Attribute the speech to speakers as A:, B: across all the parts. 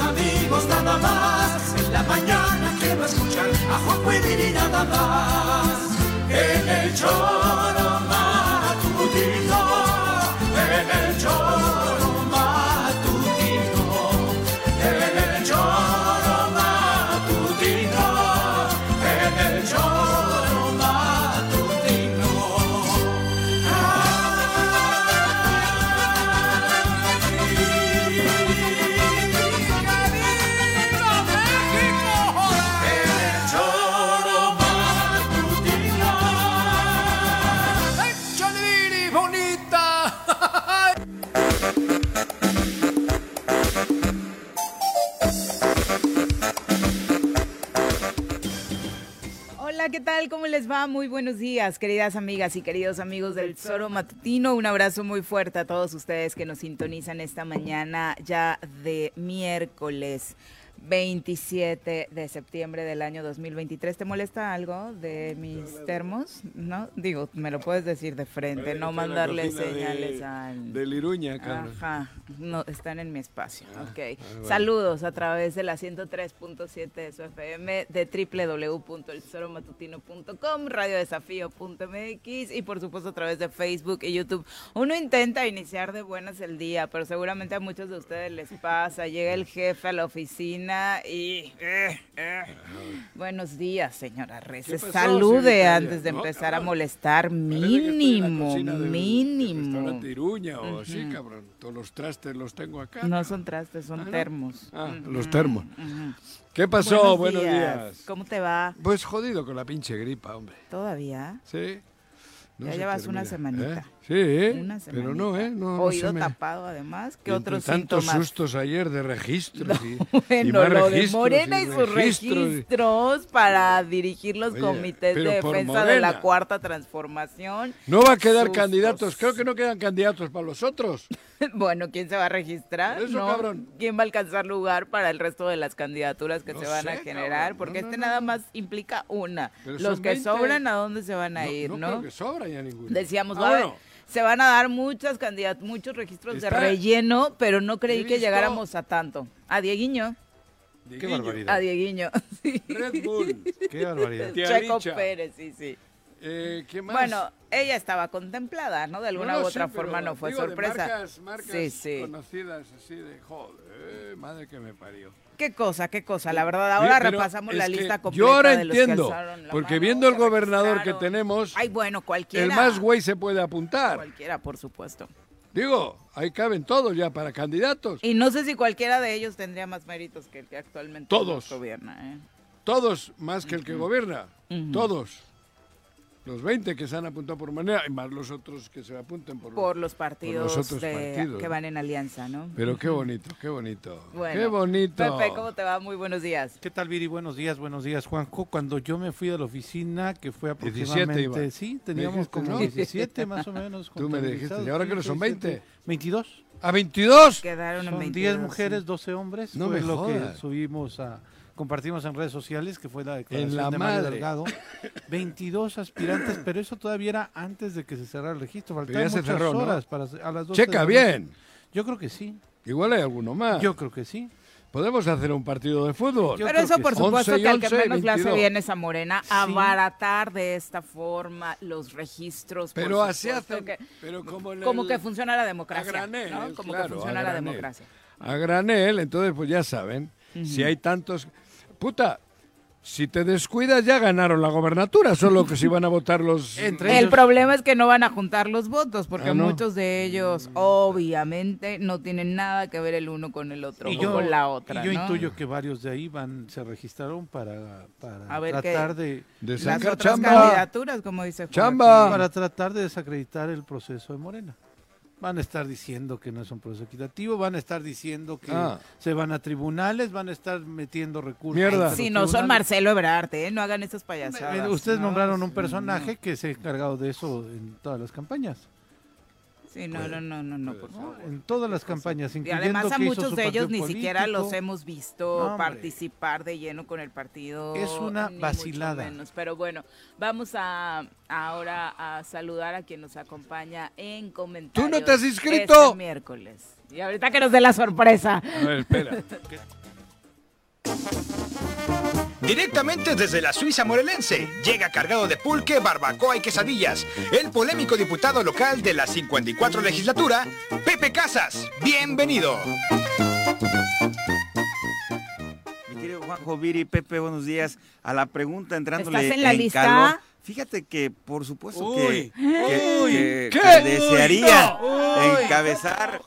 A: Amigos nada más. En la mañana quiero escuchar a Juanjo y nada más. En el choro
B: ¿qué tal? ¿Cómo les va? Muy buenos días, queridas amigas y queridos amigos del Zoro Matutino. Un abrazo muy fuerte a todos ustedes que nos sintonizan esta mañana ya de miércoles 27 de septiembre del año 2023. ¿Te molesta algo de mis termos? ¿No? Digo, me lo puedes decir de frente, no mandarle señales al...
C: De Liruña, cabrón.
B: Ajá, no, están en mi espacio. ok.
C: bueno.
B: Saludos a través de la 103.7 de su FM, de www.elsoromatutino.com, radiodesafío.mx y por supuesto a través de Facebook y YouTube. Uno intenta iniciar de buenas el día, pero seguramente a muchos de ustedes les pasa. Llega el jefe a la oficina y... eh, eh. Buenos días, señora Reces.
C: pasó,
B: Salude antes de
C: No,
B: empezar a molestar. Mínimo,
C: del- del
B: mínimo.
C: restaurante Iruña o así,
B: Ujú.
C: cabrón. Todos los trastes los tengo acá.
B: No son trastes, son
C: Ah, ¿no?
B: termos.
C: Ah,
B: Ujú,
C: los termos.
B: ujú.
C: ¿Qué pasó?
B: Buenos
C: Buenos
B: días.
C: días.
B: ¿Cómo te va?
C: Pues jodido con la pinche gripa, hombre.
B: ¿Todavía?
C: Sí. No
B: Ya llevas una
C: termina,
B: semanita.
C: ¿eh? Sí, ¿eh? Pero no, ¿eh? No, no
B: Oído
C: me-
B: tapado además. ¿Qué
C: Y
B: otros
C: tantos
B: síntomas?
C: sustos ayer de registros y, y
B: Bueno,
C: más
B: lo de Morena y sus
C: registros y-
B: para dirigir los
C: Oye,
B: comités de defensa de la cuarta transformación.
C: No va a quedar
B: Sustos.
C: candidatos. Creo que no quedan candidatos para los otros.
B: Bueno, ¿quién se va a registrar?
C: Por eso,
B: ¿No?
C: cabrón.
B: ¿Quién va a alcanzar lugar para el resto de las candidaturas que
C: No
B: se van a generar?
C: cabrón.
B: Porque
C: No,
B: este
C: no,
B: nada más implica una.
C: Pero
B: Los que
C: 20.
B: sobran, ¿a dónde se van a ir,
C: no,
B: no?
C: creo que sobra ya ninguno.
B: Decíamos,
C: Ah,
B: va a haber-
C: bueno.
B: se van a dar muchas candidat muchos registros de relleno, pero no creí que llegáramos a tanto. A Dieguiño,
C: Qué
B: a Dieguiño. sí.
C: Red Bull.
D: Qué barbaridad.
B: Checo. Pérez, sí, sí.
C: Eh, ¿Qué más?
B: Bueno, ella estaba contemplada, ¿no? De alguna
C: No,
B: u otra
C: sí,
B: forma no fue
C: digo, de
B: sorpresa.
C: marcas, marcas
B: sí, sí.
C: conocidas así de joder, madre que me parió.
B: Qué cosa, qué cosa. La verdad, ahora repasamos la lista completa
C: Yo ahora
B: de los que
C: entiendo, porque
B: mano,
C: viendo el gobernador que tenemos,
B: Ay, bueno, cualquiera.
C: el más güey se puede apuntar.
B: Cualquiera, por supuesto.
C: Digo, ahí caben todos ya para candidatos.
B: Y no sé si cualquiera de ellos tendría más méritos que el que actualmente
C: Todos.
B: gobierna, ¿eh?
C: Todos más que el que gobierna. Todos. Los 20 que se han apuntado por manera y más los otros que se apunten por,
B: Por los partidos,
C: otros
B: de-
C: partidos,
B: que van en alianza, ¿no?
C: Pero qué bonito, qué bonito.
B: Bueno,
C: qué bonito.
B: Pepe, ¿cómo te va? Muy buenos días.
D: ¿Qué tal, Viri? Buenos días, buenos días, Juanjo. Cuando yo me fui a la oficina, que fue
C: 17
D: aproximadamente...
C: iba.
D: Sí, teníamos
C: dijiste,
D: como
C: ¿no?
D: 17 más o menos.
C: Tú me dijiste, ¿y ahora que no son
D: 17,
C: 20?
D: 22.
C: ¿A 22?
B: Quedaron en
D: Son
B: 22,
D: 10
B: sí.
D: mujeres, 12 hombres.
C: No
D: fue
C: me
D: lo
C: jodas.
D: que subimos a... Compartimos en redes sociales, que fue la declaración
C: la
D: de Mario
C: madre.
D: Delgado. 22 aspirantes, pero eso todavía era antes de que se cerrara el registro. Faltaban muchas
C: cerró, ¿no?
D: horas para a las 12 de
C: Checa bien.
D: Yo creo que sí.
C: Igual hay alguno más.
D: Yo creo que sí.
C: Podemos hacer un partido de fútbol.
D: Yo
B: Pero eso por
D: sí.
B: supuesto
C: 11 y
B: que al que
C: 11,
B: menos le hace
C: 22.
B: bien es a Morena, abaratar de esta forma los registros. por
C: Pero así
B: supuesto
C: hacen,
B: que-
C: pero como, en
B: que funciona la
C: a
B: democracia.
C: granel,
B: ¿no? Como
C: claro,
B: que
C: a
B: funciona la
C: granel.
B: democracia.
C: A granel, entonces pues ya saben, si hay tantos... Puta, si te descuidas ya ganaron la gobernatura, solo que si van a votar los...
D: Entre
B: El
D: ellos-
B: problema es que no van a juntar los votos, porque
C: Ah, ¿no?
B: muchos de ellos, obviamente, no tienen nada que ver el uno con el otro
D: y
B: o
D: yo,
B: con la otra.
D: y yo
B: ¿no?
D: intuyo que varios de ahí van, se registraron para, para
B: A ver qué-
D: tratar de
C: de
B: Las otras
C: chamba.
B: candidaturas, como dice Juan.
C: Chamba.
D: para tratar de desacreditar el proceso de Morena. Van a estar diciendo que no es un proceso equitativo, van a estar diciendo que
C: Ah.
D: se van a tribunales, van a estar metiendo recursos.
C: Mierda.
B: Si no son. Marcelo Ebrard, ¿eh? no hagan esas payasadas.
D: Ustedes
B: No,
D: nombraron un personaje que se ha encargado de eso en todas las campañas.
B: Sí, no, no, no, no, no, por favor.
D: En todas las campañas,
B: Y
D: incluyendo
B: además a
D: que hizo
B: muchos
D: su
B: de ellos ni siquiera los hemos visto
D: No,
B: participar de lleno con el partido.
D: Es una
B: ni mucho
D: vacilada.
B: menos. Pero bueno, vamos a ahora a saludar a quien nos acompaña en comentarios.
C: ¿Tú no te has inscrito?
B: Este miércoles. Y ahorita que nos dé la sorpresa.
C: A ver, espera.
E: Directamente desde la Suiza morelense, llega cargado de pulque, barbacoa y quesadillas, el polémico diputado local de la 54 legislatura, Pepe Casas. Bienvenido.
F: Mi querido Juanjo Viri, Pepe, buenos días. A la pregunta entrándole
B: ¿Estás en la lista?
F: calor, Fíjate que, por supuesto
C: Uy,
F: que, que-
C: uy,
F: que-
C: ¿qué?
F: que desearía
C: Uy.
F: encabezar.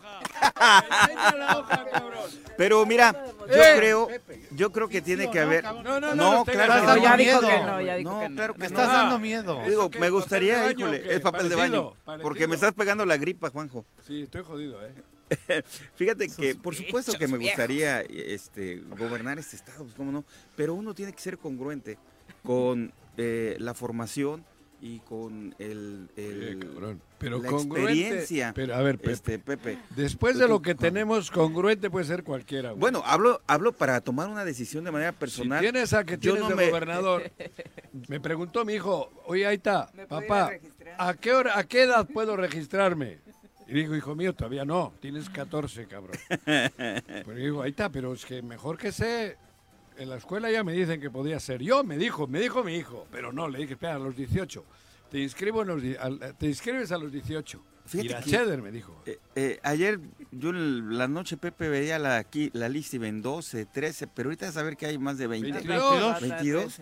F: Pero mira, yo
C: Eh,
F: creo, yo creo que tiene que haber.
C: No, no, no,
F: claro que
B: No, ya dijo
D: miedo.
B: que no, ya dijo
F: No,
B: que no.
F: claro que
D: Me estás dando miedo.
F: Digo, me gustaría,
C: ¿Papel de baño
F: híjole, es papel de baño.
C: parecido.
F: Porque me estás pegando la gripa, Juanjo.
C: Sí, estoy jodido, ¿eh?
F: Fíjate que, por supuesto que me gustaría este, gobernar este estado, pues, cómo no, pero uno tiene que ser congruente con eh, la formación y con el, el-
C: cabrón. Pero
F: la experiencia.
C: Pero a ver, Pepe,
F: este, Pepe.
C: después de lo que tenemos, congruente puede ser cualquiera. güey.
F: Bueno, hablo, hablo para tomar una decisión de manera personal.
C: Si tienes a que tienes
F: no
C: de
F: me-
C: gobernador, me preguntó mi hijo, oye, ahí está,
B: ¿Me puedo ir a
C: papá? ¿a qué hora, a qué edad puedo registrarme? Y dijo, hijo mío, todavía no, tienes 14, cabrón. Pero digo, ahí está, pero es que mejor que sé, en la escuela ya me dicen que podía ser yo, me dijo, me dijo mi hijo, pero no, le dije, espera, a los 18, te inscribo en los, di- al- te inscribes a los 18.
F: Fíjate
C: y la
F: que-
C: Cheder me dijo.
F: Eh, eh, ayer yo en la noche, Pepe, veía la, aquí, la lista y ven 12, 13, pero ahorita saber que hay más de 20.
C: 22.
F: 22.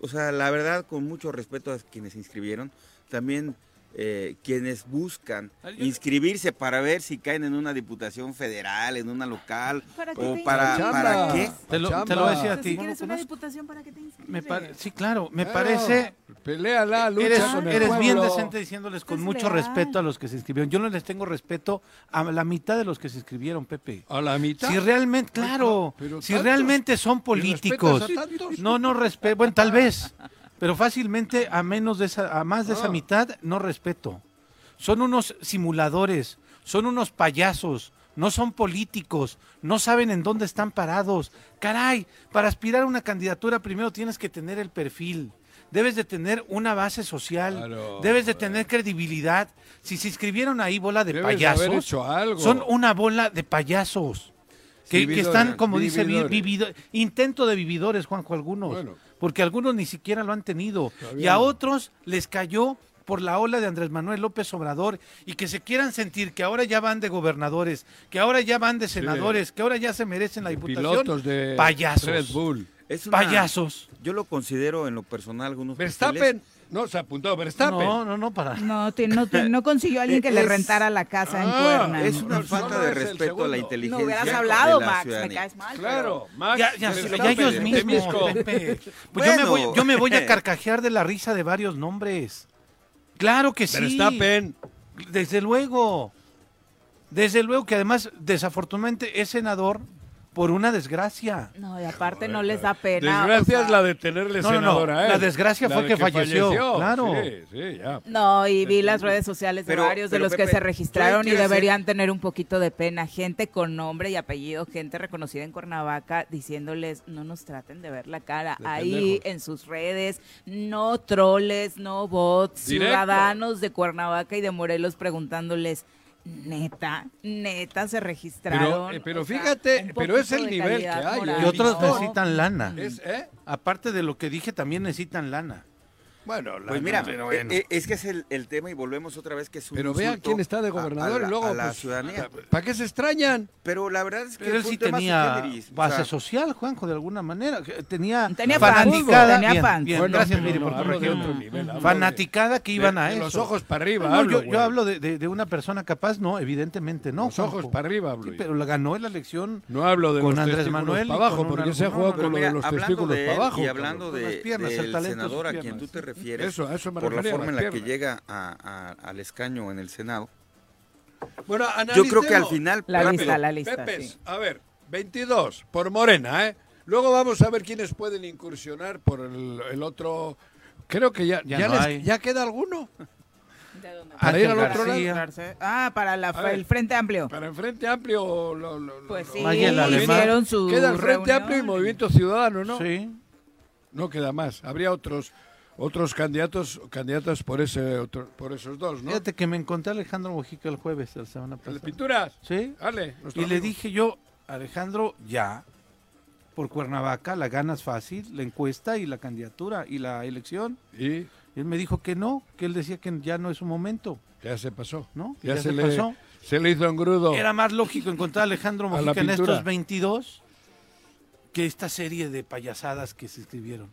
F: O sea, la verdad, con mucho respeto a quienes se inscribieron, también eh, quienes buscan inscribirse para ver si caen en una diputación federal, en una local,
B: ¿Para qué
F: o para? ¿para qué?
D: Te lo, te lo voy a decir a
B: Si
D: ti.
B: quieres una diputación, ¿para qué te inscribes?
D: Me pare- sí, claro, me
C: Claro,
D: parece...
C: Peléala, lucha
D: Eres,
C: con el
D: eres bien decente diciéndoles con mucho
B: leal.
D: respeto a los que se inscribieron. Yo no les tengo respeto a la mitad de los que se inscribieron, Pepe.
C: A la mitad.
D: Si realmente, claro,
C: pero
D: si
C: tantos.
D: realmente son
C: ¿Y
D: políticos, no, no respeto, bueno, tal vez, pero fácilmente a menos de esa, a más de esa
C: Ah.
D: mitad, no respeto. Son unos simuladores, son unos payasos, no son políticos, no saben en dónde están parados. Caray, para aspirar a una candidatura primero tienes que tener el perfil. Debes de tener una base social,
C: Claro,
D: debes de tener credibilidad. Si se inscribieron ahí bola de
C: Debes
D: payasos,
C: haber hecho algo.
D: son una bola de payasos. Que, están, como dice, vivido- intento de vividores, Juanjo, algunos.
C: Bueno.
D: Porque algunos ni siquiera lo han tenido. Y a otros les cayó por la ola de Andrés Manuel López Obrador y que se quieran sentir que ahora ya van de gobernadores, que ahora ya van de senadores, que ahora ya se merecen la diputación.
C: Pilotos de
D: payasos.
C: Red Bull.
F: Es una-
D: Payasos.
F: Yo lo considero en lo personal algunos
C: Verstappen. No, se apuntó Verstappen.
D: No, no, no, para.
B: No, no, no consiguió alguien que le rentara la casa en
C: Ah,
B: Cuerna.
F: Es una
C: No,
F: falta de respeto a la inteligencia.
B: No hubieras hablado,
F: la
B: Max, me caes mal.
C: Claro, Max.
D: Ya, ya,
C: Verstappen,
D: ya ellos mismos. Pepe. Pues yo, me
F: Bueno.
D: voy, yo me voy a carcajear de la risa de varios nombres. Claro que sí.
C: Verstappen.
D: Desde luego. Desde luego que además, desafortunadamente, es senador por una desgracia.
B: No, y aparte no les da pena.
C: Desgracia
B: o
C: es la de tenerle
D: No, no, no.
C: senadora a él.
D: La desgracia fue
C: de
D: que falleció, claro.
C: Sí, sí, ya.
B: No, y vi las redes sociales de
F: Pero-
B: varios de los que se registraron y deberían tener un poquito de pena. Gente con nombre y apellido, gente reconocida en Cuernavaca, diciéndoles no nos traten de ver la cara.
C: De
B: Ahí
C: pendejos.
B: en sus redes, no troles, no bots,
C: Directo.
B: ciudadanos de Cuernavaca y de Morelos preguntándoles. Neta, neta se
C: Pero,
B: registraron.
C: eh, pero
B: sea,
C: fíjate, pero es el nivel que hay,
B: moral,
C: ¿eh?
D: Y otros
B: ¿no?
D: necesitan lana.
C: Es, ¿eh?
D: Aparte de lo que dije, también necesitan lana.
C: Bueno, la-
F: Pues mira,
C: pero,
F: eh,
C: bueno.
F: eh, es que es el, el tema y volvemos otra vez que es un
C: Pero vean quién está de gobernador
F: a la,
C: y luego
F: a la
C: pues,
F: ciudadanía.
C: ¿Para qué se extrañan?
F: Pero la verdad es que
D: Pero él
F: fue
D: sí
F: un tema
D: tenía
F: o
D: base
F: sea,
D: social, Juanjo, de alguna manera. que Tenía,
B: Tenía fans,
D: fanaticada.
B: tenía
D: bien,
B: fans.
D: bien,
C: Bueno,
D: gracias, Miri,
C: no,
D: por corregirme.
C: otro nivel,
D: Fanaticada que iban
C: de-
D: a eso.
C: los ojos para arriba.
D: No,
C: hablo,
D: yo, hablo de, de- de una persona capaz, no, evidentemente no.
C: Los ojos
D: Juanjo.
C: para arriba hablo
D: Sí, pero la ganó la elección
C: No hablo de
D: con
C: los
D: Andrés Manuel y
C: para abajo, porque se ha jugado con los
F: hablando
C: testículos para abajo.
F: y hablando de,
D: piernas, el
F: del senador a quien tú te refieres,
C: Eso, a eso me
F: por la forma en la que llega a- a- al escaño en el Senado,
C: Bueno,
F: yo creo que al final...
B: La
F: rápido,
B: lista, la lista.
C: Pepes,
B: sí.
C: a ver, 22 por Morena, ¿eh? Luego vamos a ver quiénes pueden incursionar por el, el otro. Creo que ya,
D: Ya
C: ya,
D: no
C: les-. ¿ya queda alguno.
B: ¿De dónde?
C: Para ir al otro lado.
B: Ah, para la,
C: ver.
B: el Frente Amplio.
C: Para el Frente Amplio. Lo, lo- lo-
B: Pues
C: lo-
B: sí,
D: Alemán.
B: hicieron su
C: Queda el Frente
B: reunión.
C: Amplio y Movimiento Ciudadano, ¿no?
D: Sí.
C: No queda más. Habría otros otros candidatos candidatas por ese otro- por esos dos, ¿no?
D: Fíjate que me encontré a Alejandro Mojica el jueves de la semana
C: ¿El de
D: pasada.
C: pinturas?
D: Sí.
C: Dale.
D: Y le dije yo, Alejandro, ya, por Cuernavaca la ganas fácil, la encuesta y la candidatura y la elección.
C: Y
D: él me dijo que no, que él decía que ya no es un momento,
C: ya se pasó.
D: ¿no?
C: Ya,
D: ya,
C: se,
D: se,
C: le,
D: pasó.
C: se le hizo engrudo.
D: Era más lógico encontrar a Alejandro
C: A
D: Mojica en estos 22 que esta serie de payasadas que se escribieron.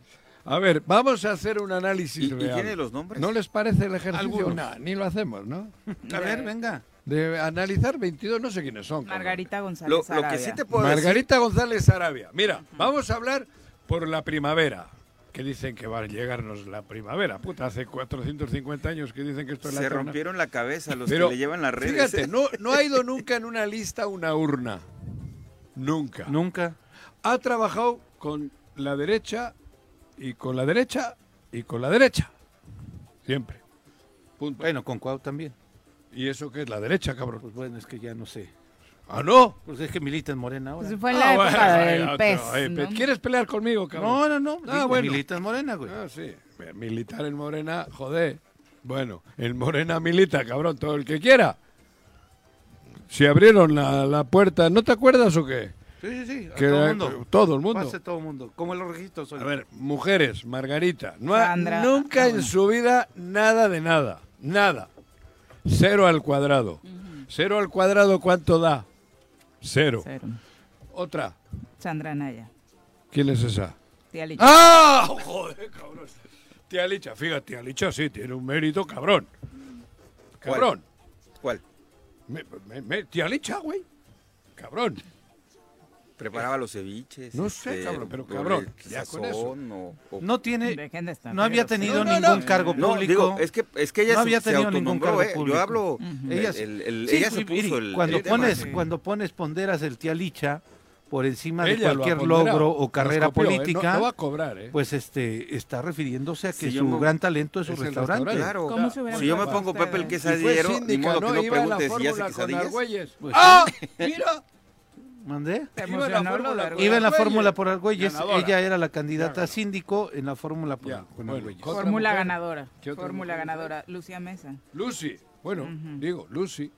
C: A ver, vamos a hacer un análisis
F: ¿Y, y
C: real.
F: tiene los nombres?
C: ¿No les parece el ejercicio? Nah, ni lo hacemos, ¿no?
D: A ver, venga.
C: De analizar 22, no sé quiénes son.
B: Margarita González.
F: Lo, lo que
B: Arabia.
F: sí te puedo decir...
C: Margarita González Arabia. Mira, vamos a hablar por la primavera. Que dicen que va a llegarnos la primavera. Puta, hace 450 años que dicen que esto es la
F: Se rompieron la cabeza los
C: Pero,
F: que le llevan las redes.
C: Fíjate,
F: ¿eh?
C: no, no ha ido nunca en una lista una urna. Nunca.
D: Nunca.
C: Ha trabajado con la derecha y con la derecha y con la derecha. Siempre. Punto.
D: Bueno, con Cuau también.
C: ¿Y eso qué es la derecha, cabrón?
D: Pues bueno, es que ya no sé.
C: Ah, no.
D: Pues es que milita en Morena ahora.
B: Pues fue en
C: Ah,
B: la época del
C: otro,
B: pez.
C: ay,
B: ¿no?
C: pe- ¿Quieres pelear conmigo, cabrón?
D: No, no, no.
C: Ah,
D: digo,
C: bueno.
D: Milita en Morena, güey.
C: Ah, sí. Militar en Morena, joder. Bueno, en Morena milita, cabrón, todo el que quiera. Si abrieron la, la puerta, ¿no te acuerdas o qué?
D: Sí, sí, sí. a
C: Que
D: todo el mundo.
C: todo el mundo.
D: Pase todo el mundo. Como los registros.
C: A
D: oye.
C: ver, mujeres, Margarita, no ha-
B: Sandra,
C: nunca
B: ah,
C: en su vida nada de nada, nada. Cero al cuadrado. Cero al cuadrado, ¿cuánto da? Cero.
B: Cero.
C: Otra.
B: Sandra Naya.
C: ¿Quién es esa?
B: Tía Licha.
C: ¡Ah! Joder, cabrón. Tía Licha, fíjate, tía Licha sí, tiene un mérito cabrón. Cabrón.
F: ¿Cuál?
C: Me- me- me- tía Licha, güey. Cabrón.
F: Preparaba los ceviches.
C: No sé,
F: este,
C: cabrón, pero cabrón, ya con
F: sazón o- o-
D: No tiene. No había tenido
C: No, no,
D: ningún
C: no.
D: cargo
F: No,
D: público.
F: digo, es que, es que ella
D: No
F: se-
D: había
F: se
D: tenido ningún
F: autonombró,
D: cargo
F: ¿eh? Yo
D: público.
F: hablo,
B: Ujú.
F: el-
D: Ella,
F: el- el-
D: sí,
F: ella se puso el,
D: cuando
F: el tema.
D: pones
B: Sí.
D: cuando pones ponderas el tía Licha por encima de
C: Ella
D: cualquier logro o carrera
C: ¿eh?
D: política,
C: No, no va a cobrar, ¿eh?
D: pues este está refiriéndose a que
F: yo
D: su gran talento es su
C: Es
D: restaurante.
C: restaurante.
F: Claro.
B: ¿Cómo se hubieran
F: Si yo me pongo Pepe el
C: fue
F: quesadillero, ni
C: síndica,
F: modo que
C: ¿no?
F: no
C: Iba a la
F: preguntes si hace
C: fórmula con
F: quesadillas.
D: Pues
C: ¡Ah! ¡Mira!
D: ¿Mandé?
C: Iba en la fórmula
B: Argüelles.
D: Iba en la fórmula por Argüelles,
C: Ganadora.
D: ella era la candidata a síndico en la fórmula por,
C: Ya,
D: con
C: bueno,
D: Argüelles.
C: ¿otra
B: Fórmula
C: mujer?
B: ganadora.
C: ¿Qué otra
B: Fórmula ganadora. Lucía Mesa.
C: Lucy. Bueno, digo, Lucy.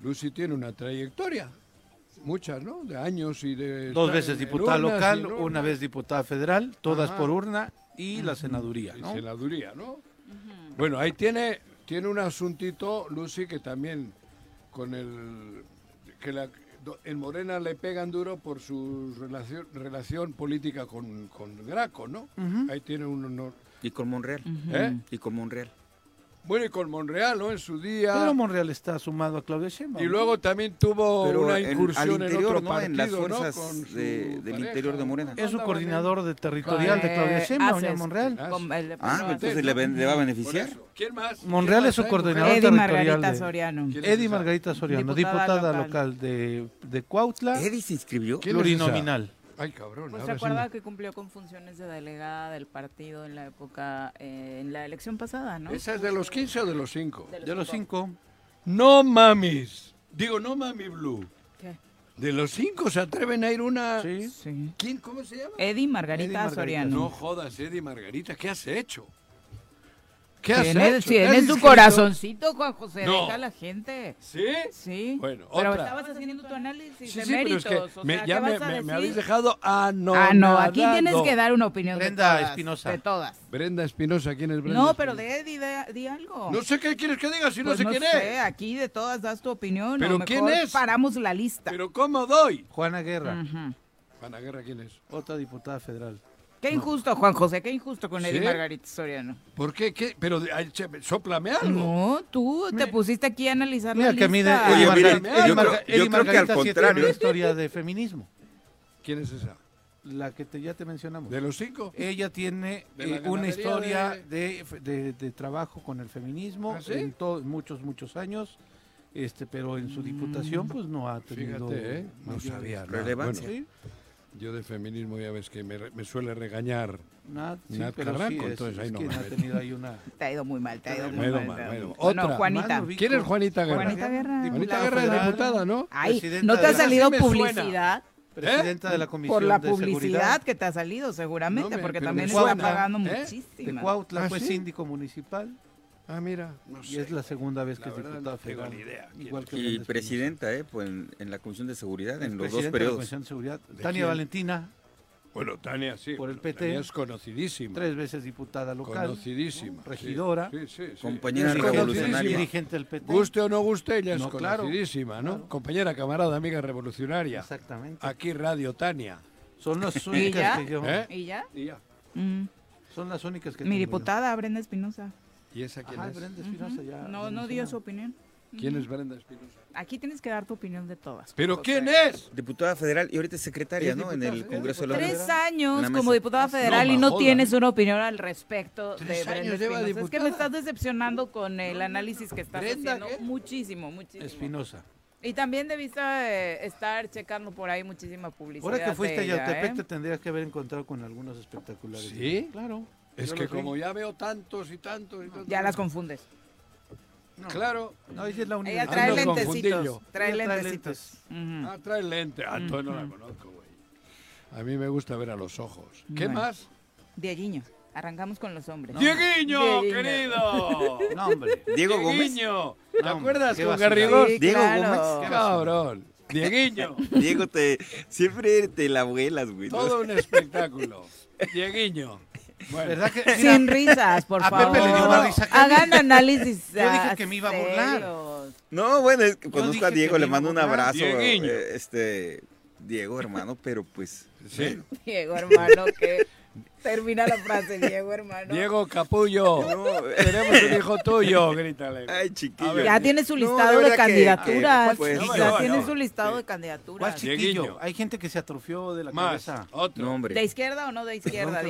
C: Lucy tiene una trayectoria. Muchas, ¿no? De años y de...
D: Dos veces diputada local, una vez diputada federal, todas
C: Ajá.
D: por urna y la senaduría,
C: Y
D: ¿no?
C: senaduría, ¿no? Bueno, ahí tiene, tiene un asuntito, Lucy, que también con el... que la, en Morena le pegan duro por su relación, relación política con, con Graco, ¿no? Ahí tiene un honor.
F: Y con Monreal.
C: ¿Eh?
F: Y con Monreal.
C: Bueno, y con Monreal, ¿no? En su día.
D: Pero Monreal está sumado a Claudia Sheinbaum.
C: y
D: ¿no?
C: luego también tuvo
F: Pero
C: una
F: en-
C: incursión en otro
F: ¿no?
C: partido,
F: En las
C: ¿no?
F: fuerzas
C: Con su
F: de- del
C: pareja.
F: interior de Morena.
D: es su coordinador de territorial de Claudia
B: Eh,
D: Sheinbaum, ya Monreal.
B: con el
F: Ah, entonces le, ven- le va a beneficiar.
C: ¿Quién más?
D: Monreal
C: ¿Quién
D: es su coordinador?
B: Eddie
D: territorial
B: Margarita
D: de-
B: Soriano.
C: ¿Quién es
D: Eddie? Margarita Soriano,
B: Diputada
D: diputada
B: local.
D: local, de, de Cuautla,
F: ¿Eddie se inscribió?
D: Plurinominal.
C: Ay, cabrón.
B: Pues se
C: sí
B: acuerda
C: me-
B: que cumplió con funciones de delegada del partido en la época, eh, en la elección pasada, ¿no?
C: ¿Esa es de los 15 o de los 5?
D: De los cinco.
C: No mamis. Digo, no mami blue.
B: ¿Qué?
C: De los 5 se atreven a ir una...
D: Sí.
B: Sí.
C: ¿Quién? ¿Cómo se llama?
B: Eddie Margarita
D: Eddie Margarita,
B: Soriano.
C: No jodas, Eddie Margarita, ¿qué has hecho? ¿Qué has
B: Tienes, tienes tu corazoncito, Juan José.
C: No.
B: Deja a la gente.
C: ¿Sí?
B: Sí.
C: Bueno,
B: Pero
C: otra.
B: estabas haciendo tu análisis
C: Sí,
B: de
C: sí, pero
B: méritos.
C: es que
B: o
C: me-
B: sea,
C: ya
B: ¿qué
C: me,
B: vas a
C: me- me
B: decir?
C: habéis dejado anonadado.
B: Ah, no, aquí tienes que dar una opinión
D: Brenda
B: de todas.
D: Espinosa.
B: De todas.
C: Brenda Espinosa, ¿quién es Brenda?
B: No, pero de, di, de- di algo.
C: No sé qué quieres que diga si no
B: Pues
C: sé
B: no
C: quién
B: sé,
C: es.
B: aquí de todas das tu opinión.
C: ¿Pero quién es?
B: paramos la lista.
C: ¿Pero cómo doy?
D: Juana Guerra.
C: Juana Guerra, ¿quién es?
D: otra diputada federal.
B: Qué injusto, Juan José, qué injusto con Eddie
C: ¿Sí?
B: Margarita Soriano.
C: ¿Por qué? ¿Qué? Pero, ay, che, sóplame algo.
B: No, tú te pusiste aquí a analizar
D: Mira
B: la
D: que a mí de
B: lista.
F: Oye,
D: Eddie
F: mire,
D: Margarita-
F: yo creo-
D: Marga-
F: yo creo que al
D: Margarita sí tiene
F: contrario.
D: una historia de feminismo,
C: ¿Quién es esa?
D: la que te- ya te mencionamos.
C: ¿De los cinco?
D: Ella tiene eh, una historia
C: de-
D: de, de- de trabajo con el feminismo
C: ¿Ah, sí?
D: en muchos, muchos años, este, pero en su diputación pues no ha tenido...
C: Fíjate, ¿eh? No sabía.
F: relevancia.
C: Bueno, yo de feminismo ya ves que me, re- me suele regañar.
D: Sí,
C: Nat
D: pero sí
C: Carranco,
D: es,
C: entonces ahí
D: es
C: no
D: que
C: me
D: ha tenido ahí una...
B: Te ha ido muy mal, te ha ido muy mal. No,
C: Otra.
B: Juanita.
C: ¿Quién es Juanita Guerra?
B: Juanita Guerra.
C: Juanita
D: Diputada
C: Guerra es diputada, ¿no?
B: Ay,
D: Presidenta
B: ¿no te ha salido
C: Sí
B: publicidad?
D: Presidenta de la Comisión
B: Por la
D: de
B: publicidad
D: Seguridad
B: que te ha salido, seguramente,
C: No me-
B: porque también está pagando
C: ¿eh?
D: de
B: muchísimo.
D: Cuautla,
C: ¿Ah,
D: fue
C: sí?
D: síndico municipal
C: Ah, mira. No
D: y
C: sé.
D: es la segunda vez que
C: La
D: es
C: verdad
D: diputada
C: no tengo
D: federal.
C: ni idea
D: Igual que
F: Y presidenta, ¿eh? Pues en, en la Comisión de Seguridad,
D: Es
F: en los dos
D: presidenta de la
F: periodos.
D: Comisión de Seguridad.
C: ¿De
D: Tania
C: quién?
D: Valentina,
C: Bueno, Tania sí.
D: Por el PT.
C: Tania es conocidísima.
D: tres veces diputada local.
C: Conocidísima.
D: regidora,
C: Sí, sí, sí.
F: Compañera
C: Es
F: revolucionaria.
D: Dirigente del PT.
C: Guste o no guste, ella es
D: No, claro,
C: conocidísima, ¿no?
D: claro.
C: Compañera, camarada, amiga revolucionaria.
D: Exactamente.
C: Aquí Radio Tania.
D: Son las
B: ya?
D: únicas que yo.
C: ¿Eh?
B: ¿Y ya?
C: Y ya.
B: Mm.
D: Son las únicas que
B: Mi
D: tengo yo.
B: diputada, Brenda Espinosa.
C: ¿Y esa quién
D: Ajá,
C: es?
D: Brenda Espinosa ya.
B: No,
D: ya
B: no dio
D: mencionaba.
B: su opinión.
C: ¿Quién es Brenda Espinosa?
B: Aquí tienes que dar tu opinión de todas.
C: ¿Pero quién es?
F: Diputada federal y ahorita es secretaria,
C: Es
F: ¿no? En el
C: es
F: Congreso de la
B: Tres
F: Unión.
B: años como diputada federal
C: No,
B: y no
C: joda.
B: tienes una opinión al respecto de
C: Tres
B: Brenda
C: años lleva
B: Espinosa. Es que me estás decepcionando con el análisis que estás
C: ¿Brenda
B: haciendo.
C: qué?
B: Muchísimo, muchísimo.
D: Espinosa.
B: Y también debiste eh, estar checando por ahí muchísima publicidad.
D: Ahora que fuiste
B: de
D: a Yautepec
B: ¿eh?
D: te tendrías que haber encontrado con algunos espectaculares.
C: ¿Sí?
D: Claro.
C: Es
D: Yo
C: que como ya veo tantos y tantos y tantos.
B: Ya las confundes.
C: Claro.
D: No, ella es la única.
B: Ella
C: Ando
B: trae
C: con
B: lentecitos. Trae
D: Ella trae
B: lentecitos. Ujú.
C: Ah, trae lente. Ah, entonces no la conozco, güey. A mí me gusta ver a los ojos. ¿Qué
B: Bueno.
C: más?
B: Dieguiño. Arrancamos con los hombres.
C: ¡Dieguiño,
B: Dieguiño.
C: querido!
D: No, hombre.
F: Diego Gómez.
C: Dieguiño. ¿Te
D: No,
C: acuerdas con. Garrigós?
B: Sí,
F: Diego
B: claro.
F: Gómez.
C: Cabrón. Dieguiño.
F: Diego, te, siempre te la vuelas, güey. ¿no?
C: Todo un espectáculo. Dieguiño. Bueno,
D: ¿Verdad que? mira,
B: Sin risas, por
D: A
B: favor.
D: Pepe le dio más risa que a mí.
B: Hagan análisis.
D: Yo dije que me iba a burlar.
B: serios.
F: No, bueno, es que conozco a Diego, le mando un abrazo.
C: Dieguiño.
F: eh, Este, Diego, hermano, pero pues.
C: sí.
B: Diego, hermano, que termina la frase, Diego, hermano.
C: Diego Capullo.
F: No,
C: Tenemos un hijo tuyo, grítale.
F: ay, chiquillo.
C: A ver.
B: Ya tiene su listado
F: de
B: de,
F: verdad que-
B: candidaturas.
F: que, pues,
B: ya
C: no,
B: tiene
C: no.
B: su listado de
D: ¿Cuál
B: candidaturas.
D: chiquillo?
C: Dieguiño.
D: Hay gente que se atrofió de la
C: Más.
D: cabeza.
C: Otro.
F: No, hombre.
B: ¿De izquierda o no de izquierda.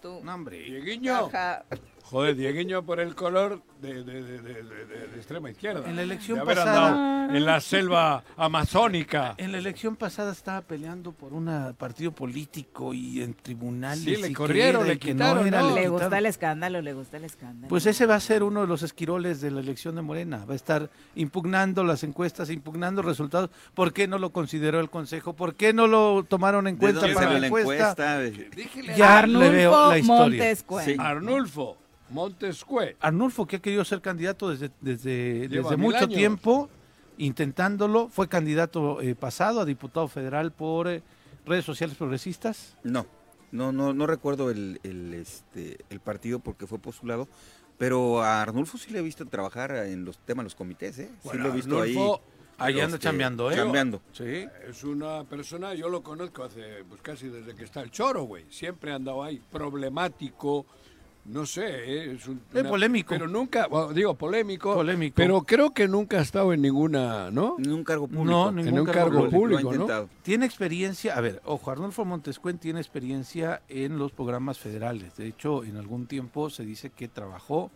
B: Tú.
D: No, hombre.
C: Dieguiño.
B: Ajá.
C: Joder, Dieguiño por el color de, de, de, de- de- de- de extrema izquierda.
D: En la elección
C: de haber
D: pasada-
C: andado en la selva amazónica.
D: En la elección pasada estaba peleando por un partido político y en tribunales.
C: Sí, le corrieron, le quitaron,
D: era,
C: ¿no?
D: le
B: Le
D: quitaron.
B: gusta el escándalo, le gusta el escándalo.
D: Pues ese va a ser uno de los esquiroles de la elección de Morena. Va a estar impugnando las encuestas, impugnando resultados. ¿Por qué no lo consideró el Consejo? ¿Por qué no lo tomaron en
F: ¿De
D: cuenta para la encuesta?
C: Dígele
D: Ya
C: a
D: le veo
B: Arnulfo
D: la historia.
F: Sí.
C: Arnulfo Montescue.
D: Arnulfo, que ha querido ser candidato desde, desde, desde mucho
C: años.
D: tiempo, intentándolo. Fue candidato eh, pasado a diputado federal por eh, redes sociales progresistas.
F: No, no, no, no recuerdo el, el, este, el partido porque fue postulado, pero a Arnulfo sí le he visto trabajar en los temas, los comités, ¿eh? Sí lo he visto
C: Arnulfo,
D: Ahí anda
F: este,
D: chambeando, ¿eh?
F: chambeando.
D: Sí.
C: Es una persona, yo lo conozco hace pues casi desde que está el choro, güey. Siempre ha andado ahí, problemático, no sé, ¿eh? es un,
D: Es polémico.
C: Pero nunca, bueno, digo polémico,
D: Polémico.
C: pero creo que nunca ha estado en ninguna, ¿no?
F: En un cargo público.
D: No,
C: En
D: ningún
C: un
D: cargo
C: público, ¿no?
D: Tiene experiencia, a ver, ojo, Arnulfo Montescuen tiene experiencia en los programas federales. De hecho, en algún tiempo se dice que trabajó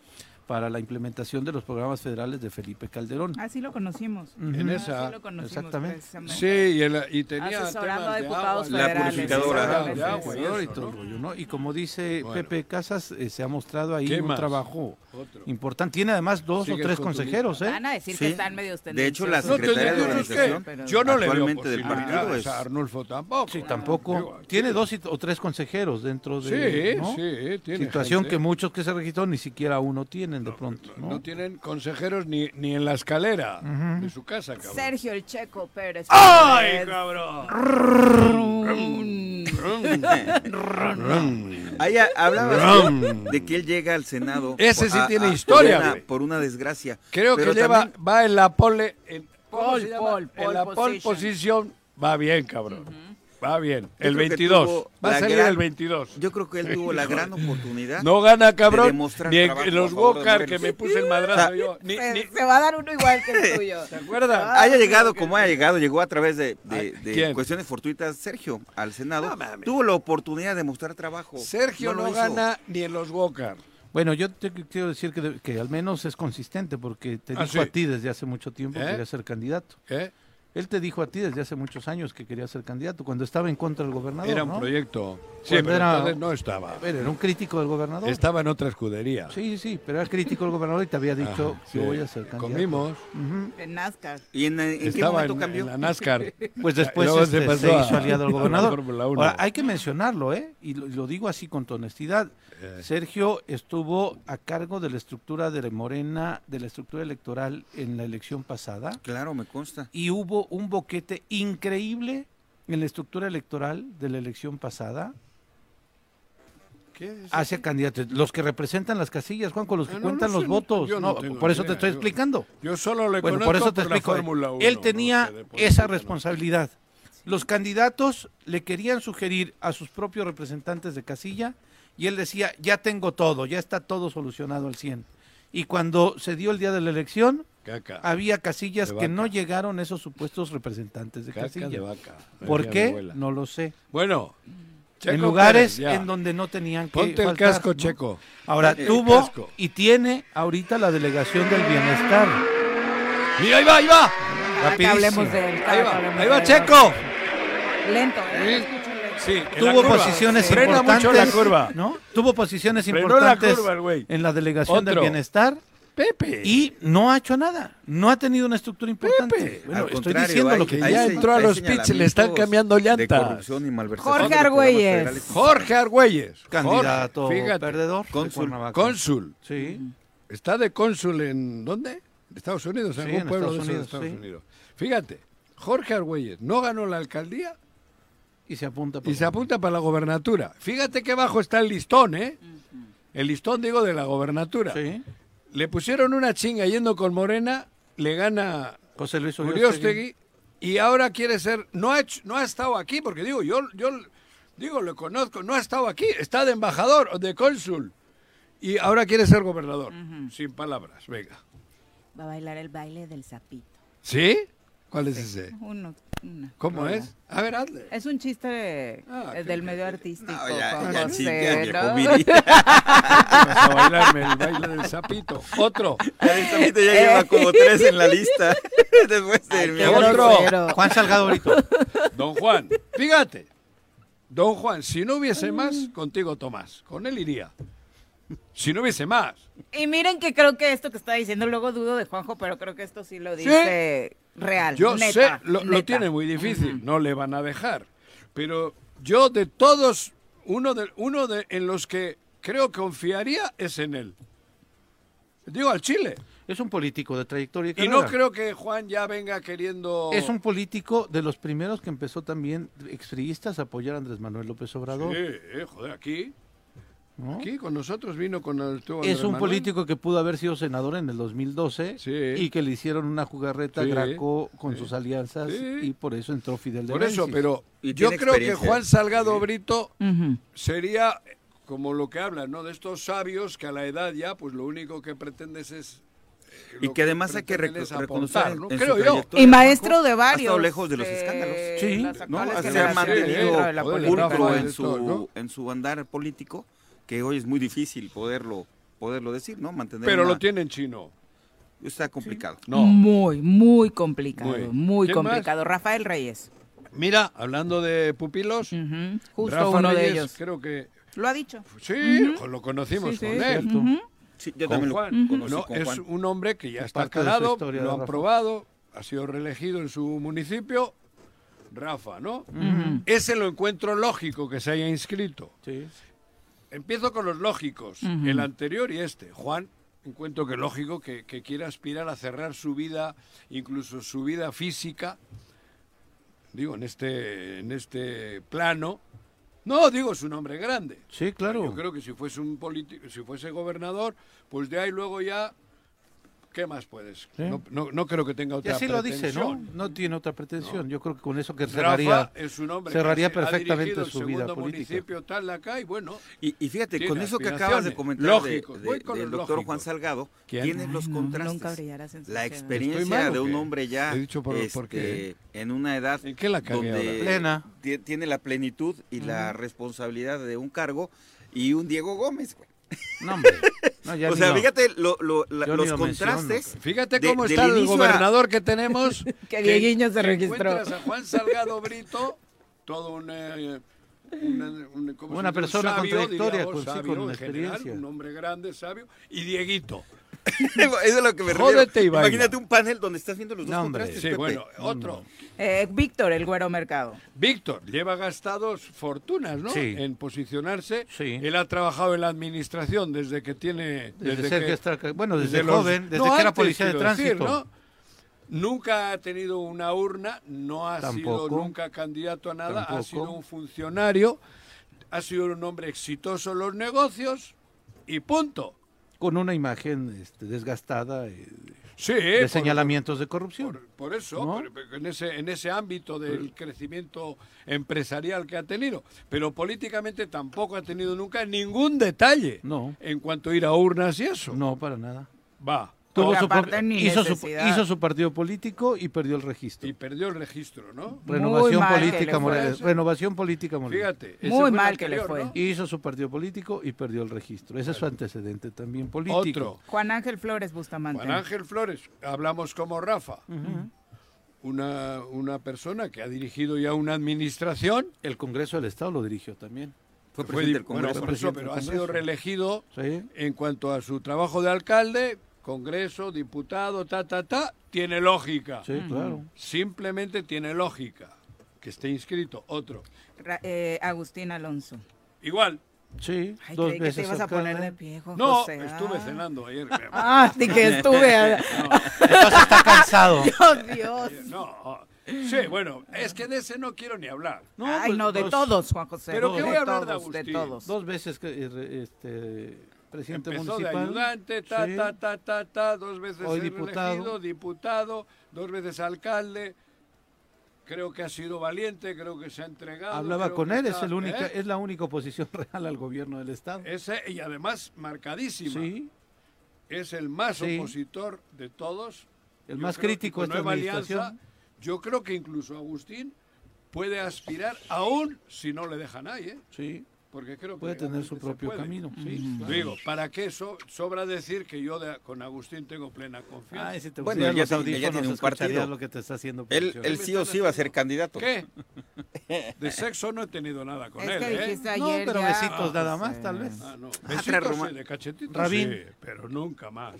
D: para la implementación de los programas federales de Felipe Calderón.
B: Así lo conocimos.
C: En
B: Así
C: esa.
B: lo conocimos,
D: Exactamente.
C: Sí, y, el- y tenía
B: Asesorando a
C: de
B: diputados
C: agua,
F: La
B: federales.
F: purificadora.
C: de agua y
D: y
C: eso,
D: todo el
C: ¿no?
D: rollo, ¿no? Y como dice
C: Bueno.
D: Pepe Casas, eh, se ha mostrado ahí
C: ¿Qué
D: un
C: más?
D: trabajo
C: Otro.
D: importante. Tiene además dos o tres consejeros, ¿eh?
B: Van a decir
F: Sí.
B: que están medios
F: De hecho, la
B: tendenciosos.
C: No,
F: Secretaria de
C: que
F: Organización,
B: pero-
C: yo no le veo
F: actualmente del
C: posibilidades
F: partido es-
C: Arnulfo tampoco.
D: Sí, tampoco.
C: Digo,
D: Tiene dos y- o tres consejeros dentro de.
C: Sí,
D: ¿no?
C: sí, tiene
D: Situación
C: gente.
D: que muchos que se registró ni siquiera uno tienen de pronto.
C: No,
D: ¿no?
C: tienen consejeros ni, ni en la escalera de su casa, cabrón.
B: Sergio El Checo Pérez.
C: ¡Ay, cabrón!
F: Ahí ha- hablaba de que él llega al Senado.
C: Ese sí
F: a-
C: tiene
F: a-
C: historia,
F: por una, por una desgracia.
C: Creo
F: Pero
C: que lleva,
F: también-
C: va en la pole, en, ¿cómo
B: Pole,
C: llama?
B: pole,
C: en
B: pole
C: la pole
B: position.
C: position. Va bien, cabrón. Va bien. El
F: creo que
C: 22.
F: tuvo
C: Va a salir
F: gran-
C: el 22.
F: Yo creo que él tuvo la gran oportunidad.
C: No gana, cabrón. Ni en, los
F: Morelos.
C: que me puse el madrazo yo. Ni,
B: Se,
C: ni-
B: se va a dar uno igual que el tuyo.
C: ¿Se acuerdan?
F: haya llegado como haya llegado, llegó a través de, de-
C: Ay,
F: de
C: ¿quién?
F: cuestiones fortuitas Sergio al Senado.
C: No
F: tuvo la oportunidad de mostrar trabajo.
C: Sergio no,
F: hizo.
C: gana ni en los Walker.
D: Bueno, yo te quiero decir que, al menos es consistente porque te
C: Ah,
D: dijo
C: sí.
D: a ti desde hace mucho tiempo
C: ¿Eh?
D: que quería ser candidato.
C: ¿Eh?
D: Él te dijo a ti desde hace muchos años que quería ser candidato cuando estaba en contra del gobernador.
C: Era un
D: ¿no?
C: proyecto. Sí,
D: Cuando
C: pero
D: era-
C: entonces no estaba.
D: A ver, era un crítico del gobernador.
C: Estaba en otra escudería.
D: Sí, sí, pero era crítico del gobernador y te había dicho,
C: Ajá, sí.
D: yo voy a ser candidato.
C: Comimos.
B: En NASCAR.
F: ¿Y en, en qué momento
C: en,
F: cambió?
C: en la NASCAR.
D: Pues después este, se,
C: pasó a-
D: hizo aliado del gobernador. Ahora, hay que mencionarlo, ¿eh? Y lo, lo digo así con tu honestidad.
C: Eh.
D: Sergio estuvo a cargo de la estructura de Morena, de la estructura electoral en la elección pasada.
F: Claro, me consta.
D: y hubo un boquete increíble en la estructura electoral de la elección pasada
C: ¿Qué es?
D: hacia candidatos, los que representan las casillas, Juan, con los que
C: Ah, no,
D: cuentan
C: no
D: los votos.
C: yo no
D: por eso
C: idea,
D: te estoy explicando.
C: Yo solo le
D: Bueno, por eso te explico.
C: Fórmula 1.
D: Él tenía esa responsabilidad. Los candidatos le querían sugerir a sus propios representantes de casilla y él decía, ya tengo todo, ya está todo solucionado al 100. Y cuando se dio el día de la elección,
C: Caca.
D: había casillas que no llegaron esos supuestos representantes de
C: Caca
D: casilla.
C: de vaca.
D: ¿Por qué? No lo sé.
C: Bueno. Checo
D: en lugares
C: Pérez,
D: en donde no tenían que
C: Ponte el casco,
D: ¿no?
C: Checo.
D: Ahora, tuvo y tiene ahorita la delegación del bienestar.
C: Mira, ahí va, ahí va.
B: Que hablemos de él.
C: Ahí va, ahí va. Checo.
B: Lento, ¿eh?
C: Sí. Sí,
D: Tuvo posiciones
C: Frena
D: importantes.
C: mucho la curva.
D: ¿no? Tuvo posiciones
C: Frenó la
D: importantes
C: curva
D: en la delegación del bienestar
C: Pepe.
D: y no ha hecho nada. No ha tenido una estructura importante.
C: Pepe.
D: Bueno,
F: Al
D: estoy diciendo
F: hay-
D: lo que
C: ya
F: se-
C: entró a los pits, le están cambiando llantas.
F: corrupción y malversación.
B: Jorge Argüelles.
C: Jorge Argüelles.
D: candidato
C: Jorge,
D: perdedor. de
F: Cónsul.
C: Cónsul.
D: Sí.
C: Está de cónsul en ¿dónde? Estados Unidos, en
D: Sí,
C: algún
D: en
C: pueblo
D: Estados
C: de Estados
D: sí.
C: Unidos. Fíjate, Jorge Argüelles no ganó la alcaldía
D: Y se apunta. por
C: y se apunta para la gobernatura. Fíjate qué bajo está el listón, ¿eh? El listón, digo, de la gobernatura.
D: Sí.
C: Le pusieron una chinga yendo con Morena, le gana
D: José Luis
C: Uriostegui y ahora quiere ser, no ha, hecho- no ha estado aquí, porque digo, yo, yo digo, lo conozco, no ha estado aquí, está de embajador o de cónsul y ahora quiere ser gobernador. Sin palabras, venga.
B: Va a bailar el baile del sapito.
C: ¿Sí? ¿Cuál es ese?
B: Uno,
C: ¿Cómo es? A ver, hazle.
B: Es un chiste
C: Ah,
B: eh,
C: qué-
B: del medio artístico.
F: No, ya, ya,
B: José,
F: ya,
B: ¿no?
F: viejo viri.
C: Vas a bailarme el baile del sapito. Otro.
F: Ya el Zapito ya lleva como tres en la lista. Después de
C: otro.
D: Juan Salgado ahorita.
C: Don Juan, fíjate. Don Juan, si no hubiese más, contigo Tomás. Con él iría. Si no hubiese más.
B: Y miren que creo que esto que está diciendo, luego dudo de Juanjo, pero creo que esto sí lo dice real.
C: Yo
B: neta,
C: sé, lo, lo tiene muy difícil, no le van a dejar. Pero yo de todos, uno de, uno de en los que creo que confiaría es en él. Digo al Chile.
D: Es un político de trayectoria. y
C: Y no creo que Juan ya venga queriendo...
D: Es un político de los primeros que empezó también expriistas a apoyar a Andrés Manuel López Obrador.
C: Sí, eh, joder, aquí,
D: ¿no?
C: aquí con nosotros vino con el
D: Es un
C: Manuel.
D: político que pudo haber sido senador en el 2012
C: Sí.
D: y que le hicieron una jugarreta
C: Sí,
D: Graco con
C: sí.
D: sus alianzas
C: Sí.
D: y por eso entró Fidel de
C: Por eso, pero
F: Y
C: yo creo que. Juan Salgado Brito sería como lo que hablan, ¿no? De estos sabios que a la edad ya, pues lo único que pretendes es... eh,
F: Y que además hay que reconocer en-
C: ¿no? Creo yo.
B: Y maestro de
F: Ha
B: varios.
F: estado lejos de los escándalos.
D: Sí,
F: ¿no? Se ha mantenido
B: dentro de la
C: Joder,
B: política.
F: pulcro en
C: esto, ¿no?
F: su, en su andar político, que hoy es muy difícil poderlo poderlo decir, ¿no? Mantener
C: Pero
F: una-
C: lo tiene en chino.
F: Está complicado.
C: No.
B: Muy, muy complicado,
C: Muy.
B: muy,
C: ¿Quién más?
B: complicado. Rafael Reyes.
C: Mira, hablando de pupilos,
B: Justo
C: Rafa
B: uno de ellos.
C: creo que
B: Lo ha dicho.
C: sí, lo conocimos
B: Sí, sí,
C: con él.
B: Ujú.
F: Sí, yo
C: con
F: también
C: Juan.
F: lo conocí
C: No,
F: con
C: es un hombre que ya
D: Es
C: está calado, lo han probado, ha sido reelegido en su municipio. Rafa, ¿no? Ese lo encuentro lógico que se haya inscrito.
D: Sí.
C: Empiezo con los lógicos, el anterior y este. Juan, encuentro que lógico que, que quiera aspirar a cerrar su vida, incluso su vida física, digo, en este, en este plano. No, digo, es un hombre grande.
D: Sí, claro.
C: Yo creo que si fuese un político, si fuese gobernador, pues de ahí luego ya, ¿qué más puedes?
D: Sí.
C: No, no, no creo que tenga
D: Y
C: otra
D: así lo dice, ¿no?
C: pretensión.
D: No tiene otra pretensión. Yo creo que con eso que
C: Rafa
D: cerraría,
C: es un hombre
D: cerraría perfectamente su vida
C: segundo
D: política.
C: municipio tal de acá y bueno,
F: Y, y fíjate, con eso que acabas de comentar de-
C: Lógicos,
F: de- del
C: los
F: doctor Juan. Salgado,
C: ¿Quién?
F: tienes los
B: Ay,
F: contrastes. la
B: sociedad.
C: ¿Estoy
F: experiencia de un hombre ya
C: He dicho por-
F: este,
C: por qué.
F: en una edad
C: ¿En qué la
F: donde?
D: Plena.
F: ti- tiene la plenitud y la responsabilidad de un cargo y un Diego Gómez, güey.
D: No, hombre. No, ya
F: o sea, fíjate lo- lo- la- los
D: lo
F: contrastes.
C: Fíjate cómo está el
F: a-
C: gobernador que tenemos.
B: Que Dieguiño se registró.
C: Encuentras a Juan Salgado Brito, todo un... eh, una, un- ¿cómo se
D: Una
C: dice? Un
D: persona con
C: sabio,
D: trayectoria,
C: diríamos,
D: con- sí, con
C: en general,
D: experiencia.
C: un hombre grande, sabio, y Dieguito.
F: Eso es lo que me refiero.
C: Jódete y baila.
F: Imagínate un panel donde estás viendo los dos
D: No, hombre.
F: contrastes.
C: Sí,
F: Pepe.
C: bueno, otro.
B: Eh, Víctor, el güero mercado.
C: Víctor lleva gastados fortunas, ¿no?
D: Sí.
C: En posicionarse.
D: Sí.
C: Él ha trabajado en la administración desde que tiene...
D: Desde
C: que-
D: está- bueno, desde,
C: los-
D: joven, desde
C: no,
D: que era policía de
C: decir,
D: tránsito.
C: ¿no? Nunca ha tenido una urna, no ha sido nunca candidato a nada, ha sido un funcionario, ha sido un hombre exitoso en los negocios y punto.
D: Con una imagen este, desgastada eh,
C: Sí,
D: de
C: por-
D: señalamientos de corrupción.
C: Por, por eso,
D: ¿No?
C: por- por- en, ese, en ese ámbito del crecimiento empresarial que ha tenido, pero políticamente tampoco ha tenido nunca ningún detalle
D: No.
C: en cuanto a ir a urnas y eso.
D: No, para nada.
C: Va.
D: Tuvo
B: Porque
D: su
B: aparte
D: pro-
B: ni
D: hizo, su,
B: necesidad.
D: hizo su partido político y perdió el registro.
C: Y perdió el registro, ¿no?
D: Renovación política. Morelos. Renovación política Morelos.
C: Fíjate.
B: Muy mal que le fue.
C: ¿no?
D: Hizo su partido político y perdió el registro. Ese es su antecedente también político.
C: Otro.
B: Juan Ángel Flores Bustamante.
C: Juan Ángel Flores, hablamos como Rafa. una, una persona que ha dirigido ya una administración.
D: El Congreso del Estado lo dirigió también.
F: Fue presidente del
C: bueno,
F: Congreso.
C: por eso,
D: presidente
C: pero
D: del
C: ha sido reelegido
D: Sí.
C: en cuanto a su trabajo de alcalde, Congreso, diputado, ta, ta, ta, tiene lógica.
D: Sí, claro.
C: Simplemente tiene lógica que esté inscrito otro.
B: Ra- eh, Agustín Alonso.
C: Igual.
D: Sí,
B: Ay,
D: dos
B: creí que te
D: veces
B: ibas a poner de pie, Juan
C: No,
B: José.
C: estuve
B: Ah.
C: cenando ayer.
B: Ah, sí que estuve. a-
D: Entonces está cansado.
B: Oh, Dios.
C: No, sí, bueno, es que de ese no quiero ni hablar.
B: Ay,
D: pues,
B: no, de
D: dos-
B: todos, Juan José.
C: Pero
B: de
C: ¿qué voy a hablar de Agustín?
B: todos.
D: Dos veces que, eh, este, presidente
C: Empezó de
D: municipal.
C: ayudante, ta,
D: Sí.
C: ta, ta, ta, ta, dos veces
D: Hoy diputado.
C: diputado, dos veces alcalde. Creo que ha sido valiente, creo que se ha entregado.
D: Hablaba con él, es,
C: está-
D: el única,
C: ¿eh?
D: es la única oposición real al gobierno del Estado.
C: Ese, y además marcadísima.
D: Sí,
C: Es el más
D: Sí.
C: opositor de todos.
D: El
C: Yo
D: más crítico de esta
C: Nueva Alianza,
D: administración.
C: yo creo que incluso Agustín puede aspirar, aún si no le dejan ahí, ¿eh?
D: sí.
C: Porque creo que
D: Puede tener su propio
C: puede.
D: camino. Sí, claro.
C: Digo, ¿para qué so- sobra decir que yo de- con Agustín tengo plena confianza?
D: Ay, si te
F: Bueno,
D: los
F: tiene- tiene un partido.
D: lo que te está haciendo.
F: Él, él sí o sí va a ser candidato.
C: ¿Qué? De sexo no he tenido nada con
B: Es
C: él,
B: que
C: ¿eh?
D: No, pero
B: ya,
D: besitos nada más, tal vez.
C: Ah, no.
F: Ah,
C: Besitos sí, de cachetitos
D: Rabín.
C: sí, pero nunca más.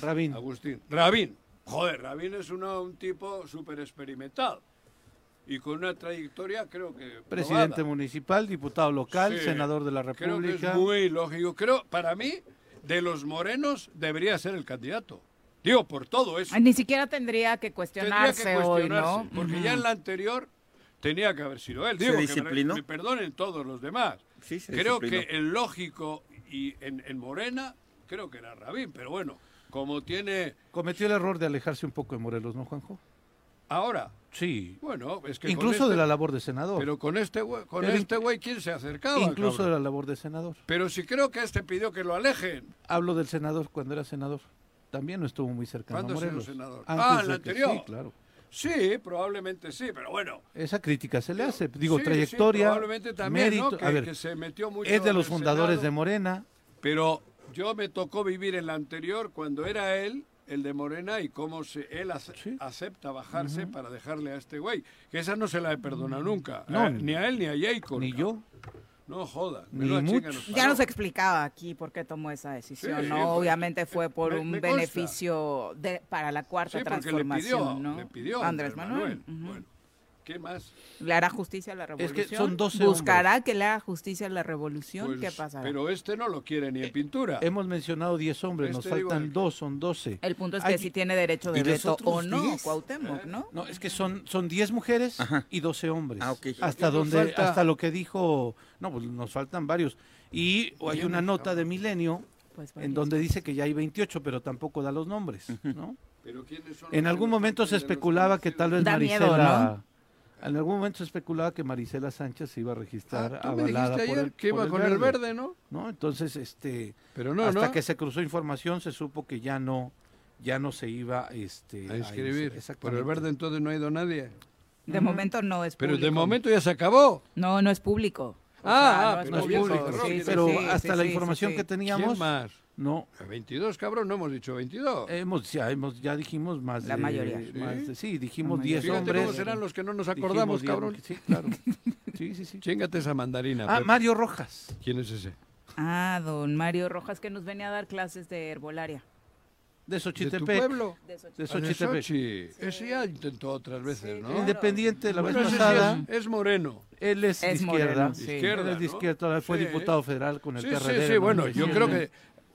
D: Rabín.
C: Agustín. Rabín. Joder, Rabín es uno- un tipo súper experimentado. Y con una trayectoria, creo que.
D: Presidente
C: probada.
D: municipal, diputado local,
C: Sí,
D: senador de la
C: Creo que
D: República.
C: es muy lógico. Creo, para mí, de los morenos, debería ser el candidato. Digo, por todo eso.
B: Ni siquiera tendría que
C: Tendría
B: cuestionarse,
C: que
B: hoy,
C: cuestionarse,
B: ¿no?
C: porque ya en la anterior tenía que haber sido él.
F: ¿Se
C: Digo, que me, perdonen todos los demás.
F: Sí, se
C: creo
F: disciplinó.
C: que el lógico y en, en Morena, creo que era Rabín, pero bueno, como tiene
D: Cometió el error de alejarse un poco de Morelos, ¿no, Juanjo?
C: ahora,
D: Sí.
C: bueno, es que
D: Incluso
C: este-
D: de la labor de senador.
C: Pero con este güey, con
D: Pero
C: este güey, ¿quién se acercaba?
D: Incluso de la labor de senador.
C: Pero si creo que este pidió que lo alejen.
D: Hablo del senador cuando era senador. También no estuvo muy cercano a
C: ¿Cuándo sido
D: Morelos.
C: senador?
D: Antes
C: Ah, el anterior.
D: Sí, claro.
C: Sí, probablemente sí, pero bueno.
D: Esa crítica se le hace. Digo,
C: Sí, sí,
D: trayectoria,
C: probablemente también, ¿no?
D: mérito.
C: Que,
D: a ver,
C: que se metió mucho
D: es de los
C: el
D: fundadores
C: Senado,
D: de Morena.
C: Pero Yo me tocó vivir en la anterior cuando era él, el de Morena, y cómo se, él ace- acepta bajarse para dejarle a este güey. Que esa no se la he perdonado nunca.
D: No,
C: eh, ni a él ni a Jacob.
D: Ni yo.
C: No joda.
D: Ni mucho.
C: nos
B: Ya nos explicaba aquí por qué tomó esa decisión,
C: Sí,
B: ¿no?
C: pues,
B: Obviamente fue por
C: me-
B: un
C: me
B: beneficio de, para la cuarta
C: le
B: transformación,
C: pidió,
B: ¿no?
C: le pidió
B: Andrés Manuel.
C: Bueno, ¿qué más?
B: ¿Le hará justicia a la
D: Es
B: revolución?
D: que son 12
B: ¿Buscará que le haga justicia a la revolución?
C: Pues,
B: ¿Qué pasará?
C: Pero este no lo quiere ni en pintura.
D: Hemos mencionado 10 hombres, nos
C: Este digo,
D: faltan
C: el-
D: dos, son 12.
B: El punto es
D: Hay-
B: que si tiene derecho de
F: ¿Y los
B: veto o no,
F: 10?
B: Cuauhtémoc, ¿no?
D: No, es que son, son 10 mujeres
F: Ajá.
D: y 12 hombres.
F: Ah, ok.
D: Hasta
C: nos
D: donde,
C: falta?
D: hasta lo que dijo, no, pues nos faltan varios. Y hay una nota de Milenio
B: Pues
D: en donde dice que ya hay 28, pero tampoco da los nombres, ¿no?
C: Pero ¿quiénes son
D: En
C: los
D: algún
C: nos
D: momento se especulaba que tal vez
B: Da miedo,
D: Marisela... En algún momento se especulaba que Marisela Sánchez se iba a registrar
C: Ah, tú me
D: avalada
C: dijiste
D: por
C: ayer
D: el,
C: que
D: por
C: iba con el verde, ¿no?
D: ¿no? Entonces, este,
C: Pero no,
D: hasta
C: ¿no?
D: que se cruzó información se supo que ya no, ya no se iba este,
C: A inscribir. Por el verde entonces no ha ido nadie.
B: De momento no es
C: Pero
B: público.
C: de momento ya se acabó.
B: No, no es público. O
C: Ah,
B: sea,
C: ah,
D: No es público,
C: cerró,
D: sí,
C: sí,
D: pero
B: sí,
D: hasta
B: sí,
D: la información
B: sí,
D: que teníamos,
C: ¿Quién más?
D: No.
C: 22, cabrón, no hemos dicho 22.
D: Hemos, ya, hemos, ya dijimos más
B: La
D: de...
B: mayoría.
D: más de- sí, dijimos
B: La
D: 10
B: mayoría.
C: Fíjate
D: hombres.
C: cómo serán los que no nos acordamos,
D: 10
C: cabrón.
D: Sí, claro. Sí, sí, sí.
C: Chingate esa mandarina.
D: Ah,
C: Pepe.
D: Mario Rojas.
C: ¿Quién es ese?
B: Ah, don Mario Rojas que nos venía a dar clases de herbolaria.
D: De
C: ¿De tu
D: Xochitepec.
C: pueblo?
B: De Xochitepec.
D: De
C: Ah, de
D: Xochitepec.
C: Xochi. Ese ya intentó otras veces, ¿no?
D: Independiente la
C: Bueno,
D: vez
C: sí
D: pasada.
C: es, es moreno.
D: Él es, de
B: Es
D: izquierda.
B: moreno, sí.
C: Izquierda,
D: Él es de izquierda. Fue
C: Sí.
D: diputado federal con el
C: Sí,
D: PRD.
C: sí, sí, bueno, yo
D: 97.
C: creo que,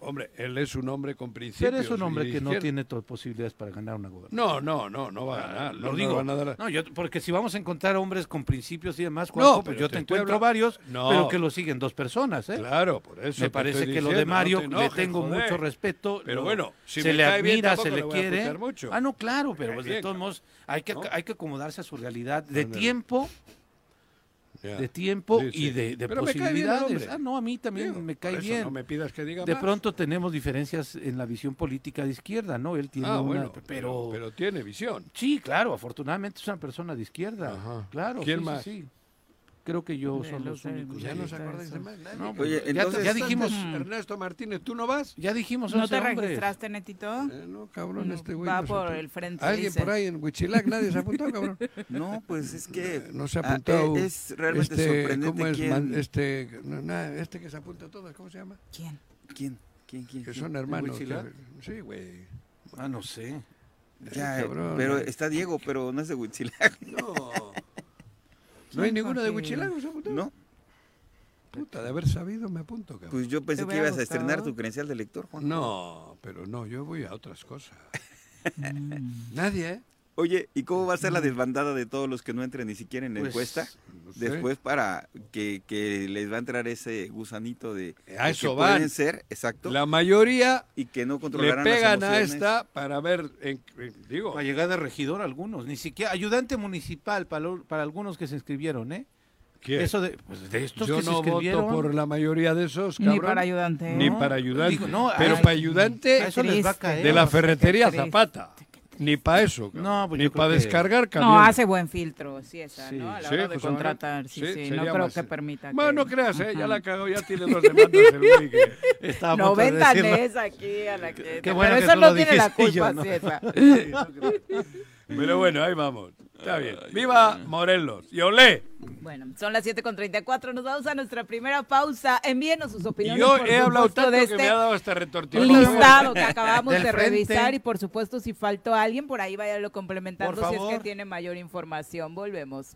C: hombre, él es un hombre con principios.
D: Pero es un hombre que no tiene todas posibilidades para ganar una gobernación.
C: No, no, no, no va a ganar.
D: Lo
C: no, no
D: digo.
C: van a
D: No, yo, porque si vamos a encontrar hombres con principios y demás,
C: No,
D: Juanjo, pues yo
C: te
D: encuentro
C: hablando-
D: varios,
C: No.
D: pero que lo siguen dos personas, ¿eh?
C: Claro, por eso.
D: Me
C: te
D: parece
C: estoy
D: que lo de
C: no
D: Mario
C: te
D: le tengo
C: joder.
D: mucho respeto.
C: Pero
D: lo-
C: bueno, si
D: se
C: me
D: le admira, se le quiere.
C: mucho.
D: Ah, no, claro, pero pues, de todos modos hay que,
C: ¿no?
D: hay que acomodarse a su realidad de tiempo, De tiempo
C: Sí,
D: y de, de
C: Pero me cae bien el
D: posibilidades. ah, no, a mí también
C: Digo,
D: me cae bien.
C: No me pidas que diga
D: De
C: más.
D: pronto tenemos diferencias en la visión política de izquierda, ¿no? Él tiene
C: Ah,
D: una,
C: bueno,
D: pero,
C: pero, pero tiene visión.
D: sí, claro, afortunadamente es una persona de izquierda.
C: Ajá.
D: Claro,
C: ¿Quién
D: sí, sí,
C: más?
D: Creo que yo son
B: los
D: los únicos.
C: Ya no se acordáis de más nadie.
D: No,
C: cabrón.
F: Oye,
D: ya-
F: entonces-
D: ya dijimos,
C: Ernesto Martínez, ¿tú no vas?
D: ya dijimos
B: ¿No
D: 11
B: te
D: hombres.
B: registraste, Netito?
C: Eh, no, cabrón, este güey.
B: Va
C: no
B: por el frente,
C: Alguien
B: dice.
C: por ahí en Huichilac, nadie se ha apuntado, cabrón.
F: No, pues es que
C: No se ha
F: ah,
C: apuntado.
F: eh, es realmente
C: este,
F: sorprendente
C: ¿cómo es?
F: quién,
C: Man- este, no, na- este que se apunta a todas, ¿cómo se llama?
B: ¿Quién?
F: quién, quién, quién,
C: Que son hermanos.
D: Huichilac?
C: que- sí, güey.
D: Ah, no sé.
F: Ya,
C: Eh, cabrón,
F: pero
C: eh.
F: está Diego, pero no es de Huitzilac.
C: No. ¿No hay ninguno de apuntado?
F: No,
C: Puta, de haber sabido me apunto, cabrón.
F: pues yo pensé que ibas a estrenar tu credencial de lector, Juan.
C: No, pero no, yo voy a otras cosas. Nadie, ¿eh?
F: Oye, ¿y cómo va a ser la desbandada de todos los que no entren ni siquiera en la
D: Pues,
F: encuesta?
C: no sé.
F: Después para que, que les va a entrar ese gusanito de,
C: A
F: de
C: eso
F: que
C: van.
F: pueden ser, exacto,
C: La mayoría
F: y que no
C: le
F: controlarán
C: pegan
F: las
C: a esta para ver, en, en- digo,
D: Para llegar de regidor algunos, ni siquiera ayudante municipal para, lo- para algunos que se inscribieron, ¿eh?
C: ¿quién?
D: Eso de, pues, de estos
C: yo
D: que se
C: no voto por la mayoría de esos,
B: Ni
C: cabrón.
B: para ayudante.
C: Ni
D: No,
C: para ayudante.
D: digo, no,
C: pero
D: ay,
C: para ayudante
D: a eso les va a caer.
C: de la
B: Qué
C: ferretería
B: triste.
C: Zapata. Ni para eso. cabrón.
D: No, pues
C: Ni para
D: que-
C: descargar camión.
B: No, hace buen filtro, sí, esa,
D: Sí.
B: ¿no? A la
C: Sí,
B: hora de
C: Manuel.
B: contratar, sí,
C: Sí,
B: No creo
C: más-
B: que permita
C: Bueno,
B: que...
C: no creas, ¿eh? Ya la cagó, ya tiene dos demandas el que-
D: a
B: No vendan esa aquí a la que...
D: qué bueno
B: Pero
D: que
B: eso no tiene la culpa,
D: no.
B: sí, esa.
C: Pero bueno, ahí vamos. Está bien. ¡Viva Morelos! ¡Y olé!
B: Bueno, son las 7.34, nos vamos a nuestra primera pausa. Envíenos sus opiniones,
C: yo
B: por
C: he hablado
B: supuesto,
C: tanto
B: de
C: que
B: este
C: me ha dado hasta retortijón.
B: listado que acabamos de
D: frente.
B: revisar y por supuesto si faltó alguien por ahí váyalo complementando si es que tiene mayor información. Volvemos.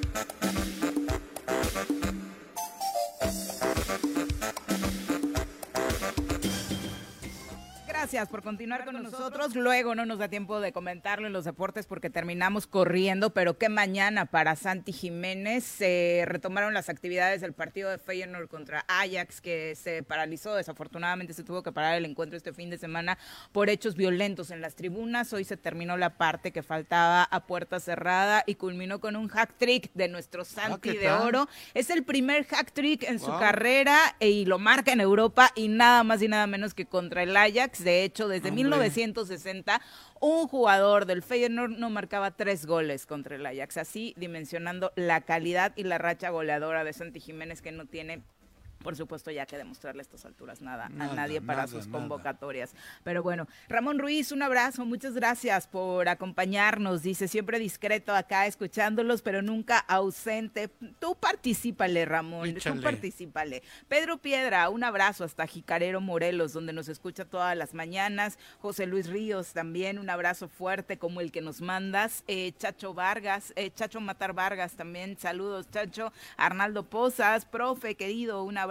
B: Gracias por continuar con nosotros. Luego no nos da tiempo de comentarlo en los deportes porque terminamos corriendo, pero que mañana para Santi Jiménez se retomaron las actividades del partido de Feyenoord contra Ajax que se paralizó. Desafortunadamente se tuvo que parar el encuentro este fin de semana por hechos violentos en las tribunas. Hoy se terminó la parte que faltaba a puerta cerrada y culminó con un hack trick de nuestro Santi
D: ¿qué
B: de oro. Es el primer hack trick en su carrera y lo marca en Europa y nada más y nada menos que contra el Ajax. De hecho, desde
D: Hombre.
B: 1960, un jugador del Feyenoord no marcaba tres goles contra el Ajax, así dimensionando la calidad y la racha goleadora de Santi Jiménez que no tiene por supuesto, ya que demostrarle a estas alturas nada, a nadie para
D: nada,
B: sus
D: nada.
B: convocatorias. Pero bueno, Ramón Ruiz, un abrazo, muchas gracias por acompañarnos. Dice, siempre discreto acá escuchándolos, pero nunca ausente. Tú particípale, Ramón,
D: Échale.
B: tú particípale. Pedro Piedra, un abrazo hasta Jicarero Morelos, donde nos escucha todas las mañanas. José Luis Ríos, también un abrazo fuerte como el que nos mandas. Eh, Chacho Vargas, eh, Chacho Matar Vargas, también saludos, Chacho. Arnaldo Pozas, profe, querido, un abrazo.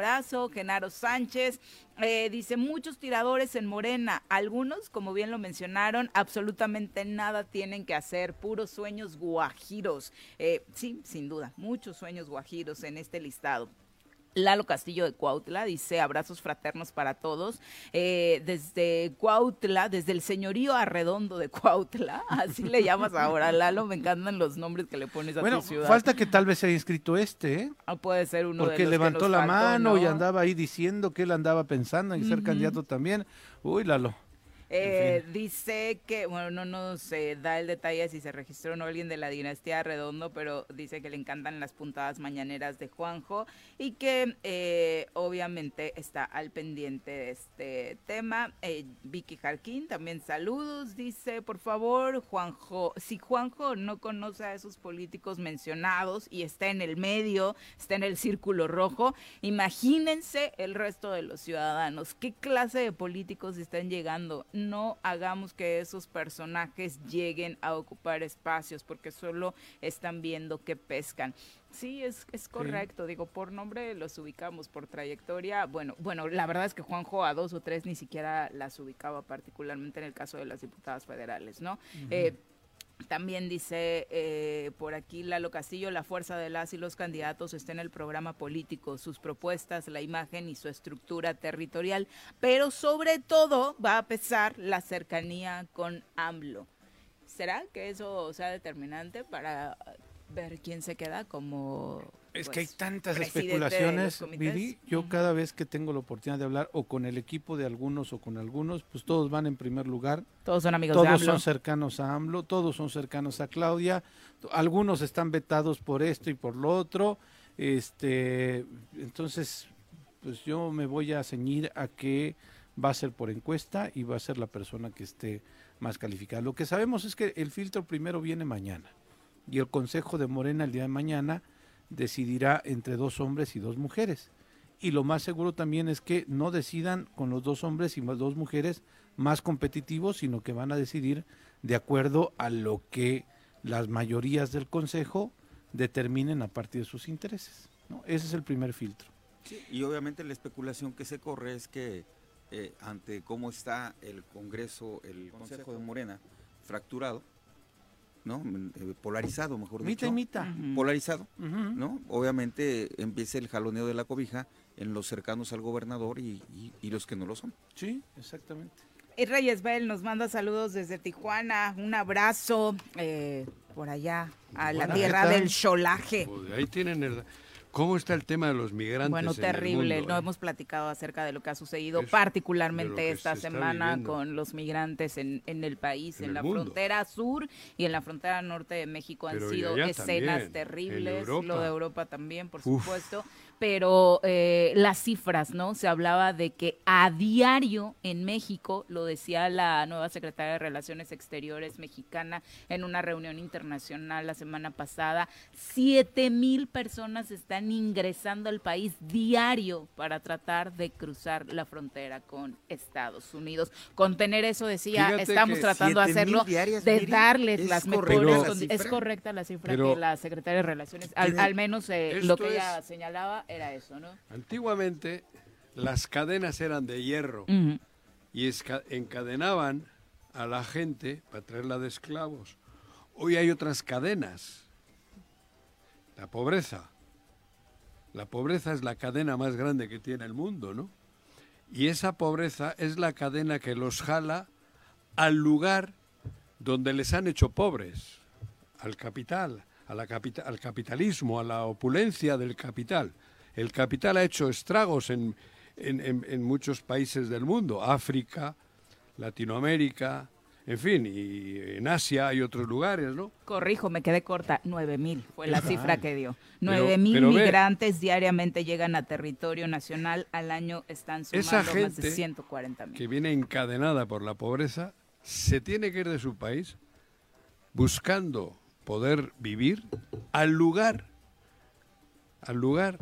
B: Genaro Sánchez, eh, dice, muchos tiradores en Morena, algunos, como bien lo mencionaron, absolutamente nada tienen que hacer, puros sueños guajiros. Eh, sí, sin duda, muchos sueños guajiros en este listado. Lalo Castillo de Cuautla dice abrazos fraternos para todos. Eh, desde Cuautla, desde el señorío arredondo de Cuautla, así le llamas ahora, Lalo, me encantan los nombres que le pones a
D: Bueno,
B: tu ciudad.
D: falta que tal vez se haya inscrito este, ¿eh?
B: Ah, puede ser uno de
D: Porque
B: los que
D: levantó
B: nos
D: la
B: faltó,
D: mano y andaba ahí diciendo que él andaba pensando en ser candidato también. Uy, Lalo.
B: Eh, dice que, bueno, no nos eh, da el detalle si se registró o no alguien de la dinastía Redondo, pero dice que le encantan las puntadas mañaneras de Juanjo y que eh, obviamente está al pendiente de este tema. Eh, Vicky Jarquín, también saludos, dice, por favor, Juanjo, si Juanjo no conoce a esos políticos mencionados y está en el medio, está en el círculo rojo, imagínense el resto de los ciudadanos, qué clase de políticos están llegando. No hagamos que esos personajes lleguen a ocupar espacios porque solo están viendo que pescan. Sí, es, es correcto. Digo, por nombre los ubicamos, por trayectoria. Bueno, bueno, la verdad es que Juanjo a dos o tres ni siquiera las ubicaba, particularmente en el caso de las diputadas federales, ¿no? Eh, también dice eh, por aquí Lalo Castillo, la fuerza de las y los candidatos está en el programa político, sus propuestas, la imagen y su estructura territorial, pero sobre todo va a pesar la cercanía con AMLO. ¿Será que eso sea determinante para ver quién se queda como...
D: Es
B: pues,
D: que hay tantas
B: de los
D: especulaciones? Viri. Yo cada vez que tengo la oportunidad de hablar o con el equipo de algunos o con algunos, pues todos van en primer lugar.
B: Todos son amigos
D: todos
B: de AMLO.
D: son cercanos a AMLO, todos son cercanos a Claudia. Algunos están vetados por esto y por lo otro. Este, entonces, pues yo me voy a ceñir a que va a ser por encuesta y va a ser la persona que esté más calificada. Lo que sabemos es que el filtro primero viene mañana y el Consejo de Morena el día de mañana decidirá entre dos hombres y dos mujeres. Y lo más seguro también es que no decidan con los dos hombres y dos mujeres más competitivos, sino que van a decidir de acuerdo a lo que las mayorías del Consejo determinen a partir de sus intereses. ¿no? Ese es el primer filtro.
F: Sí, y obviamente la especulación que se corre es que eh, ante cómo está el Congreso, el Consejo de Morena, fracturado, ¿no? Eh, polarizado, mejor
D: Mita
F: dicho.
D: y mita.
F: Polarizado. ¿no? Obviamente empieza el jaloneo de la cobija en los cercanos al gobernador y, y- y los que no lo son.
D: Sí, exactamente.
B: Y Reyes Bell nos manda saludos desde Tijuana. Un abrazo eh, por allá, a la tierra del cholaje.
C: Pues ahí tienen el- ¿Cómo está el tema de los migrantes?
B: Bueno,
C: en el
B: terrible.
C: mundo,
B: no
C: eh?
B: hemos platicado acerca de lo que ha sucedido, particularmente esta
C: se
B: semana con los migrantes en, en el país,
C: En
B: en,
C: el
B: la
C: mundo.
B: frontera sur y en la frontera norte de México han
C: Pero
B: sido escenas
C: también,
B: terribles. Lo de Europa también, por
C: Uf.
B: supuesto. Pero eh, las cifras, ¿no? Se hablaba de que a diario en México, lo decía la nueva secretaria de Relaciones Exteriores mexicana en una reunión internacional la semana pasada, siete mil personas están ingresando al país diario para tratar de cruzar la frontera con Estados Unidos. Contener eso decía,
C: Fíjate
B: estamos tratando de
F: 7,000
B: hacerlo,
F: diarias,
B: de darles
F: ¿es
B: las mejores
C: la
B: condi-
F: cifra?
B: Es correcta la cifra
C: Pero-
B: que la secretaria de Relaciones, al, menos eh, lo que ella
C: es-
B: señalaba era eso, ¿no?
C: Antiguamente las cadenas eran de hierro y encadenaban a la gente para traerla de esclavos. Hoy hay otras cadenas. La pobreza. La pobreza es la cadena más grande que tiene el mundo, ¿no? Y esa pobreza es la cadena que los jala al lugar donde les han hecho pobres, al capital, a la capita- al capitalismo, a la opulencia del capital. El capital ha hecho estragos en, en- en- en muchos países del mundo, África, Latinoamérica, en fin, y en Asia hay otros lugares, ¿no?
B: Corrijo, me quedé corta. 9 mil fue la cifra que dio.
C: Pero-
B: 9 mil
C: ve-
B: migrantes diariamente llegan a territorio nacional. Al año están sumando
C: Esa
B: más de
C: gente
B: 140 mil.
C: que viene encadenada por la pobreza se tiene que ir de su país buscando poder vivir al lugar, al lugar,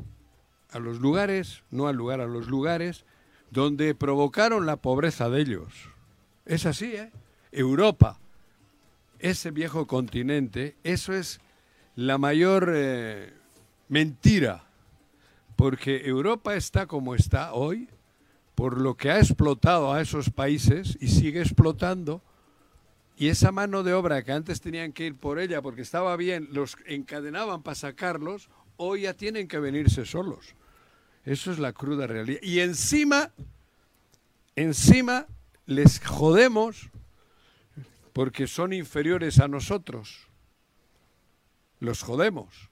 C: a los lugares, no al lugar, a los lugares donde provocaron la pobreza de ellos. Es así, ¿eh? Europa, ese viejo continente, eso es la mayor eh, mentira, porque Europa está como está hoy por lo que ha explotado a esos países y sigue explotando. Y esa mano de obra que antes tenían que ir por ella porque estaba bien, los encadenaban para sacarlos, hoy ya tienen que venirse solos. Eso es la cruda realidad. Y encima, encima les jodemos porque son inferiores a nosotros. Los jodemos,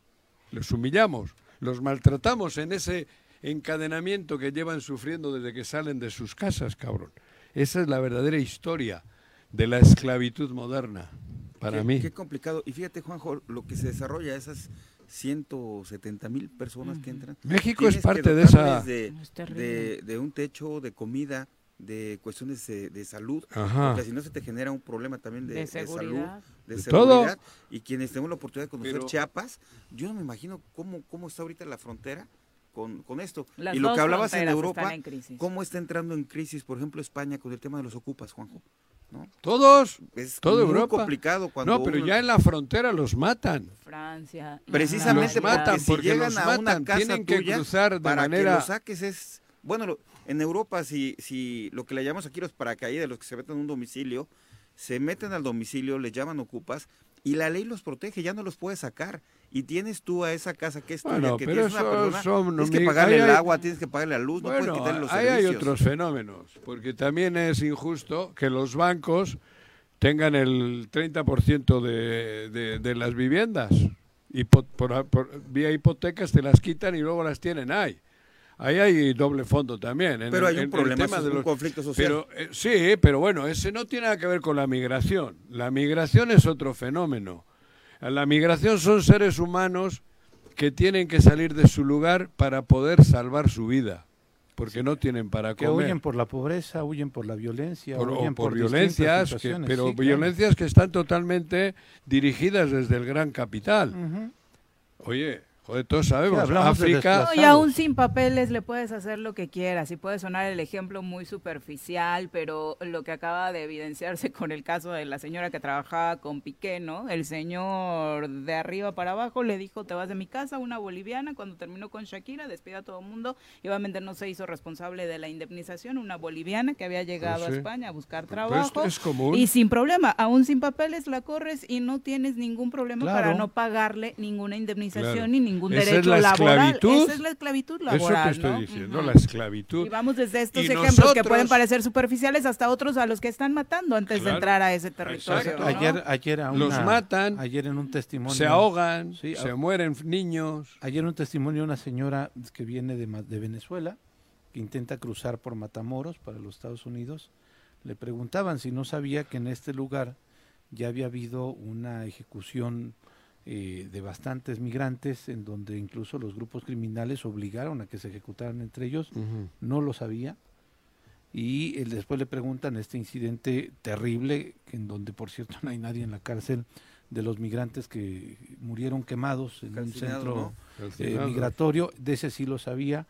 C: los humillamos, los maltratamos en ese encadenamiento que llevan sufriendo desde que salen de sus casas, cabrón. Esa es la verdadera historia de la esclavitud moderna, para
F: qué,
C: mí.
F: Qué complicado. Y fíjate, Juanjo, lo que se desarrolla, esas 170 mil personas que entran.
C: México es parte de esa-
F: De,
B: Es terrible.
F: de- de un techo, de comida, de cuestiones de, de salud.
C: Ajá.
F: Porque si no se te genera un problema también de,
B: De
F: de salud,
B: seguridad.
F: de,
C: De
F: seguridad. Y quienes tenemos la oportunidad de conocer
C: Pero-
F: Chiapas, yo no me imagino cómo, cómo está ahorita la frontera. Con, con esto.
B: Las
F: y lo que hablabas en Europa,
B: en
F: cómo está entrando en crisis, por ejemplo, España con el tema de los ocupas, Juanjo. ¿no?
C: Todos,
F: Es
C: toda
F: muy
C: Europa.
F: complicado cuando
C: no, pero
F: uno-
C: ya en la frontera los matan.
B: Francia.
F: Precisamente
C: Los matan
F: porque si
C: porque
F: llegan
C: los
F: a una
C: matan,
F: casa
C: tienen que
F: tuya,
C: cruzar de
F: para
C: manera-
F: que saques es bueno lo- en Europa si si lo que le llamamos aquí los paracaídas los que se meten a un domicilio se meten al domicilio les llaman ocupas y la ley los protege ya no los puedes sacar y tienes tú a esa casa que es tuya
C: Bueno,
F: que tienes una persona
C: son-
F: tienes que pagarle el
C: hay-
F: agua tienes que pagarle la luz no puedes quitarle los
C: ahí hay otros fenómenos, porque también es injusto que los bancos tengan el 30% de, de, de las viviendas. Y por, por- por- vía hipotecas te las quitan y luego las tienen ahí. Ahí hay doble fondo también. en
F: Pero
C: el-
F: hay un problema,
C: tema
F: eso es
C: de
F: un
C: los-
F: conflicto social.
C: Pero, eh, sí, pero bueno, ese no tiene nada que ver con la migración. La migración es otro fenómeno. La migración son seres humanos que tienen que salir de su lugar para poder salvar su vida, porque no tienen para
D: Que
C: comer.
D: huyen por la pobreza, huyen por la violencia,
C: Por- o
D: huyen
C: por,
D: distintas
C: violencias, que- pero
D: Sí, claro.
C: violencias que están totalmente dirigidas desde el gran capital. Oye, joder, todos sabemos,
D: Sí, hablamos de
C: África...
B: No, y aún sin papeles le puedes hacer lo que quieras. Y puede sonar el ejemplo muy superficial, pero lo que acaba de evidenciarse con el caso de la señora que trabajaba con Piqué, ¿no? El señor de arriba para abajo le dijo, te vas de mi casa, una boliviana. Cuando terminó con Shakira, despide a todo el mundo. Y obviamente no se hizo responsable de la indemnización, una boliviana que había llegado
C: Pues sí.
B: a España a buscar trabajo.
C: esto es común.
B: Y sin problema, aún sin papeles la corres y no tienes ningún problema
D: Claro.
B: para no pagarle ninguna indemnización
C: Claro.
B: ni ningún
C: Esa es la
B: laboral.
C: esclavitud.
B: Esa es la esclavitud
C: Eso
B: laboral,
C: que estoy
B: ¿no?
C: diciendo, la esclavitud.
B: Y vamos desde estos
C: Y
B: ejemplos que pueden parecer superficiales hasta otros a los que están matando antes de entrar a ese territorio.
C: Exacto.
B: ¿no?
D: Ayer, ayer a
C: Los matan,
D: ayer en un testimonio
C: Se ahogan,
D: Sí,
C: se
D: a-
C: mueren niños.
D: Ayer un testimonio de una señora que viene de, Ma- de Venezuela, que intenta cruzar por Matamoros para los Estados Unidos. Le preguntaban si no sabía que en este lugar ya había habido una ejecución eh, de bastantes migrantes, en donde incluso los grupos criminales obligaron a que se ejecutaran entre ellos. No lo sabía. Y eh, después le preguntan este incidente terrible, en donde por cierto no hay nadie en la cárcel, de los migrantes que murieron quemados en un centro
F: ¿no?
D: eh, migratorio, de ese sí lo sabía,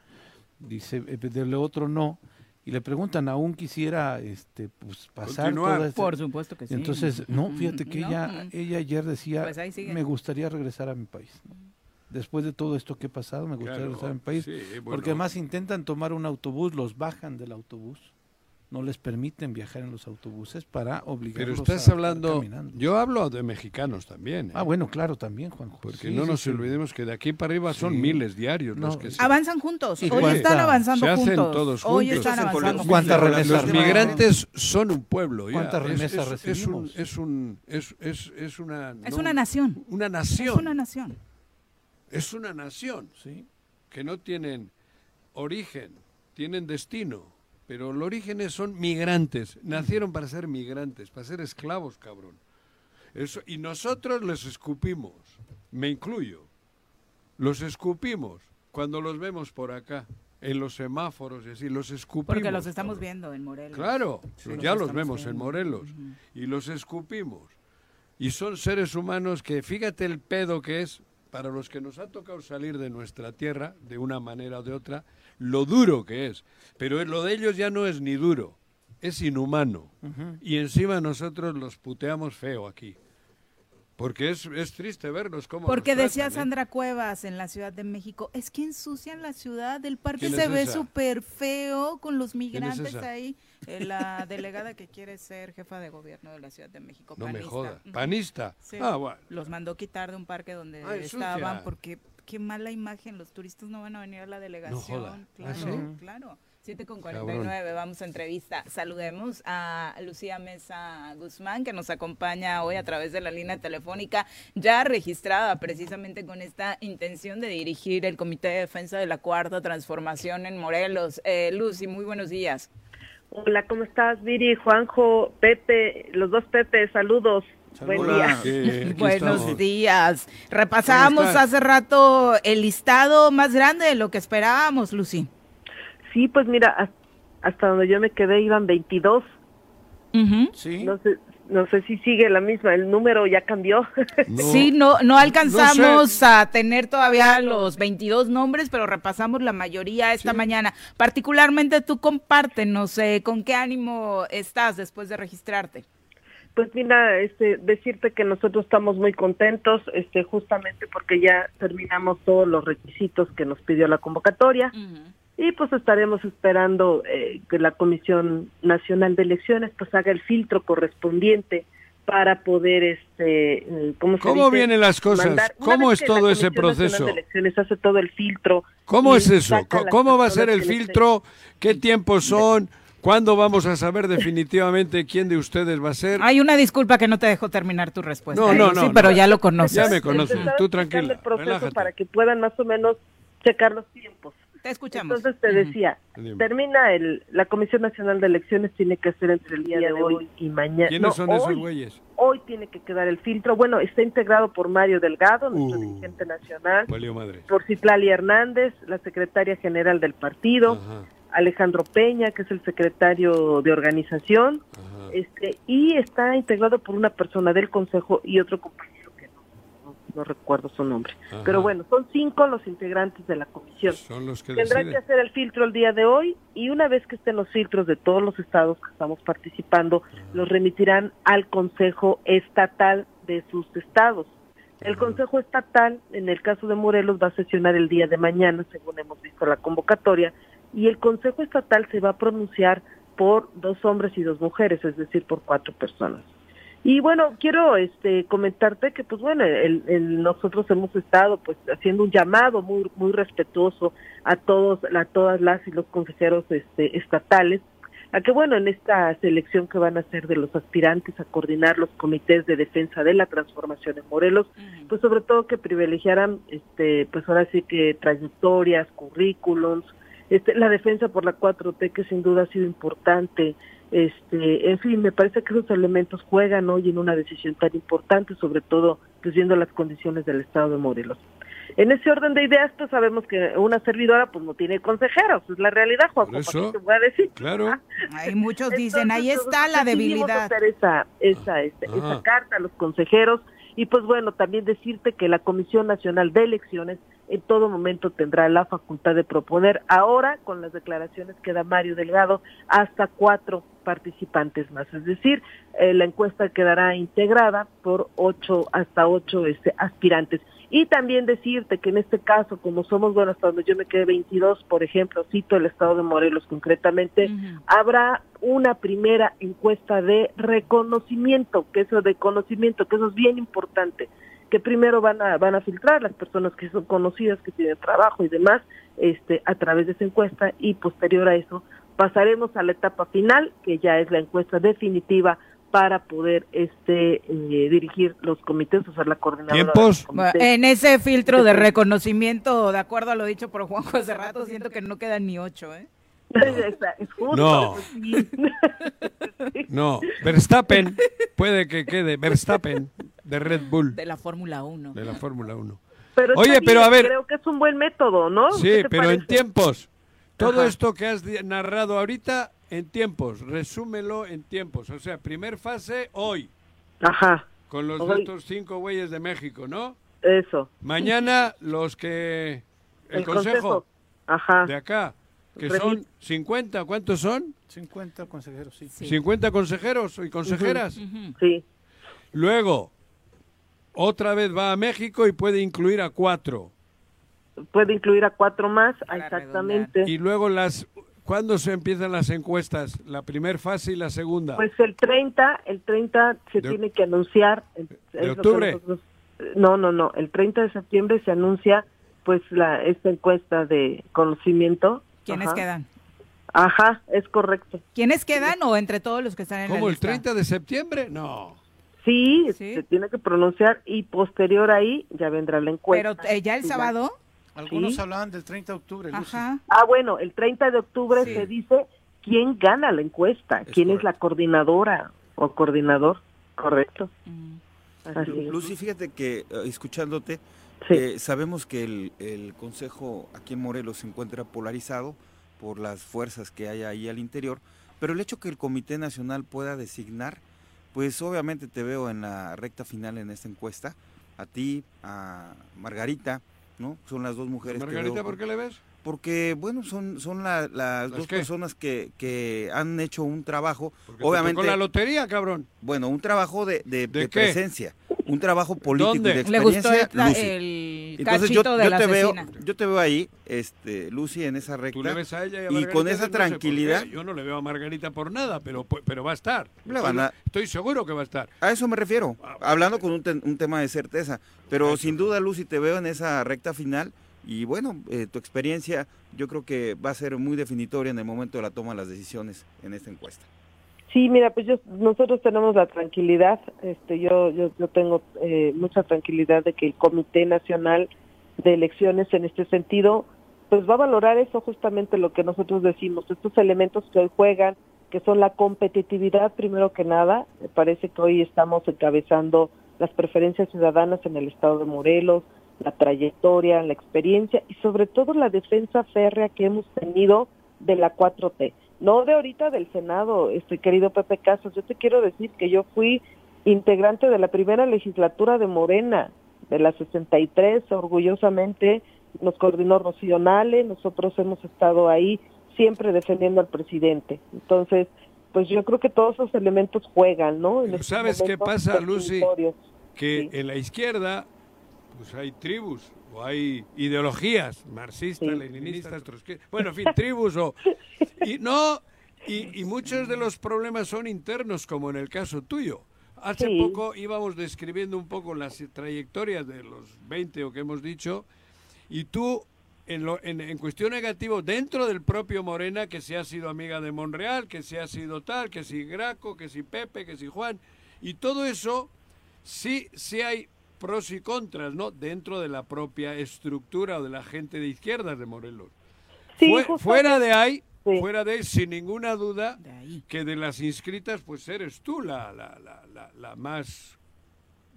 D: dice, eh, del otro no, y le preguntan, ¿aún quisiera este, pues, pasar
C: Continuar.
D: toda esta-"
B: Por supuesto que sí.
D: Entonces, no, fíjate que
B: no,
D: ella,
B: mm.
D: ella ayer decía,
B: Pues ahí sigue.
D: me gustaría regresar a mi país. Después de todo esto que he pasado, me gustaría
C: Claro,
D: regresar a mi país.
C: sí, bueno.
D: Porque además intentan tomar un autobús, los bajan del autobús no les permiten viajar en los autobuses para
C: Pero
D: obligarlos
C: estás
D: a
C: hablando,
D: caminando.
C: yo hablo de mexicanos también. ¿eh?
D: Ah, bueno, claro, también, Juanjo.
C: Porque
D: Sí,
C: no
D: sí,
C: nos
D: sí.
C: olvidemos que de aquí para arriba son miles diarios
D: No,
C: los que se,
B: Avanzan juntos. Hoy
D: cuánta-
B: están avanzando
C: se hacen
B: juntos.
C: todos
B: Hoy
C: juntos.
B: están
F: Hacen
B: avanzando
F: con
D: ¿Cuántas
B: juntos.
D: remesas
C: Los
D: no?
C: migrantes son un pueblo. ya.
D: ¿Cuántas
C: Es-
D: remesas
C: es, es, un,
D: recibimos?
C: es, un, es, es, es una...
B: Es
C: no,
B: una nación.
C: Una
B: Es
C: nación.
B: una nación.
C: Es una nación.
D: Sí.
C: que no tienen origen, tienen destino, pero los orígenes son migrantes, nacieron para ser migrantes, para ser esclavos, cabrón. Eso, y nosotros les escupimos, me incluyo, los escupimos cuando los vemos por acá, en los semáforos y así, los escupimos.
B: Porque los estamos
C: cabrón.
B: viendo en Morelos.
C: Claro,
B: Sí,
C: los-
B: los
C: ya los vemos en. Morelos y los escupimos. Y son seres humanos que, fíjate el pedo que es, para los que nos ha tocado salir de nuestra tierra, de una manera o de otra, lo duro que es. Pero lo de ellos ya no es ni duro, es inhumano. Y encima nosotros los puteamos feo aquí. Porque es, es triste verlos cómo
B: Porque decía
C: ¿eh?
B: Sandra Cuevas en la Ciudad de México, es que ensucian la ciudad, el parque
C: ¿Quién
B: se
C: es
B: ve súper feo con los migrantes ahí. Eh, la delegada que quiere ser jefa de gobierno de la Ciudad de México.
C: No me
B: panista.
C: joda.
B: Ujú.
C: ¿Panista?
B: Sí.
C: Ah, bueno.
B: Los mandó quitar de un parque donde estaban porque qué mala imagen, los turistas no van a venir a la delegación.
C: joda. ¿Ah,
B: Claro,
C: sí?
B: claro. 7 con 49, vamos a entrevista. Saludemos a Lucía Mesa Guzmán, que nos acompaña hoy a través de la línea telefónica, ya registrada precisamente con esta intención de dirigir el Comité de Defensa de la Cuarta Transformación en Morelos. Eh, Lucy, muy buenos días.
G: Hola, ¿cómo estás, Viri, Juanjo, Pepe, los dos Pepe, saludos. Buen día.
C: Sí,
B: Buenos
C: estamos.
B: días. Repasábamos hace rato el listado más grande de lo que esperábamos, Lucy.
G: Sí, pues mira, has- hasta donde yo me quedé iban 22.
D: Sí.
G: No sé, no sé si sigue la misma, el número ya cambió.
C: No.
B: Sí, no, no alcanzamos
C: No sé.
B: a tener todavía los 22 nombres, pero repasamos la mayoría esta mañana. Particularmente tú compártenos eh, con qué ánimo estás después de registrarte.
G: Pues mira, este, decirte que nosotros estamos muy contentos, este, justamente porque ya terminamos todos los requisitos que nos pidió la convocatoria y pues estaremos esperando eh, que la Comisión Nacional de Elecciones pues haga el filtro correspondiente para poder, este, eh, ¿cómo se
C: ¿Cómo
G: dice?
C: vienen las cosas?
G: Mandar-
C: ¿Cómo es todo ese
G: Comisión Nacional
C: proceso?
G: de Elecciones hace todo el filtro.
C: ¿Cómo es eso? ¿Cómo va a ser el filtro? ¿Qué tiempos son? ¿Cuándo vamos a saber definitivamente quién de ustedes va a ser?
B: Hay una disculpa que no te dejo terminar tu respuesta.
C: No,
B: eh,
C: no,
B: Lucy,
C: no,
B: pero
C: no.
B: ya lo conoces.
C: Ya me
G: estaba
C: tú tranquila,
G: el proceso
C: relájate.
G: para que puedan más o menos checar los tiempos.
B: Te escuchamos.
G: Entonces te decía, termina el, la Comisión Nacional de Elecciones tiene que hacer entre el día de hoy y mañana.
C: ¿Quiénes
G: No,
C: son esos
G: hoy,
C: güeyes?
G: Hoy tiene que quedar el filtro. Bueno, está integrado por Mario Delgado, nuestro
C: Uh.
G: dirigente nacional,
C: Valió madre.
G: por Citlali Hernández, la secretaria general del partido,
C: Ajá,
G: Alejandro Peña, que es el secretario de organización,
C: ajá.
G: este y está integrado por una persona del consejo y otro compañero que no, no- no recuerdo su nombre.
C: Ajá.
G: Pero bueno, son cinco los integrantes de la comisión.
C: Son los que
G: hacer el filtro el día de hoy y una vez que estén los filtros de todos los estados que estamos participando, los remitirán al Consejo Estatal de sus estados. El Consejo Estatal, en el caso de Morelos, va a sesionar el día de mañana, según hemos visto la convocatoria, y el Consejo Estatal se va a pronunciar por dos hombres y dos mujeres, es decir, por cuatro personas. Y bueno, quiero este comentarte que pues bueno, el, el- nosotros hemos estado pues haciendo un llamado muy muy respetuoso a todos a todas las y los consejeros este estatales a que bueno, en esta selección que van a hacer de los aspirantes a coordinar los comités de defensa de la transformación en Morelos, pues sobre todo que privilegiaran este pues ahora sí que trayectorias, currículums, este, la defensa por la 4T que sin duda ha sido importante, este, en fin, me parece que esos elementos juegan hoy en una decisión tan importante, sobre todo pues viendo las condiciones del estado de Morelos. En ese orden de ideas, pues sabemos que una servidora pues no tiene consejeros, es la realidad, Juan,
C: Por eso,
G: te voy a decir.
C: claro.
B: Hay muchos dicen, ahí está la debilidad.
G: hacer esa, esa, este,
C: Ajá.
G: esa carta a los consejeros y pues bueno, también decirte que la Comisión Nacional de Elecciones en todo momento tendrá la facultad de proponer ahora, con las declaraciones que da Mario Delgado, hasta cuatro participantes más. Es decir, eh, la encuesta quedará integrada por ocho, hasta ocho este, aspirantes. Y también decirte que en este caso, como somos, bueno, hasta donde yo me quedé 22, por ejemplo, cito el estado de Morelos concretamente, habrá una primera encuesta de reconocimiento, que eso de conocimiento, que eso es bien importante, que primero van a van a filtrar las personas que son conocidas, que tienen trabajo y demás, este a través de esa encuesta y posterior a eso pasaremos a la etapa final, que ya es la encuesta definitiva para poder este eh, dirigir los comités, o sea, la coordinadora. de los
C: ¿Tiempos?
B: En ese filtro de reconocimiento, de acuerdo a lo dicho por Juanjo hace rato, siento que no quedan ni ocho, ¿eh?
G: Justo,
C: No.
G: pues sí.
C: No, Verstappen puede que quede Verstappen de Red Bull,
B: De la Fórmula 1.
C: de la Fórmula 1.
G: Pero está
C: Oye,
G: bien,
C: pero a ver-
G: creo que es un buen método, ¿no?
C: Sí,
G: ¿Qué te
C: pero en tiempos. Todo
G: Ajá.
C: esto que has narrado ahorita, en tiempos. Resúmelo en tiempos. O sea, primer fase hoy,
G: Ajá,
C: con los
G: Hoy.
C: otros cinco güeyes de México, ¿no?
G: eso.
C: Mañana los que... El,
G: El
C: consejo,
G: consejo. Ajá.
C: de acá, que son 50, ¿cuántos son?
D: 50 consejeros, sí.
C: 50 consejeros y consejeras.
G: Sí.
C: Luego, otra vez va a México y puede incluir a cuatro.
G: Puede incluir a cuatro más,
B: Para
G: exactamente.
C: Y luego las... ¿Cuándo se empiezan las encuestas? La primera fase y la segunda.
G: Pues el 30, el 30 se
C: De-
G: tiene que anunciar. que
C: octubre?
G: nosotros- no, no, no. El 30 de septiembre se anuncia pues la esta encuesta de conocimiento.
B: ¿Quiénes
G: Ajá.
B: quedan?
G: Ajá, es correcto.
B: ¿Quiénes quedan o entre todos los que están en
C: ¿Cómo
B: la
C: el
B: lista?
C: 30 de septiembre? No.
G: Sí,
B: Sí.
G: se tiene que pronunciar y posterior ahí ya vendrá la encuesta.
B: Pero eh, ya el
G: Y
B: sábado.
D: Algunos
G: Sí.
D: hablaban del 30 de octubre. Lucy.
B: Ajá.
G: Ah, bueno, el 30 de octubre
B: Sí.
G: se dice quién gana la encuesta,
F: Es
G: quién es la coordinadora o coordinador. Correcto.
B: Mm.
G: Así es.
F: Lucy, fíjate que eh, escuchándote,
G: Sí.
F: eh, sabemos que el, el Consejo aquí en Morelos se encuentra polarizado por las fuerzas que hay ahí al interior, pero el hecho que el Comité Nacional pueda designar, pues obviamente te veo en la recta final en esta encuesta, a ti, a Margarita, ¿no? Son las dos mujeres que
C: Margarita,
F: veo-
C: ¿por qué le ves?
F: Porque, bueno, son, son la- las
C: ¿Las
F: dos
C: qué?
F: personas que, que han hecho un trabajo,
C: Porque
F: obviamente,
C: tocó la lotería, cabrón.
F: bueno, un trabajo de, de-
C: ¿De
F: de
C: qué?
F: presencia, un trabajo político de
B: Le gustó
F: experiencia,
B: el,
F: Lucy.
B: el
F: Entonces yo,
B: de
F: yo
B: la
F: te veo, yo te veo ahí, este, Lucy, en esa
C: Tú
F: recta.
C: le ves a ella y, a
F: y
C: Margarita,
F: con esa
C: no sé por
F: tranquilidad.
C: Yo no le veo a Margarita por nada, pero, pu- pero va a estar.
F: Le van a-
C: Estoy seguro que va a estar.
F: a eso me refiero,
C: Ah,
F: hablando con un, te- un tema de certeza. Pero sin duda, Lucy, te veo en esa recta final y bueno, eh, tu experiencia yo creo que va a ser muy definitoria en el momento de la toma de las decisiones en esta encuesta.
G: Sí, mira, pues yo, nosotros tenemos la tranquilidad, este, yo, yo, yo tengo eh, mucha tranquilidad de que el Comité Nacional de Elecciones en este sentido, pues va a valorar eso justamente lo que nosotros decimos, estos elementos que hoy juegan, que son la competitividad primero que nada, me parece que hoy estamos encabezando las preferencias ciudadanas en el estado de Morelos, la trayectoria, la experiencia y sobre todo la defensa férrea que hemos tenido de la 4T. No de ahorita del Senado, este querido Pepe Casas, yo te quiero decir que yo fui integrante de la primera legislatura de Morena, de la 63, orgullosamente nos coordinó Rocío Nale, nosotros hemos estado ahí siempre defendiendo al presidente. Entonces, pues yo creo que todos esos elementos juegan, ¿no? En
C: ¿sabes qué
G: momentos
C: pasa, Lucy? Que
G: Sí.
C: en la izquierda, pues hay tribus o hay ideologías marxistas,
G: Sí.
C: leninistas, trotskistas, bueno, en fin, tribus o... Y no, y, y muchos de los problemas son internos, como en el caso tuyo. Hace
G: Sí.
C: poco íbamos describiendo un poco las trayectorias de los 20 o que hemos dicho, y tú, en, lo, en, en cuestión negativo, dentro del propio Morena, que si ha sido amiga de Monreal, que si ha sido tal, que si Graco, que si Pepe, que si Juan, y todo eso, sí, sí hay pros y contras, ¿no? Dentro de la propia estructura o de la gente de izquierdas de Morelos.
G: Sí,
C: Fue-
G: justo-
C: fuera de ahí,
G: Sí.
C: fuera de ahí, sin ninguna duda,
B: De
C: que de las inscritas, pues eres tú la, la, la, la, la más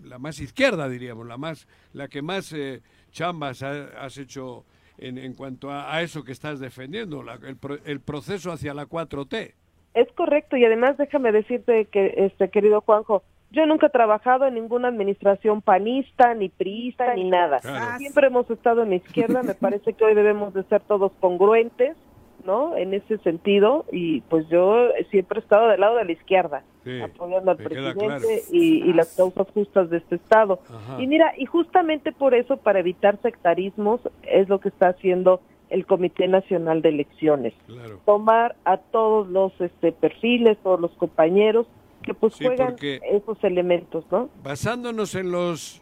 C: la más izquierda, diríamos, la más la que más eh, chambas ha- has hecho en, en cuanto a, a eso que estás defendiendo, la- el, pro- el proceso hacia la 4T.
G: Es correcto y además déjame decirte que, este querido Juanjo, yo nunca he trabajado en ninguna administración panista, ni priista, ni nada.
C: Claro.
G: Siempre hemos estado en la izquierda, me parece que hoy debemos de ser todos congruentes, ¿no? En ese sentido y pues yo siempre he estado del lado de la izquierda,
C: Sí,
G: apoyando al presidente
C: claro.
G: y, y las causas justas de este estado.
C: Ajá.
G: Y mira, y justamente por eso, para evitar sectarismos, es lo que está haciendo el Comité Nacional de Elecciones.
C: Claro.
G: Tomar a todos los este, perfiles, todos los compañeros que pues
C: Sí,
G: juegan
C: porque-
G: esos elementos, ¿no?
C: Basándonos en los.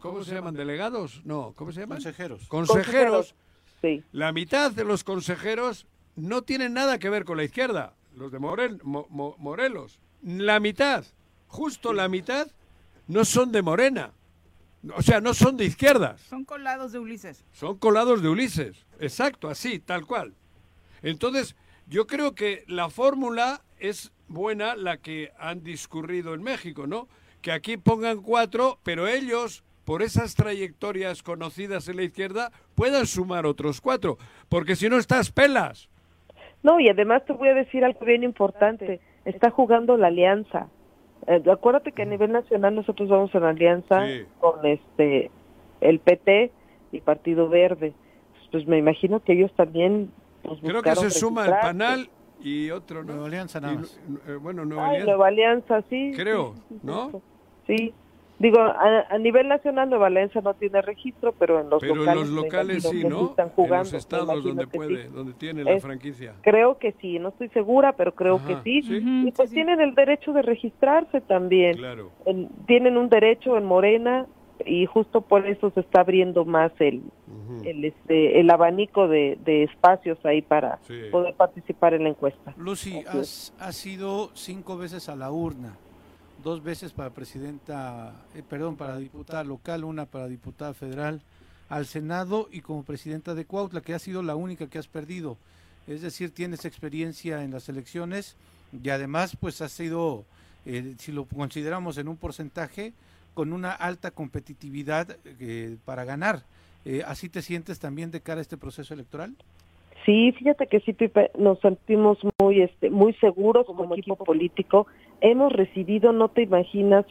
C: ¿Cómo se llaman? ¿Delegados? No, ¿cómo se llaman?
D: Consejeros.
C: Consejeros.
G: Sí.
C: La mitad de los consejeros no tienen nada que ver con la izquierda. Los de Morel- Mo- Mo- Morelos. La mitad, justo la mitad, no son de Morena. O sea, no son de izquierdas.
B: Son colados de Ulises.
C: Son colados de Ulises. Exacto, así, tal cual. Entonces, yo creo que la fórmula es buena la que han discurrido en México, ¿no? Que aquí pongan cuatro, pero ellos, por esas trayectorias conocidas en la izquierda, puedan sumar otros cuatro. Porque si no, estás pelas.
G: No, y además te voy a decir algo bien importante. Está jugando la alianza. Eh, acuérdate que a nivel nacional nosotros vamos en alianza
C: Sí.
G: con este el PT y Partido Verde. Pues me imagino que ellos también pues,
C: Creo que se suma el. Panal y otro, ¿no?
D: Nueva Alianza nada más.
C: eh, bueno, Nueva
G: Ay,
C: Alianza.
G: Nueva Alianza, sí.
C: Creo,
G: sí, sí, sí,
C: ¿no?
G: sí. Digo, a, a nivel nacional Nueva Alianza no tiene registro, pero en los
C: Pero
G: locales,
C: en los locales sí, ¿no?
G: están
C: En
G: jugando,
C: los
G: me
C: estados donde puede,
G: sí.
C: donde tiene la
G: Es-
C: franquicia.
G: Creo que sí, no estoy segura, pero creo
C: Ajá,
G: que sí.
C: sí.
G: Y pues tienen el derecho de registrarse también.
C: Claro.
G: En- tienen un derecho en Morena y justo por eso se está abriendo más el, el, este, el abanico de, de espacios ahí para
C: Sí.
G: poder participar en la encuesta.
D: Lucy, has, has ido cinco veces a la urna, dos veces para presidenta, eh, perdón, para diputada local, una para diputada federal, al Senado y como presidenta de Cuautla, que ha sido la única que has perdido. Es decir, tienes experiencia en las elecciones y además, pues has sido, eh, si lo consideramos en un porcentaje, con una alta competitividad eh, para ganar. Eh, ¿Así te sientes también de cara a este proceso electoral?
G: Sí, fíjate que sí, Pipe, nos sentimos muy, este, muy seguros como equipo político. Hemos recibido, no te imaginas,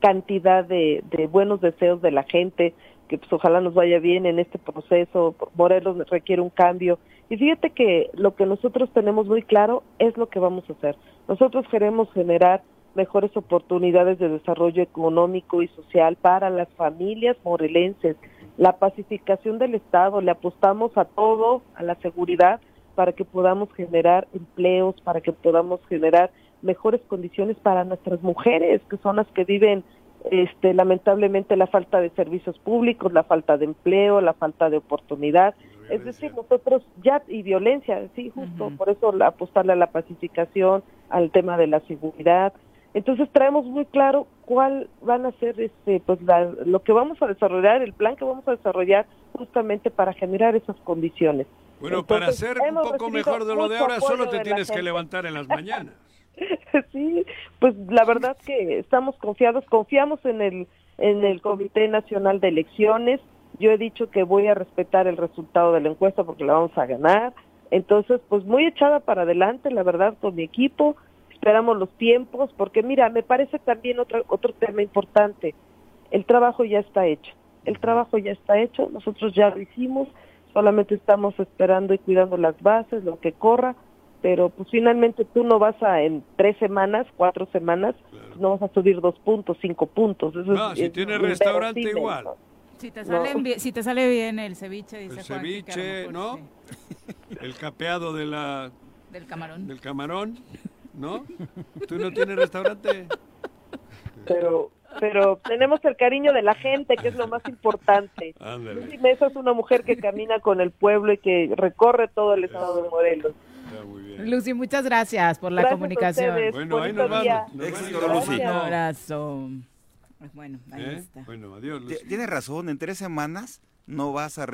G: cantidad de, de buenos deseos de la gente, que pues ojalá nos vaya bien en este proceso. Morelos requiere un cambio. Y fíjate que lo que nosotros tenemos muy claro es lo que vamos a hacer. Nosotros queremos generar mejores oportunidades de desarrollo económico y social para las familias morelenses, la pacificación del Estado, le apostamos a todo, a la seguridad, para que podamos generar empleos, para que podamos generar mejores condiciones para nuestras mujeres, que son las que viven este, lamentablemente la falta de servicios públicos, la falta de empleo, la falta de oportunidad. Es decir, nosotros ya, y violencia, sí, justo, por eso la- apostarle a la pacificación, al tema de la seguridad. Entonces traemos muy claro cuál van a ser este, pues la- lo que vamos a desarrollar, el plan que vamos a desarrollar justamente para generar esas condiciones.
C: Bueno, para ser un poco mejor de lo de ahora, solo te tienes que levantar en las mañanas.
G: sí, pues la verdad que estamos confiados, confiamos en el en el Comité Nacional de Elecciones. Yo he dicho que voy a respetar el resultado de la encuesta porque la vamos a ganar. Entonces, pues muy echada para adelante, la verdad, con mi equipo. Esperamos los tiempos, porque mira, me parece también otro otro tema importante. El trabajo ya está hecho. El trabajo ya está hecho. Nosotros ya lo hicimos. Solamente estamos esperando y cuidando las bases, lo que corra pero pues finalmente tú no vas a en tres semanas, cuatro semanas, no vas a subir dos puntos, cinco puntos. Eso
C: No,
G: es-
C: si
G: es
C: tiene
G: inverosímil,
C: restaurante
G: ¿no?
C: igual.
B: Si te,
G: No.
B: salen bien- si te sale bien el ceviche, dice
C: El
B: lo
C: ceviche,
B: mejor
C: ¿no?
B: sí.
C: El capeado de la,
B: Del camarón.
C: del camarón, ¿no? ¿Tú no tienes restaurante?
G: Pero, pero tenemos el cariño de la gente, que es lo más importante. Lucy Mesa es una mujer que camina con el pueblo y que recorre todo el estado de Morelos.
C: Está muy bien.
B: Lucy, muchas gracias por la
G: Gracias a
B: comunicación.
G: ustedes.
C: Bueno, ahí nos vamos.
F: Éxito. Lucy.
B: Un abrazo. Bueno, ahí
C: ¿Eh?
B: está.
C: Bueno, adiós, Lucy.
F: Tienes razón, en tres semanas no vas a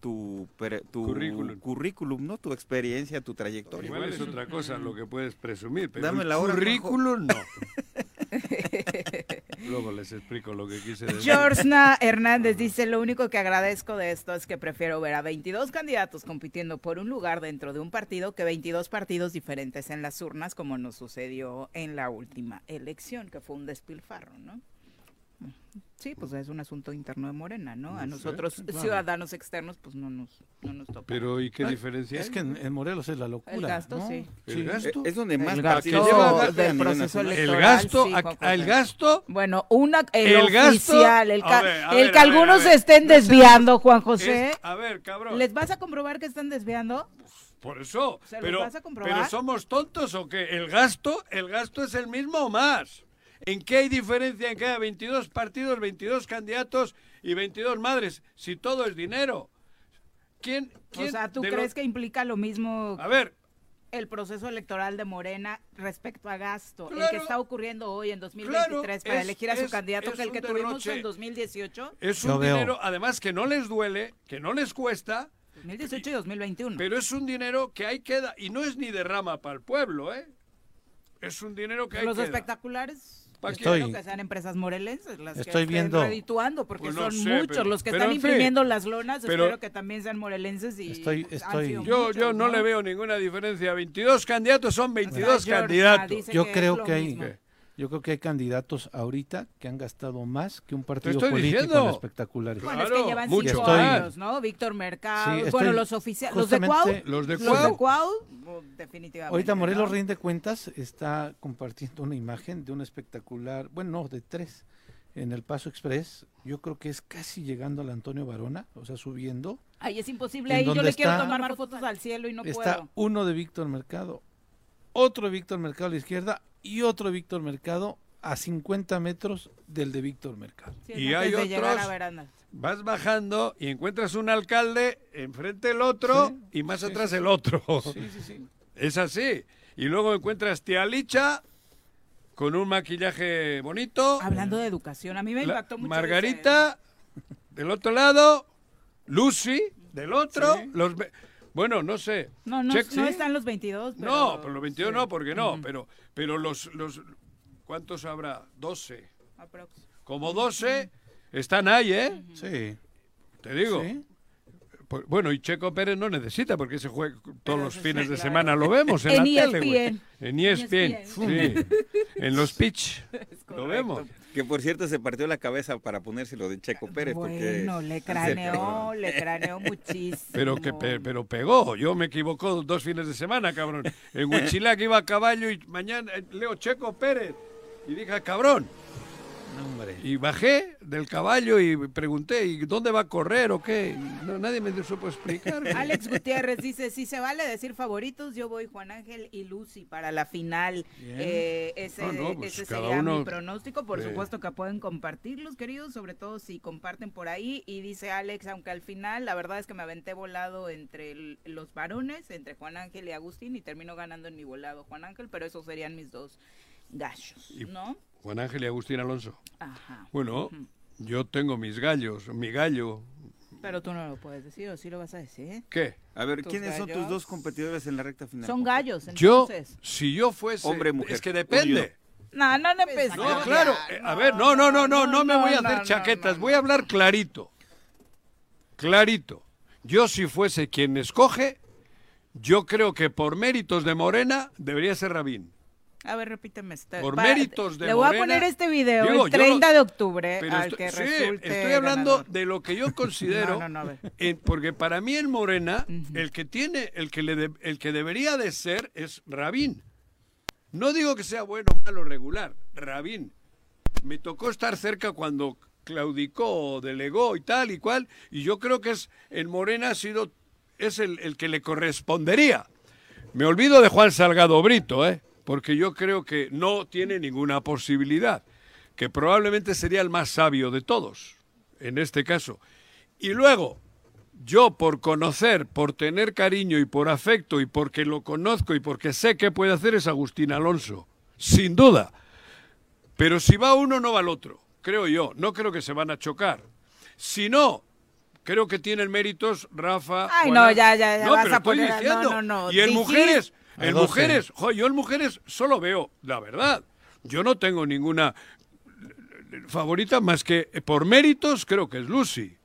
F: tu, per- tu
C: Currículum.
F: currículum, ¿no? Tu experiencia, tu trayectoria.
C: Igual es otra cosa lo que puedes presumir, pero
F: Dame la hora,
C: currículum no. Luego les explico lo que quise decir.
B: Georgina Hernández dice, lo único que agradezco de esto es que prefiero ver a 22 candidatos compitiendo por un lugar dentro de un partido que 22 partidos diferentes en las urnas, como nos sucedió en la última elección, que fue un despilfarro, ¿no? Sí, pues es un asunto interno de Morena, ¿no? A
C: sé,
B: nosotros,
C: claro.
B: ciudadanos externos, pues no nos, no nos toca.
C: Pero ¿y qué diferencia
D: Es que en, en Morelos es la locura.
B: El gasto,
D: ¿no?
B: sí.
C: ¿El gasto?
F: Es donde más
B: el gasto del proceso
F: nacional.
C: El
B: electoral.
C: gasto,
B: sí,
C: a-
B: Juan
C: el gasto
B: Bueno, una, el,
C: El gasto-
B: oficial, el,
C: A
B: ca-
C: ver, a
B: el
C: ver,
B: que algunos estén desviando, Juan José.
C: es- a ver, cabrón.
B: ¿Les vas a comprobar que están desviando?
C: Por eso,
B: ¿Se
C: pero,
B: vas a comprobar?
C: pero somos tontos o qué? El gasto, el gasto es el mismo o más. ¿En qué hay diferencia en que haya 22 partidos, 22 candidatos y 22 madres? Si todo es dinero. ¿Quién, quién
B: O sea, ¿tú crees que implica lo mismo
C: A ver,
B: el proceso electoral de Morena respecto a gasto, el que está ocurriendo hoy en 2023
C: Claro,
B: para
C: es-
B: elegir a su
C: es-
B: candidato
C: es
B: que el que tuvimos en 2018,
C: es
D: Yo
C: un
D: veo.
C: dinero, además que no les duele, que no les cuesta,
B: 2018 y 2021.
C: pero es un dinero que ahí queda y no es ni derrama para el pueblo, ¿eh? Es un dinero que hay
B: Los
C: queda.
B: espectaculares.
D: Estoy-
B: que sean empresas morelenses las
D: Estoy
B: que estén
D: viendo-
B: redituando, porque
C: Pues no
B: son
C: sé,
B: muchos
C: pero-
B: los que
C: pero
B: están
C: en fin.
B: imprimiendo las lonas,
C: Pero-
B: espero que también sean morelenses y
D: Estoy- estoy-
C: Yo,
B: muchos,
C: yo no, le veo ninguna diferencia. 22 candidatos son 22
B: Georgia
C: candidatos.
B: dice
D: Yo
B: que es
D: creo que hay,
B: mismo.
D: Yo creo que hay candidatos ahorita que han gastado más que un partido
C: estoy
D: político
C: diciendo.
D: en espectaculares.
B: Bueno, es que llevan
C: mucho
B: cinco años, ¿no? Víctor Mercado,
D: Sí, estoy
B: bueno, los oficiales, los de Cuau,
C: Los de
B: los de
C: Cuau.
B: Definitivamente.
D: Ahorita Morelos
B: ¿no?
D: Rinde Cuentas está compartiendo una imagen de un espectacular, bueno, no, de tres, en el Paso Express. Yo creo que es casi llegando al Antonio Varona, o sea, subiendo.
B: Ay, es imposible,
D: ¿En
B: ahí yo le quiero
D: está?
B: tomar fotos al cielo y no
D: está
B: puedo.
D: uno de Víctor Mercado, otro de Víctor Mercado a la izquierda y otro Víctor Mercado a 50 metros del de Víctor Mercado.
B: Sí,
C: Y
B: antes
C: hay
B: de llegar
C: otros-. Vas bajando y encuentras un alcalde, enfrente el otro
D: Sí,
C: y más
D: sí,
C: atrás
D: sí,
C: el otro.
D: Sí, sí, sí.
C: Es así. Y luego encuentras tía Licha con un maquillaje bonito.
B: Hablando de educación, a mí me
C: la-
B: impactó mucho.
C: Margarita del otro lado, Lucy del otro.
D: Sí.
C: Los bueno, no sé.
B: ese- No, no,
C: Check-
B: no
C: sí.
B: están los 22. Pero...
C: No, pero los 22
B: sí.
C: no, porque no. Pero, pero los, los. ¿Cuántos habrá? 12.
B: Aprox.
C: Como 12 están ahí, ¿eh?
D: Sí.
C: Te digo.
D: Sí.
C: Pues, Bueno, y Checo Pérez no necesita porque se juega todos
B: Pero
C: los fines
B: sí,
C: de
B: claro.
C: semana, lo vemos en,
B: En
C: la tele, güey.
B: ESPN.
C: En E ESPN,
B: ESPN.
C: sí. En los pitch, lo vemos.
F: Que por cierto se partió la cabeza para ponérselo de Checo Pérez. porque
B: Bueno, le craneó, le craneó muchísimo.
C: Pero que pe- pero pegó, yo me equivoco dos fines de semana, cabrón. En Huichilac iba a caballo y mañana eh, leo Checo Pérez. Y dije, cabrón.
D: Hombre.
C: Y bajé del caballo y pregunté, ¿y dónde va a correr o qué? No, nadie me supo explicar.
B: Alex Gutiérrez dice, si se vale decir favoritos, yo voy Juan Ángel y Lucy para la final. Eh, ese
C: No, no, pues
B: ese sería mi pronóstico. Por supuesto que pueden compartirlos, queridos, sobre todo si comparten por ahí. Y dice Alex, aunque al final la verdad es que me aventé volado entre el- los varones, entre Juan Ángel y Agustín, y termino ganando en mi volado Juan Ángel, pero esos serían mis dos gallos,
C: Y-
B: ¿no?
C: Juan Ángel y Agustín Alonso.
B: Ajá.
C: Bueno, yo tengo mis gallos, mi gallo.
B: Pero tú no lo puedes decir, o sí lo vas a decir.
C: ¿Qué?
F: A ver, ¿quiénes son tus dos competidores en la recta final?
B: Son gallos,
C: Yo,
B: entonces.
C: si yo fuese...
F: Hombre, mujer,
C: Es que depende.
B: No, no, no empecé.
C: No, claro. eh, a ver, no, no, no, no, no me voy a hacer chaquetas. Voy a hablar clarito. Clarito. Yo si fuese quien escoge, yo creo que por méritos de Morena debería ser Rabín.
B: A ver, repíteme. Este,
C: Por méritos de
B: Le voy a poner este video
C: digo,
B: el
C: yo no-
B: 30 de octubre
C: Pero
B: al
C: estoy,
B: que
C: sí,
B: resulte
C: estoy hablando
B: ganador.
C: de lo que yo considero,
B: No, no,
C: en- porque para mí en Morena el que tiene, el que le, de- el que debería de ser es Rabín. No digo que sea bueno, malo, regular, Rabín. Me tocó estar cerca cuando claudicó, delegó y tal y cual, y yo creo que es en Morena ha sido es el, el que le correspondería. Me olvido de Juan Salgado Brito, ¿eh? Porque yo creo que no tiene ninguna posibilidad, que probablemente sería el más sabio de todos, en este caso. Y luego, yo por conocer, por tener cariño y por afecto y porque lo conozco y porque sé qué puede hacer es Agustín Alonso, sin duda. Pero si va uno, no va el otro, creo yo. No creo que se van a chocar. Si no, creo que tienen méritos Rafa.
B: Ay, no, ya, ya, ya
C: No,
B: vas
C: pero
B: a
C: estoy
B: poner no, no, no,
C: Y en
B: dijiste-
C: mujeres, en
D: 12.
C: mujeres, jo, yo en mujeres solo veo, la verdad, yo no tengo ninguna favorita más que eh, por méritos creo que es Lucy.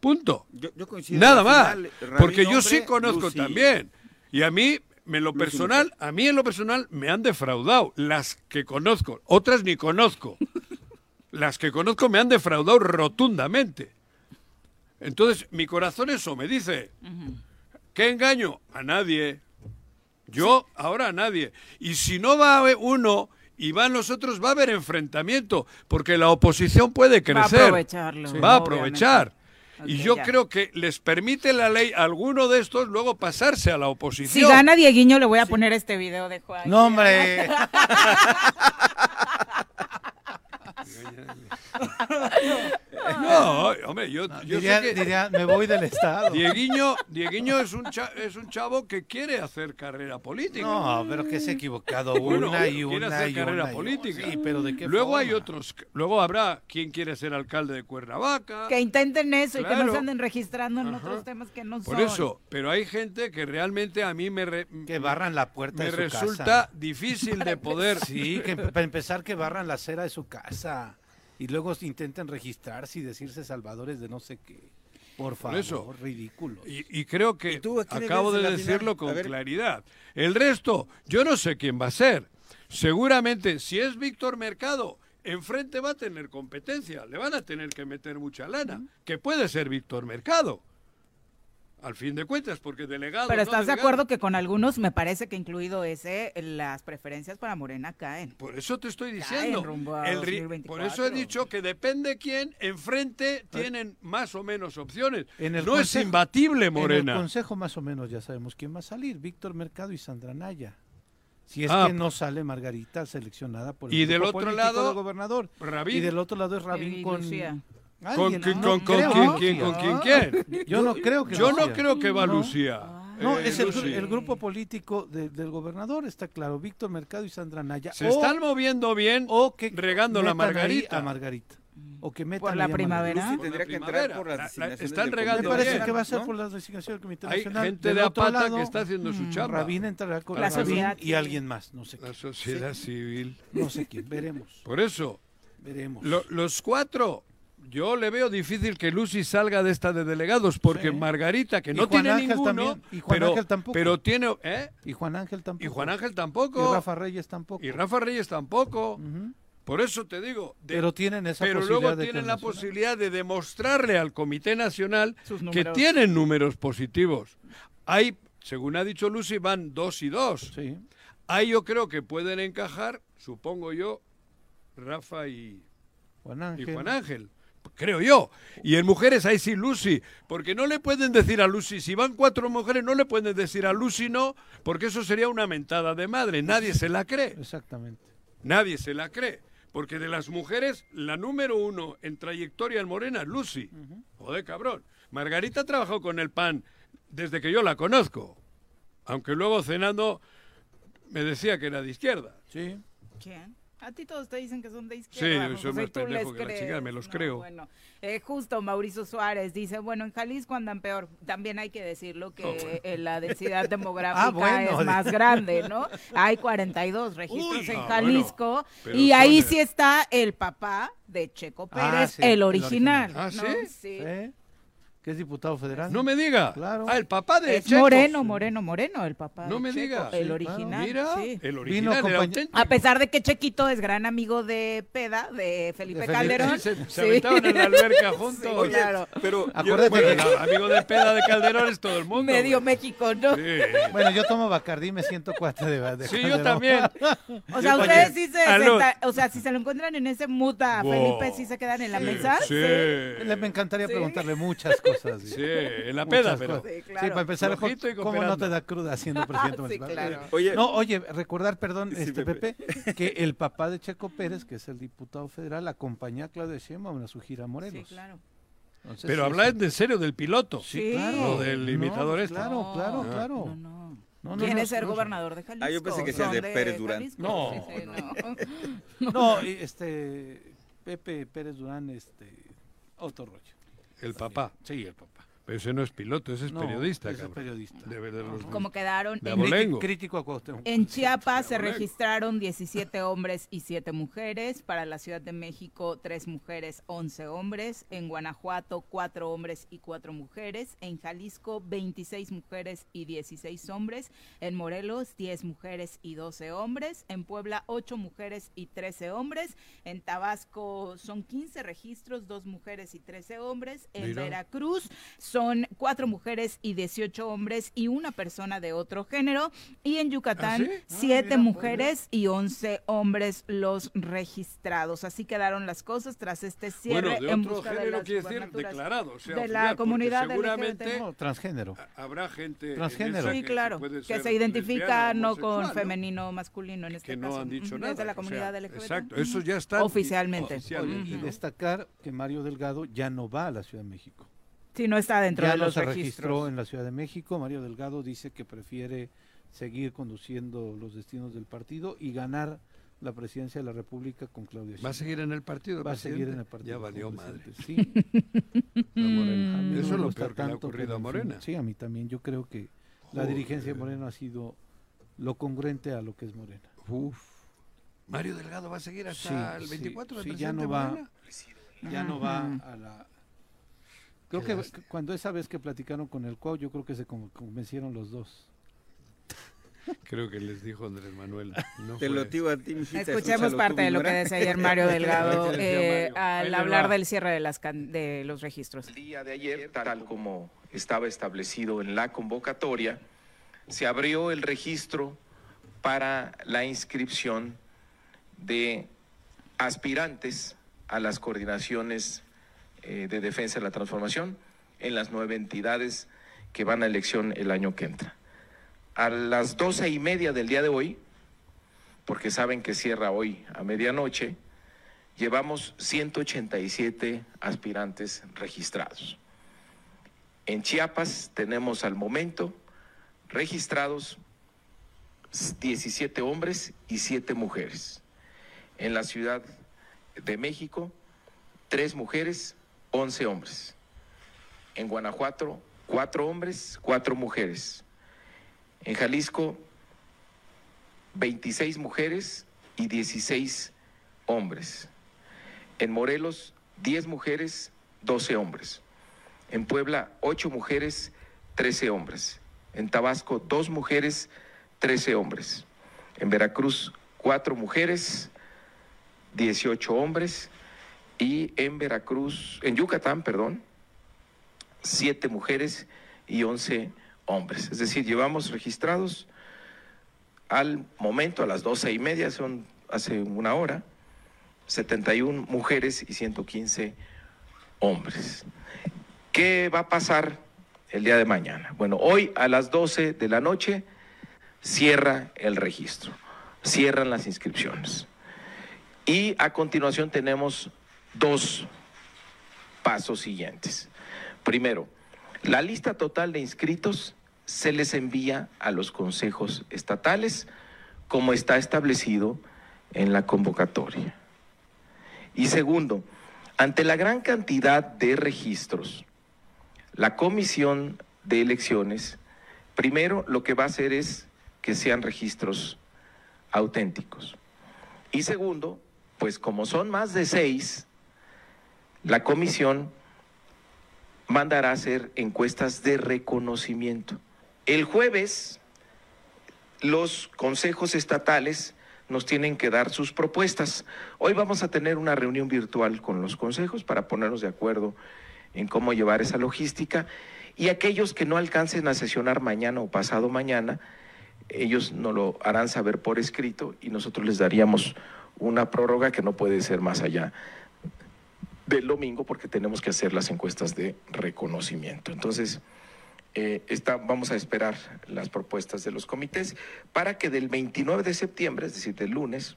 C: Punto.
F: Yo, yo coincido.
C: Nada más.
F: final,
C: Porque yo
F: hombre,
C: sí conozco
F: Lucy-
C: también. Y a mí, en lo
F: Lucy
C: personal, a mí en lo personal me han defraudado. Las que conozco. Otras ni conozco. las que conozco me han defraudado rotundamente. Entonces, mi corazón eso me dice, ¿qué engaño? A nadie. Yo ahora a nadie. Y si no va uno y van los otros, va a haber enfrentamiento, porque la oposición puede
B: Va a
C: crecer.
B: aprovecharlo,
C: Va a aprovechar. y yo
B: ya.
C: creo que les permite la ley a alguno de estos luego pasarse a la
B: Si
C: oposición.
B: gana Dieguiño, le voy a poner este video de Juan.
D: No, hombre.
C: No, hombre, yo, yo
D: diría,
C: sé que
D: diría, me voy del Estado.
C: Dieguiño, Dieguiño es, un cha- es un chavo que quiere hacer carrera política.
D: No, pero que se ha equivocado
C: Bueno,
D: una y
C: quiere
D: una
C: hacer
D: y
C: carrera
D: una y-
C: política.
D: Sí, pero ¿de qué
C: Luego hay
D: forma?
C: otros, luego habrá quien quiere ser alcalde de Cuernavaca.
B: Que intenten eso y que no
C: Claro.
B: se anden registrando en
C: Ajá.
B: otros temas que no
C: Por
B: son.
C: eso, pero hay gente que realmente a mí me re-
D: Que barran la puerta
C: me
D: de su
C: resulta
D: casa.
C: difícil de poder.
D: Sí, que para empezar que barran la acera de su casa y luego intenten registrarse y decirse salvadores de no sé qué. Por favor,
C: eso.
D: ridículo.
C: Y, y creo que
F: tú
C: acabo de
F: final?
C: decirlo con claridad. El resto, yo no sé quién va a ser. Seguramente, si es Víctor Mercado, enfrente va a tener competencia. Le van a tener que meter mucha lana. Que puede ser Víctor Mercado. Al fin de cuentas, porque delegado.
B: Pero
C: no
B: estás de acuerdo que con algunos, me parece que incluido ese, las preferencias para Morena caen.
C: Por eso te estoy
B: Caen
C: diciendo.
B: rumbo a
C: El ri-
B: 2024.
C: por eso he dicho que depende quién, enfrente tienen más o menos opciones.
D: En el
C: no es imbatible
D: En el
C: Morena.
D: consejo más o menos ya sabemos quién va a salir, Víctor Mercado y Sandra Naya. Si es
C: Ah,
D: que no sale Margarita seleccionada por el
C: Y del otro lado,
D: del gobernador.
C: Rabín.
D: Y del otro lado es Rabín
B: Y
D: con
B: Lucía.
C: ¿Con, quién-
D: ¿no?
C: con- quién- con quién- quién?
D: Yo no creo que
C: Yo no creo que va
D: No.
C: Lucía.
D: No,
C: Eh,
D: es el, el grupo político de- del gobernador, está claro, Víctor Mercado y Sandra Naya.
C: Se
D: O-
C: están moviendo bien
D: o que
C: regando la Margarita.
D: a Margarita. O que metan
B: Por la primavera.
F: Lucy tendría
C: la
F: que entrar por las
C: La- la-
F: designaciones
C: están regando
D: Me parece
C: bien,
D: que va a ser
F: ¿no?
D: por la designación del Comité
C: Hay
D: Nacional.
C: gente
D: Del
C: de Apata
D: lado,
C: que está haciendo su
D: mm. Rabín entrará con
B: La sociedad
D: y
B: civil.
D: alguien más, no sé
C: La
D: quién.
C: sociedad civil.
D: No sé quién, veremos.
C: Por eso,
D: Veremos.
C: lo- los cuatro, yo le veo difícil que Lucy salga de esta de delegados, porque
D: Sí.
C: Margarita, que no tiene
D: Ángel
C: ninguno,
D: también, y Juan
C: pero,
D: Ángel tampoco.
C: pero tiene... ¿eh?
D: Y Juan Ángel tampoco.
C: Y Juan Ángel tampoco.
D: Y Rafa Reyes tampoco.
C: Y Rafa Reyes tampoco. Por eso te digo. de-
D: Pero tienen esa
C: pero
D: posibilidad
C: luego
D: de
C: tienen la
D: nacional.
C: posibilidad de demostrarle al Comité Nacional
B: Sus
C: que tienen números positivos. Hay, según ha dicho Lucy, van dos y dos.
D: Sí.
C: Ahí yo creo que pueden encajar, supongo yo, Rafa y,
D: Juan
C: y. Juan Ángel. Creo yo. Y en mujeres ahí sí Lucy. Porque no le pueden decir a Lucy, si van cuatro mujeres, no le pueden decir a Lucy no, porque eso sería una mentada de madre. Nadie se la cree.
D: Exactamente.
C: Nadie se la cree. Porque de las mujeres, la número uno en trayectoria en Morena es Lucy. Joder, cabrón. Margarita ha trabajado con el PAN desde que yo la conozco. Aunque luego cenando me decía que era de izquierda.
D: Sí.
B: ¿Quién? A ti todos te dicen que son de izquierda.
C: Sí,
B: ¿no?
C: pendejo que la chingada, me los
B: No,
C: creo.
B: Bueno, eh, justo Mauricio Suárez dice, bueno, en Jalisco andan peor. También hay que decirlo que
C: Oh, bueno.
B: eh, la densidad demográfica
D: Ah, bueno.
B: es más grande, ¿no? Hay 42 registros
C: Uy,
B: en
C: ah,
B: Jalisco y ahí sí está el papá de Checo
D: Ah,
B: Pérez,
D: sí,
B: el
D: el
B: original.
C: original.
B: ¿no?
C: Ah, ¿sí?
B: Sí.
D: ¿Sí? Que es diputado federal.
C: No me diga.
D: Claro.
C: Ah, el papá de
B: Es
C: Checo.
B: Moreno, Moreno, Moreno, el papá.
C: No
B: de
C: me
B: Checo,
C: digas.
B: El
D: Sí,
B: original.
C: Mira,
B: sí.
C: el original, el auténtico.
B: A pesar de que Chequito es gran amigo de Peda, de Felipe
D: De Felipe.
B: Calderón.
C: Se, se
B: Sí.
C: aventaban en la alberca juntos.
B: Sí, claro.
F: Pero
D: Acuérdate
C: Bueno, amigo de peda de Calderón es todo el mundo.
B: Medio
C: güey.
B: México, ¿no?
C: Sí.
D: Bueno, yo tomo Bacardí, me siento cuate de, de
C: Sí, yo también.
B: O sea,
C: Oye,
B: ustedes sí se senta- o sea, si se lo encuentran en ese muta,
C: Wow.
B: Felipe sí se quedan en la
C: Sí,
B: mesa.
C: Sí.
D: Le- Me encantaría
B: Sí.
D: preguntarle muchas cosas.
C: Sí, en la peda,
D: cosas.
C: pero.
B: Sí,
D: para empezar, ¿cómo no te da cruda siendo presidente
B: Sí,
D: municipal?
B: claro.
F: Oye,
D: No, oye, recordar, perdón,
F: Sí,
D: este
F: Pepe.
D: Pepe, que el papá de Checo Pérez, que es el diputado federal, acompañó a Claudia Sheinbaum a su gira a Morelos.
B: Sí, claro.
D: Entonces,
C: Pero
D: sí,
C: hablan
D: sí.
C: en serio del piloto.
B: Sí.
D: Claro.
C: Lo del
D: No,
C: imitador este.
D: Claro, claro,
C: No,
D: claro.
B: No, no.
D: No, no,
B: ¿Quiere
D: no,
B: ser
D: no,
B: gobernador de Jalisco?
F: Ah, yo pensé que
B: Son
F: de Pérez Durán.
B: Jalisco.
C: No,
B: no.
D: Este Pepe Pérez Durán, este otro rollo.
C: El papá.
D: Sí, el papá.
C: Pero ese no es piloto, ese es
D: No,
C: periodista,
D: ese es periodista.
C: De, de los-
B: Como quedaron
C: de
B: en-.
D: Crítico a Cuauhtémoc.
B: En Chiapas se registraron 17 hombres y 7 mujeres. Para la Ciudad de México, 3 mujeres, 11 hombres. En Guanajuato, 4 hombres y 4 mujeres. En Jalisco, 26 mujeres y 16 hombres. En Morelos, 10 mujeres y 12 hombres. En Puebla, 8 mujeres y 13 hombres. En Tabasco son 15 registros, 2 mujeres y 13 hombres. En
H: Mira.
B: Veracruz son 4 mujeres y 18 hombres y una persona de otro género. Y en Yucatán,
H: ¿Ah, sí? Ah,
B: siete
H: mira,
B: mujeres y 11 hombres los registrados. Así quedaron las cosas tras este cierre
C: Bueno, de
B: en
C: otro
B: busca de
C: género quiere decir declarado, o sea,
B: de
C: oficial,
B: la
C: porque
B: comunidad
C: seguramente
B: LGBT.
D: No, transgénero.
C: Habrá gente en
D: Transgénero.
B: Sí,
C: que-
B: claro,
C: puede
B: que
C: ser
B: se identifica
C: lesbiana,
B: no con femenino o masculino en este
C: que no
B: caso.
C: han dicho
B: Ujú,
C: nada.
B: Desde la
C: o sea,
B: comunidad LGBT.
C: Exacto, eso ya está
B: Oficialmente.
C: oficialmente,
D: Y destacar que Mario Delgado ya no va a la Ciudad de México.
B: Sí, no está dentro
D: ya
B: de
D: no
B: los
D: se
B: registros.
D: registró en la Ciudad de México. Mario Delgado dice que prefiere seguir conduciendo los destinos del partido y ganar la presidencia de la República con Claudia
C: ¿Va a seguir en el partido?
D: Va a seguir en el partido.
C: Ya valió madre.
D: Sí.
C: La Morena.
D: A mí no
C: Eso es lo peor que le ha ocurrido a Morena.
D: Sí, a mí también. Yo creo que la dirigencia de Morena ha sido lo congruente a lo que es Morena.
C: Uf. Mario Delgado va a seguir hasta el 24 de
D: sí, ya no va,
C: Morena.
D: ya no va a la. Creo que
C: lástima.
D: cuando esa vez que platicaron con el Cuau, yo creo que se con- convencieron los dos.
C: Creo que les dijo Andrés Manuel. No
F: Te
C: fue.
F: lo digo a ti, mijita,
B: Escuchemos
F: escúchalo tú,
B: parte de lo que decía ayer Mario Delgado eh, al hablar del cierre de, las can- de los registros.
I: El día de ayer, tal como estaba establecido en la convocatoria, se abrió el registro para la inscripción de aspirantes a las coordinaciones eh, de defensa de la transformación en las nueve entidades que van a elección el año que entra. A las doce y media del día de hoy, porque saben que cierra hoy a medianoche, llevamos 187 aspirantes registrados. En Chiapas tenemos al momento registrados 17 hombres y 7 mujeres. En la Ciudad de México, 3 mujeres, 11 hombres. En Guanajuato, 4 hombres, 4 mujeres. En Jalisco, 26 mujeres y 16 hombres. En Morelos, 10 mujeres, 12 hombres. En Puebla, 8 mujeres, 13 hombres. En Tabasco, 2 mujeres, 13 hombres. En Veracruz, 4 mujeres, 18 hombres. Y en Veracruz, en Yucatán, perdón, 7 mujeres y 11 hombres. Es decir, llevamos registrados al momento, a las 12 y media, son hace una hora, 71 mujeres y 115 hombres. ¿Qué va a pasar el día de mañana? Bueno, hoy a las 12 de la noche cierra el registro, cierran las inscripciones. Y a continuación tenemos dos pasos siguientes. Primero, la lista total de inscritos se les envía a los consejos estatales como está establecido en la convocatoria. Y segundo, ante la gran cantidad de registros, la comisión de elecciones, primero lo que va a hacer es que sean registros auténticos. Y segundo, pues como son más de seis, la comisión mandará hacer encuestas de reconocimiento. El jueves, los consejos estatales nos tienen que dar sus propuestas. Hoy vamos a tener una reunión virtual con los consejos para ponernos de acuerdo en cómo llevar esa logística y aquellos que no alcancen a sesionar mañana o pasado mañana, ellos nos lo harán saber por escrito y nosotros les daríamos una prórroga que no puede ser más allá del domingo porque tenemos que hacer las encuestas de reconocimiento. Entonces, eh, está- vamos a esperar las propuestas de los comités para que del 29 de septiembre, es decir, del lunes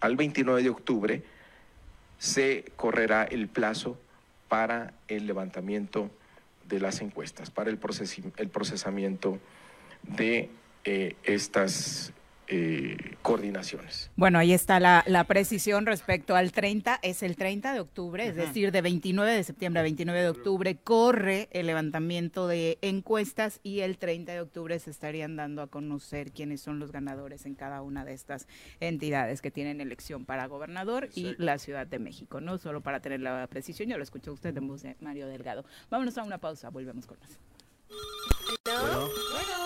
I: al 29 de octubre, se correrá el plazo para el levantamiento de las encuestas, para el, procesi- el procesamiento de eh, estas eh, coordinaciones.
B: Bueno, ahí está la, la, precisión respecto al 30, es el 30 de octubre, es decir, de 29 de septiembre a 29 de octubre corre el levantamiento de encuestas y el 30 de octubre se estarían dando a conocer quiénes son los ganadores en cada una de estas entidades que tienen elección para gobernador y la Ciudad de México, ¿no? Solo para tener la precisión, ya lo escuchó usted de Mario Delgado. Vámonos a una pausa, volvemos con más.
J: Bueno, bueno,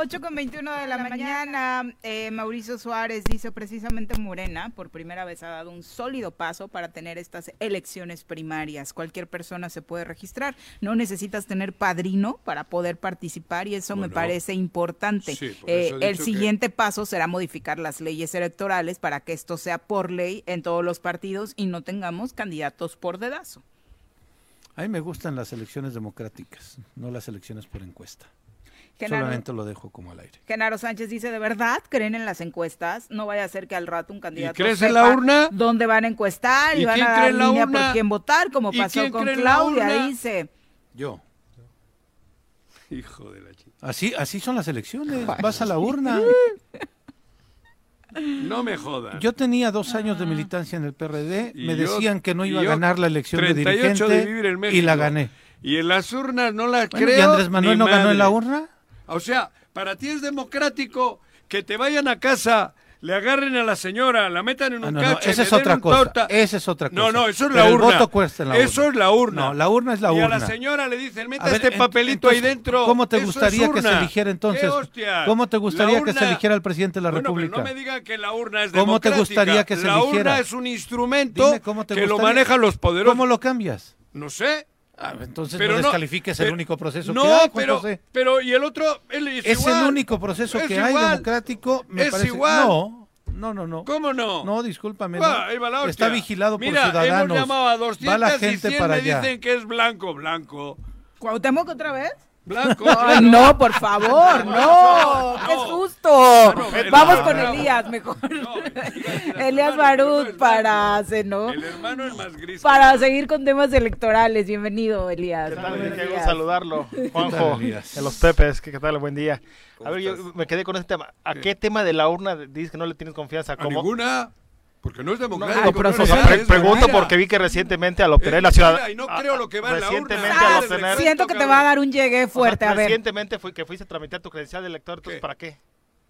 B: 8 con 21 de la, mañana, eh, Mauricio Suárez dice precisamente Morena, por primera vez ha dado un sólido paso para tener estas elecciones primarias. Cualquier persona se puede registrar, no necesitas tener padrino para poder participar y eso me parece importante. Eh, el siguiente paso será modificar las leyes electorales para que esto sea por ley en todos los partidos y no tengamos candidatos por dedazo.
D: A mí me gustan las elecciones democráticas, no las elecciones por encuesta. Solamente lo dejo como al aire.
B: Genaro Sánchez dice, ¿de verdad creen en las encuestas? No vaya a ser que al rato un candidato
C: crees en la urna?
B: dónde van a encuestar y, van a dar línea por quién votar, como pasó con Claudia, dice.
D: Yo.
C: Hijo de la chica.
D: Así, así son las elecciones. Vas a la urna.
C: No me jodas.
D: Yo tenía dos años de militancia en el PRD. me decían que no iba a ganar la elección de dirigente y la gané.
C: Y en las urnas no la creo.
D: ¿Y Andrés Manuel no ganó en la urna?
C: O sea, para ti es democrático que te vayan a casa, le agarren a la señora, la metan en ah, un
D: no,
C: cacho.
D: No, esa es otra cosa. Esa es otra cosa.
C: No, no, eso es la urna.
D: El voto cuesta en la urna.
C: Eso es la urna.
D: No, la urna es la urna.
C: Y a la señora le dicen, meta este papelito ahí dentro.
D: ¿Cómo te gustaría que se eligiera entonces? ¿Cómo te gustaría que se eligiera el presidente de la
C: bueno,
D: República?
C: Pero no me digan que la urna es
D: ¿Cómo te gustaría que se eligiera?
C: La urna es un instrumento que lo manejan los poderosos.
D: ¿Cómo lo cambias?
C: No sé.
D: Ah, entonces pero no descalifiques el único proceso
C: no,
D: que hay.
C: pero, pero y el otro él es,
D: es el único proceso que hay democrático. Me
C: es
D: parece.
C: igual.
D: No, no, no, no.
C: ¿Cómo no?
D: No, discúlpame. No. Está vigilado
C: Mira,
D: por ciudadanos.
C: hemos llamado a 200
D: Va la gente
C: y 100
D: para
C: me
D: allá.
C: dicen que es blanco, blanco.
B: ¿Cuauhtémoc otra vez?
C: Blanco.
B: Ay, no, por favor, no, qué susto. Vamos con Elías, mejor. Elías Barut para, ¿no?
C: El hermano es más gris.
B: Para seguir con temas electorales. Bienvenido, Elías.
H: ¿Qué tal? Qué gusto saludarlo, Juanjo, en los Pepes. ¿Qué tal? Buen día. A ver, yo me quedé con este tema. ¿A qué tema de la urna dices que no le tienes confianza?
C: A ninguna. Porque no es democrático.
H: No, no, pregunto porque vi que recientemente al obtener la ciudad.
C: Y no creo lo que va en la
H: recientemente
C: urna.
H: al obtener.
B: Siento que te va a dar un llegue fuerte.
H: O sea,
B: a ver.
H: Recientemente fui, que fuiste a tramitar tu credencial de elector, entonces, ¿para qué?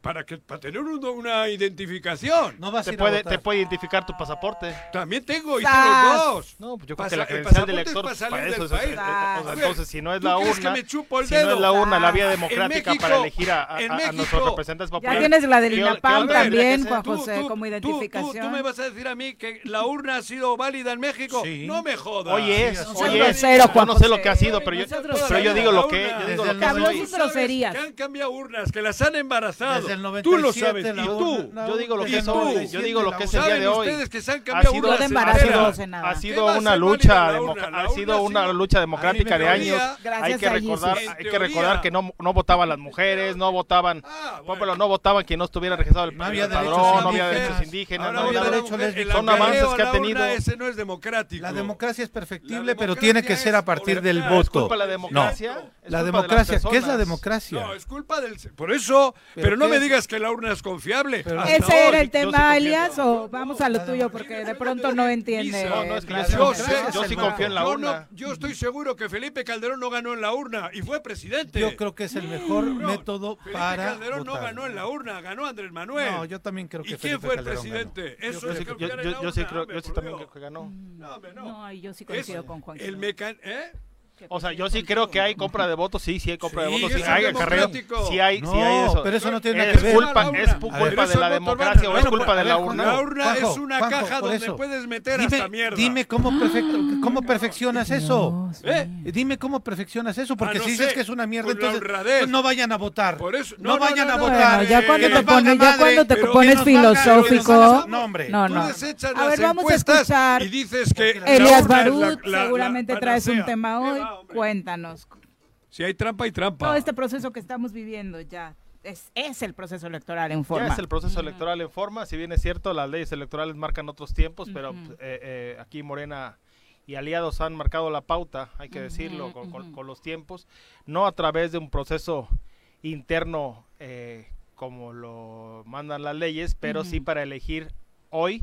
C: Para, que, para tener un, una identificación.
D: No vas
H: te,
D: a ir
H: puede,
D: a
H: te puede identificar tu pasaporte.
C: También tengo, y tengo los dos.
H: No, pues yo creo que la credencial de elector
C: para,
H: para eso es,
C: país.
H: es, es, o sea, entonces si no es la urna,
C: que me
H: si no es la urna, la vía
C: Ah,
H: democrática
C: México,
H: para elegir a, a, a nuestros representantes populares.
B: Ya tienes la del INAPAM también, Juan
C: Tú,
B: José,
C: tú,
B: como
C: tú,
B: identificación.
C: Tú, tú me vas a decir a mí que la urna ha sido válida en México.
D: Sí.
C: No me jodas.
H: Oye, es, oye, es. yo
B: Juan
H: no sé lo que ha sido, pero yo, pero yo digo lo que, yo digo lo soy.
C: Que han cambiado urnas, que las han embarazado.
D: Desde el
C: tú lo
D: 97
C: sabes.
D: la
C: Y tú.
D: la
H: Yo digo lo que
C: tú.
H: soy, yo digo lo que es el día
C: ¿Saben
H: de hoy.
C: ustedes que se han
H: Ha
C: cambiado
H: ha sido-
B: no nada.
H: ha
C: ¿Qué
H: sido una lucha, ha sido una lucha democrática de años. Hay que recordar, hay que recordar que no, no votaban las mujeres, no votaban,
C: Ah,
H: no votaban quien no estuviera registrado el,
D: No
H: padrón, no había derechos indígenas, no había derechos Son avances que ha tenido.
C: Ese no es democrático.
D: La democracia es perfectible, pero tiene que ser a
C: es
D: partir del.
H: Es
D: voto.
H: la
D: No,
H: democracia. es
D: la democracia, ¿qué es la democracia?
C: No, es culpa del... Por eso,
D: ¿Pero
C: pero, no
D: qué?
C: Me digas que la urna es confiable.
D: Pero-
B: ¿Ese era el tema. Elias, o vamos a lo tuyo? Porque de pronto no entiende.
H: No, no, es que yo
C: Yo, sé,
H: yo sí confío en la
C: yo
H: urna.
C: no- yo estoy seguro que Felipe Calderón no ganó en la urna y fue presidente.
D: Yo creo que es el mejor
C: No,
D: método
C: Felipe
D: para
C: Calderón no
D: votar.
C: ganó en la urna, ganó Andrés Manuel.
D: No, yo también creo que
C: ¿Y quién
D: Felipe
C: fue el
D: Calderón
C: presidente?
D: ganó.
C: Eso
H: Yo
C: es
H: sí- yo- yo-
C: la
H: yo sí creo, yo sí también creo que ganó.
C: No, no.
B: No, yo sí
C: Es
B: coincido con Juan.
C: El mecan... ¿eh?
H: O sea, yo sí creo que hay compra de votos, sí, sí hay compra de
C: Sí,
H: votos, sí hay acarreo, sí hay,
D: No,
H: sí hay eso.
D: pero eso no tiene nada
H: es
D: que ver.
H: culpa,
C: La
H: es
C: ver,
H: culpa de la
C: es
H: democracia o es culpa de la urna.
C: La urna
D: Juanjo,
C: es una
D: Juanjo,
C: caja donde
D: eso.
C: puedes meter
D: Dime,
C: hasta mierda.
D: dime cómo, perfecto, cómo perfeccionas eso.
C: ¿Eh?
D: Dime cómo perfeccionas eso, porque
C: Ah, no
D: si dices
C: sé,
D: que es una mierda,
C: la
D: entonces pues no vayan a votar.
C: Por eso-
D: no,
C: no, no,
D: vayan
C: no,
D: a
C: no,
D: votar.
B: Ya
C: Eh,
B: cuando te pones, ya cuando te pones filosófico.
D: no, hombre.
B: No, A ver, vamos a escuchar.
C: y dices que
B: Elias Barut, seguramente traes un tema
C: ¿Qué
B: hoy.
C: Hombre?
B: Cuéntanos.
C: Si hay trampa, hay trampa.
B: Todo este proceso que estamos viviendo ya es, es el proceso electoral en forma.
H: Ya es el proceso electoral en forma, si bien es cierto, las leyes electorales marcan otros tiempos, pero eh, eh, aquí Morena y aliados han marcado la pauta, hay que decirlo, con, los tiempos, no a través de un proceso interno eh, como lo mandan las leyes, pero sí para elegir hoy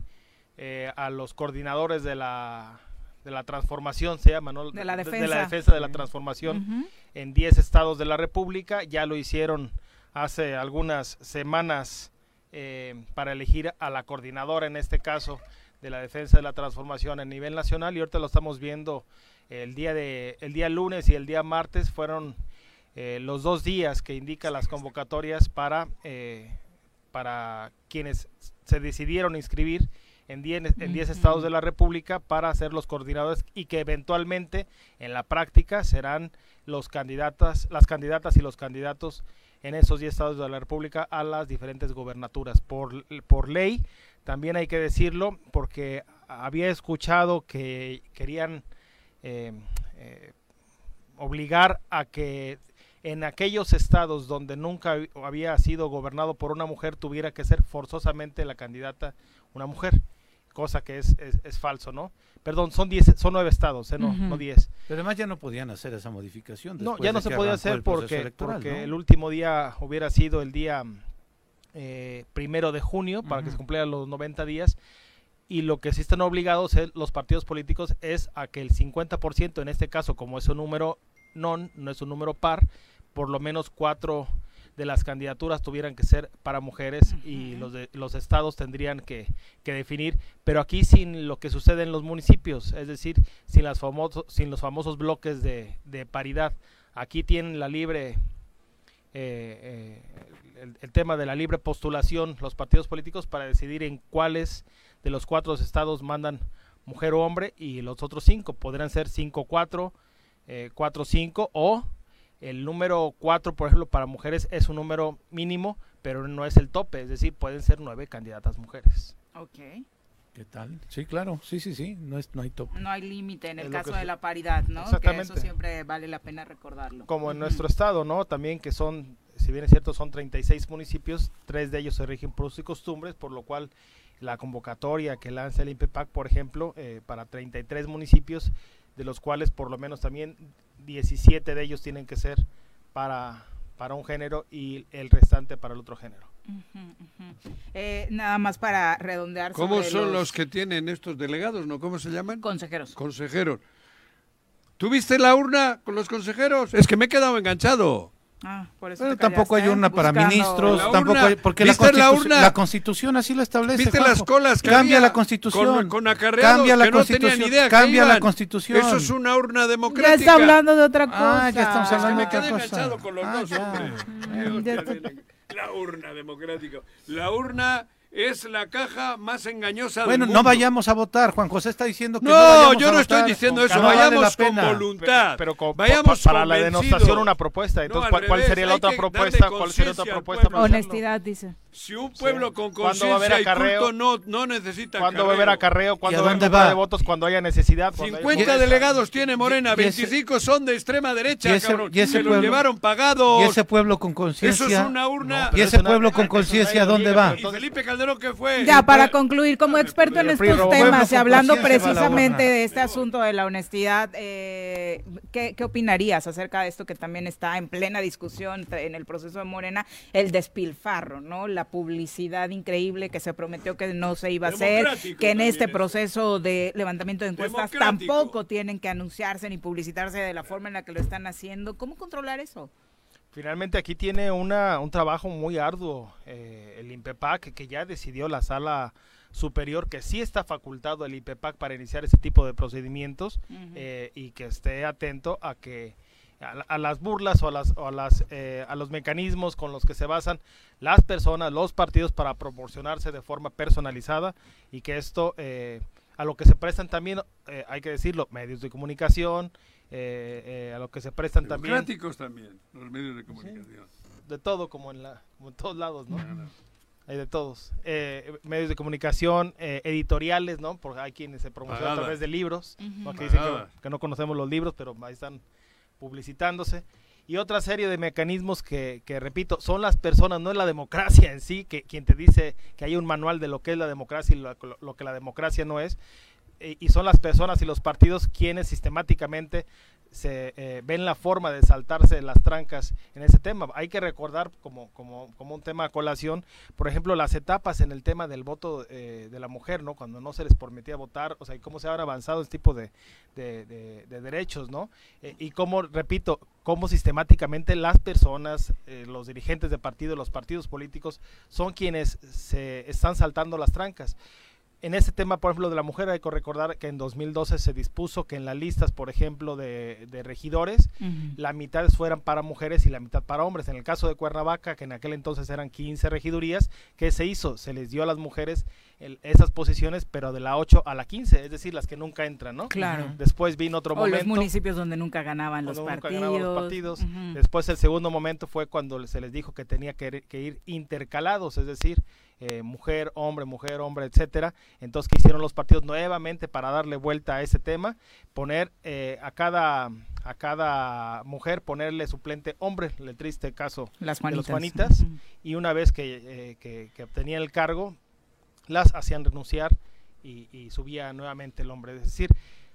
H: eh, a los coordinadores de la de la transformación se llama, ¿no?
B: De la
H: de
B: defensa.
H: la defensa de la transformación en 10 estados de la República. Ya lo hicieron hace algunas semanas eh, para elegir a la coordinadora, en este caso, de la defensa de la transformación a nivel nacional. Y ahorita lo estamos viendo el día, de, el día lunes y el día martes fueron eh, los dos días que indica las convocatorias para, eh, para quienes se decidieron inscribir en 10 en 10 estados de la República para ser los coordinadores y que eventualmente en la práctica serán los candidatas, las candidatas y los candidatos en esos 10 estados de la República a las diferentes gobernaturas. Por, por ley, también hay que decirlo, porque había escuchado que querían eh, eh, obligar a que en aquellos estados donde nunca hab- había sido gobernado por una mujer tuviera que ser forzosamente la candidata una mujer, cosa que es, es, es falso, ¿no? Perdón, son diez, son nueve estados, ¿eh? no,
D: Ujú.
H: no diez.
D: Pero además ya no podían hacer esa modificación.
H: No, ya no
D: de
H: se podía hacer
D: el
H: porque, porque
D: ¿no?
H: el último día hubiera sido el día eh, primero de junio para que se cumplieran los 90 días y lo que sí están obligados eh, los partidos políticos es a que el 50%, en este caso como es un número non, no es un número par, por lo menos cuatro de las candidaturas tuvieran que ser para mujeres y los de, los estados tendrían que, que definir, pero aquí sin lo que sucede en los municipios, es decir, sin las sin los famosos bloques de, de paridad. Aquí tienen la libre eh, eh, el, el tema de la libre postulación los partidos políticos para decidir en cuáles de los cuatro estados mandan mujer o hombre y los otros cinco podrán ser 5-4, 4-5 o el número 4, por ejemplo, para mujeres es un número mínimo, pero no es el tope, es decir, pueden ser nueve candidatas mujeres.
B: Ok.
D: ¿Qué tal? Sí, claro, sí, sí, sí, no, es, no hay tope.
B: No hay límite en el caso de la paridad, ¿no? Que
H: Exactamente.
B: eso siempre vale la pena recordarlo.
H: Como en nuestro estado, ¿no? También que son, si bien es cierto, son 36 municipios, tres de ellos se rigen por usos y costumbres, por lo cual la convocatoria que lanza el INPEPAC, por ejemplo, eh, para 33 municipios, de los cuales por lo menos también 17 de ellos tienen que ser para, para un género y el restante para el otro género.
B: Eh, nada más para redondear.
C: ¿Cómo
B: sobre
C: son los... que tienen estos delegados, no? ¿Cómo se llaman?
B: Consejeros.
C: Consejeros. ¿Tuviste la urna con los consejeros? Es que me he quedado enganchado.
B: Ah, por eso
D: Pero tampoco hay
B: callaste,
D: urna para
B: buscando-
D: ministros,
C: La
D: tampoco
C: urna.
D: hay, porque la,
C: ¿Viste la
D: constitu-
C: urna?
D: la constitución así lo establece.
C: ¿Viste
D: Juanjo.
C: las colas que
D: Cambia
C: había
D: la constitución.
C: Con,
D: Cambia la
C: que no tenían
D: constitución.
C: que
D: la constitución.
C: Eso es una urna
B: Ya
C: democrática.
B: está hablando de otra cosa.
D: Ah, ya estamos
C: Es que
D: hablando de otra cosa.
C: enganchado con los
D: Ah,
C: dos,
D: ya.
C: Dios,
B: Ya
C: bien. La urna democrática. La urna es la caja más engañosa
D: Bueno,
C: del
D: no
C: mundo.
D: vayamos a votar. Juan José está diciendo que no,
C: No,
D: vayamos
C: yo
D: a
C: no estoy
D: votar.
C: diciendo eso.
D: No vale la
C: Vayamos con
D: pena.
C: voluntad.
H: Pero con-
C: Vayamos
H: pa- para la
C: convencidos.
H: denostación una propuesta.
C: No,
H: Entonces,
C: al
H: ¿cuál, cuál
C: revés,
H: sería la otra propuesta? ¿Cuál sería otra propuesta?
B: Honestidad, dice.
C: Si un pueblo con
H: ¿Cuándo va a haber
C: conciencia y culto no, no necesita
H: ¿Cuándo va a haber acarreo?
D: ¿Y
H: ¿Cuándo va a haber
D: va?
H: de votos? Cuando haya necesidad. cuando haya
C: 50
H: pobreza.
C: delegados tiene Morena,
D: Y ese-
C: 25 son de extrema derecha,
D: y ese-
C: cabrón.
D: y ese
C: Se los
D: pueblo-
C: llevaron pagados.
D: Y ese pueblo con
C: Eso
D: conciencia.
C: es una urna.
D: ¿Y ese pueblo con conciencia dónde va?
C: ¿Y Felipe Calderón qué fue?
B: Ya, para concluir, como experto en estos temas y hablando precisamente de este asunto de la honestidad, eh, ¿qué, qué opinarías acerca de esto que también está en plena discusión en el proceso de Morena? El despilfarro, ¿no? La publicidad increíble que se prometió que no se iba a hacer, que en este
C: eso.
B: proceso de levantamiento de encuestas tampoco tienen que anunciarse ni publicitarse de la forma en la que lo están haciendo. ¿Cómo controlar eso?
H: Finalmente aquí tiene una, un trabajo muy arduo eh, el INPEPAC que ya decidió la sala superior que sí está facultado el INPEPAC para iniciar ese tipo de procedimientos eh, y que esté atento a que a, la- a las burlas o a las, o a las eh, a los mecanismos con los que se basan las personas, los partidos para proporcionarse de forma personalizada y que esto eh, a lo que se prestan también eh, hay que decirlo medios de comunicación eh, eh, a lo que se prestan también.
C: Democráticos también, los medios de comunicación.
H: de todo como en la como en todos lados no hay de todos. Eh, medios de comunicación eh, editoriales no porque hay quienes se promocionan a través de libros. ¿no?
B: Ujú.
H: que dicen que no conocemos los libros pero ahí están publicitándose y otra serie de mecanismos que, repito, son las personas, no es la democracia en sí, que quien te dice que hay un manual de lo que es la democracia y lo, lo que la democracia no es, eh, y son las personas y los partidos quienes sistemáticamente se eh, ven la forma de saltarse las trancas en ese tema. Hay que recordar como, como, como un tema a colación, por ejemplo, las etapas en el tema del voto eh, de la mujer, ¿no? Cuando no se les permitía votar, o sea, y cómo se han avanzado este tipo de, de, de, de derechos, ¿no? Eh, y cómo, repito, cómo sistemáticamente las personas, los dirigentes de partido, los partidos políticos, son quienes se están saltando las trancas en este tema, por ejemplo, de la mujer, hay que recordar que en 2012 se dispuso que en las listas, por ejemplo, de, de regidores, uh -huh. la mitad fueran para mujeres y la mitad para hombres. En el caso de Cuernavaca, que en aquel entonces eran 15 regidurías, ¿qué se hizo? Se les dio a las mujeres el, esas posiciones, pero de la 8 a la 15, es decir, las que nunca entran, ¿no?
B: Claro.
H: Después vino otro
B: o
H: momento.
B: los municipios donde nunca ganaban los
H: nunca
B: partidos.
H: Ganaban los partidos. Uh -huh. Después el segundo momento fue cuando se les dijo que tenía que, que ir intercalados, es decir, eh, mujer, hombre, mujer, hombre, etcétera. Entonces, que hicieron los partidos nuevamente para darle vuelta a ese tema? Poner eh, a cada a cada mujer ponerle suplente hombre, el triste caso
B: Las
H: de los
B: Juanitas.
H: Uh -huh. y una vez que, eh, que, que obtenían el cargo, las hacían renunciar y, subía nuevamente el hombre. Es decir,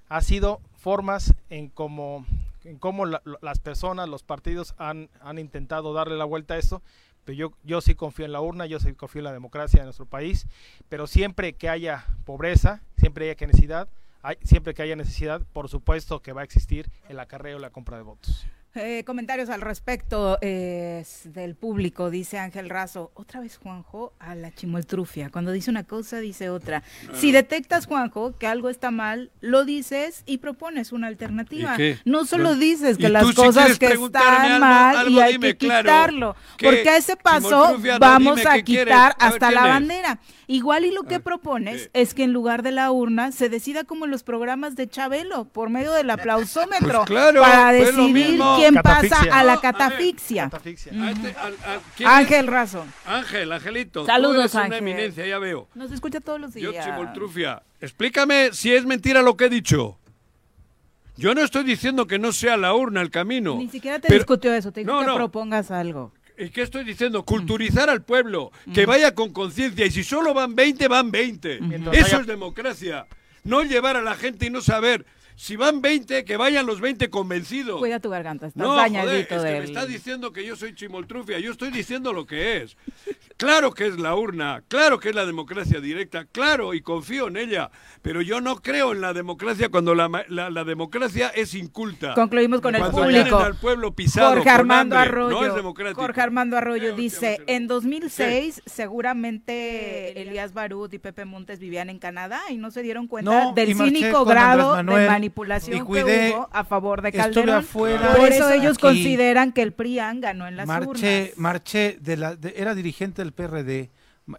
H: ha sido formas en cómo en cómo la, las personas, los partidos han, han intentado darle la vuelta a eso, pero yo, yo sí confío en la urna, yo sí confío en la democracia de nuestro país, pero siempre que haya pobreza, siempre haya que necesidad, hay, siempre que haya necesidad, por supuesto que va a existir el acarreo la compra de votos.
B: Eh, comentarios al respecto eh, del público, dice Ángel Razo. Otra vez, Juanjo, a la chimoltrufia. Cuando dice una cosa, dice otra. Ah. Si detectas, Juanjo, que algo está mal, lo dices y propones una alternativa. No solo dices que las cosas si que están algo, mal algo, y hay que claro, quitarlo. Porque a ese paso vamos a quitar a hasta la bandera. Igual y lo que propones sí. es que en lugar de la urna se decida como en los programas de Chabelo, por medio del aplausómetro,
C: pues claro,
B: para decidir quién catafixia. pasa a la catafixia.
C: A catafixia. Mm. A este, a,
B: Ángel Razo.
C: Ángel, Angelito.
B: Saludos,
C: tú
B: Ángel.
C: una eminencia, ya veo.
B: Nos escucha todos los días.
C: Yo, Chimoltrufia, explícame si es mentira lo que he dicho. Yo no estoy diciendo que no sea la urna el camino.
B: Ni siquiera te pero, discutió eso, te dijo
C: no,
B: que
C: no.
B: propongas algo.
C: ¿Y qué estoy diciendo? Culturizar al pueblo, que vaya con conciencia. Y si solo van 20, van 20. Eso es democracia. No llevar a la gente y no saber. Si van 20, que vayan los 20 convencidos.
B: Cuida tu garganta, estás
C: no,
B: dañadito
C: joder, es que
B: del...
C: me está diciendo que yo soy chimoltrufia. Yo estoy diciendo lo que es. Claro que es la urna, claro que es la democracia directa, claro, y confío en ella. Pero yo no creo en la democracia cuando la, la, la democracia es inculta.
B: Concluimos con
C: cuando
B: el público.
C: al pueblo pisado
B: Jorge Armando
C: hambre,
B: Arroyo.
C: No es democrático.
B: Jorge Armando Arroyo dice, en 2006 seguramente Elías Barut y Pepe Montes vivían en Canadá y no se dieron cuenta
D: No,
B: del cínico grado de manipulación
D: y cuidé,
B: que hubo a favor de Calderón.
D: afuera.
B: Por eso ellos
D: Aquí.
B: consideran que el PRIAN ganó en las
D: marché,
B: urnas.
D: marché de la, de- era dirigente del PRD,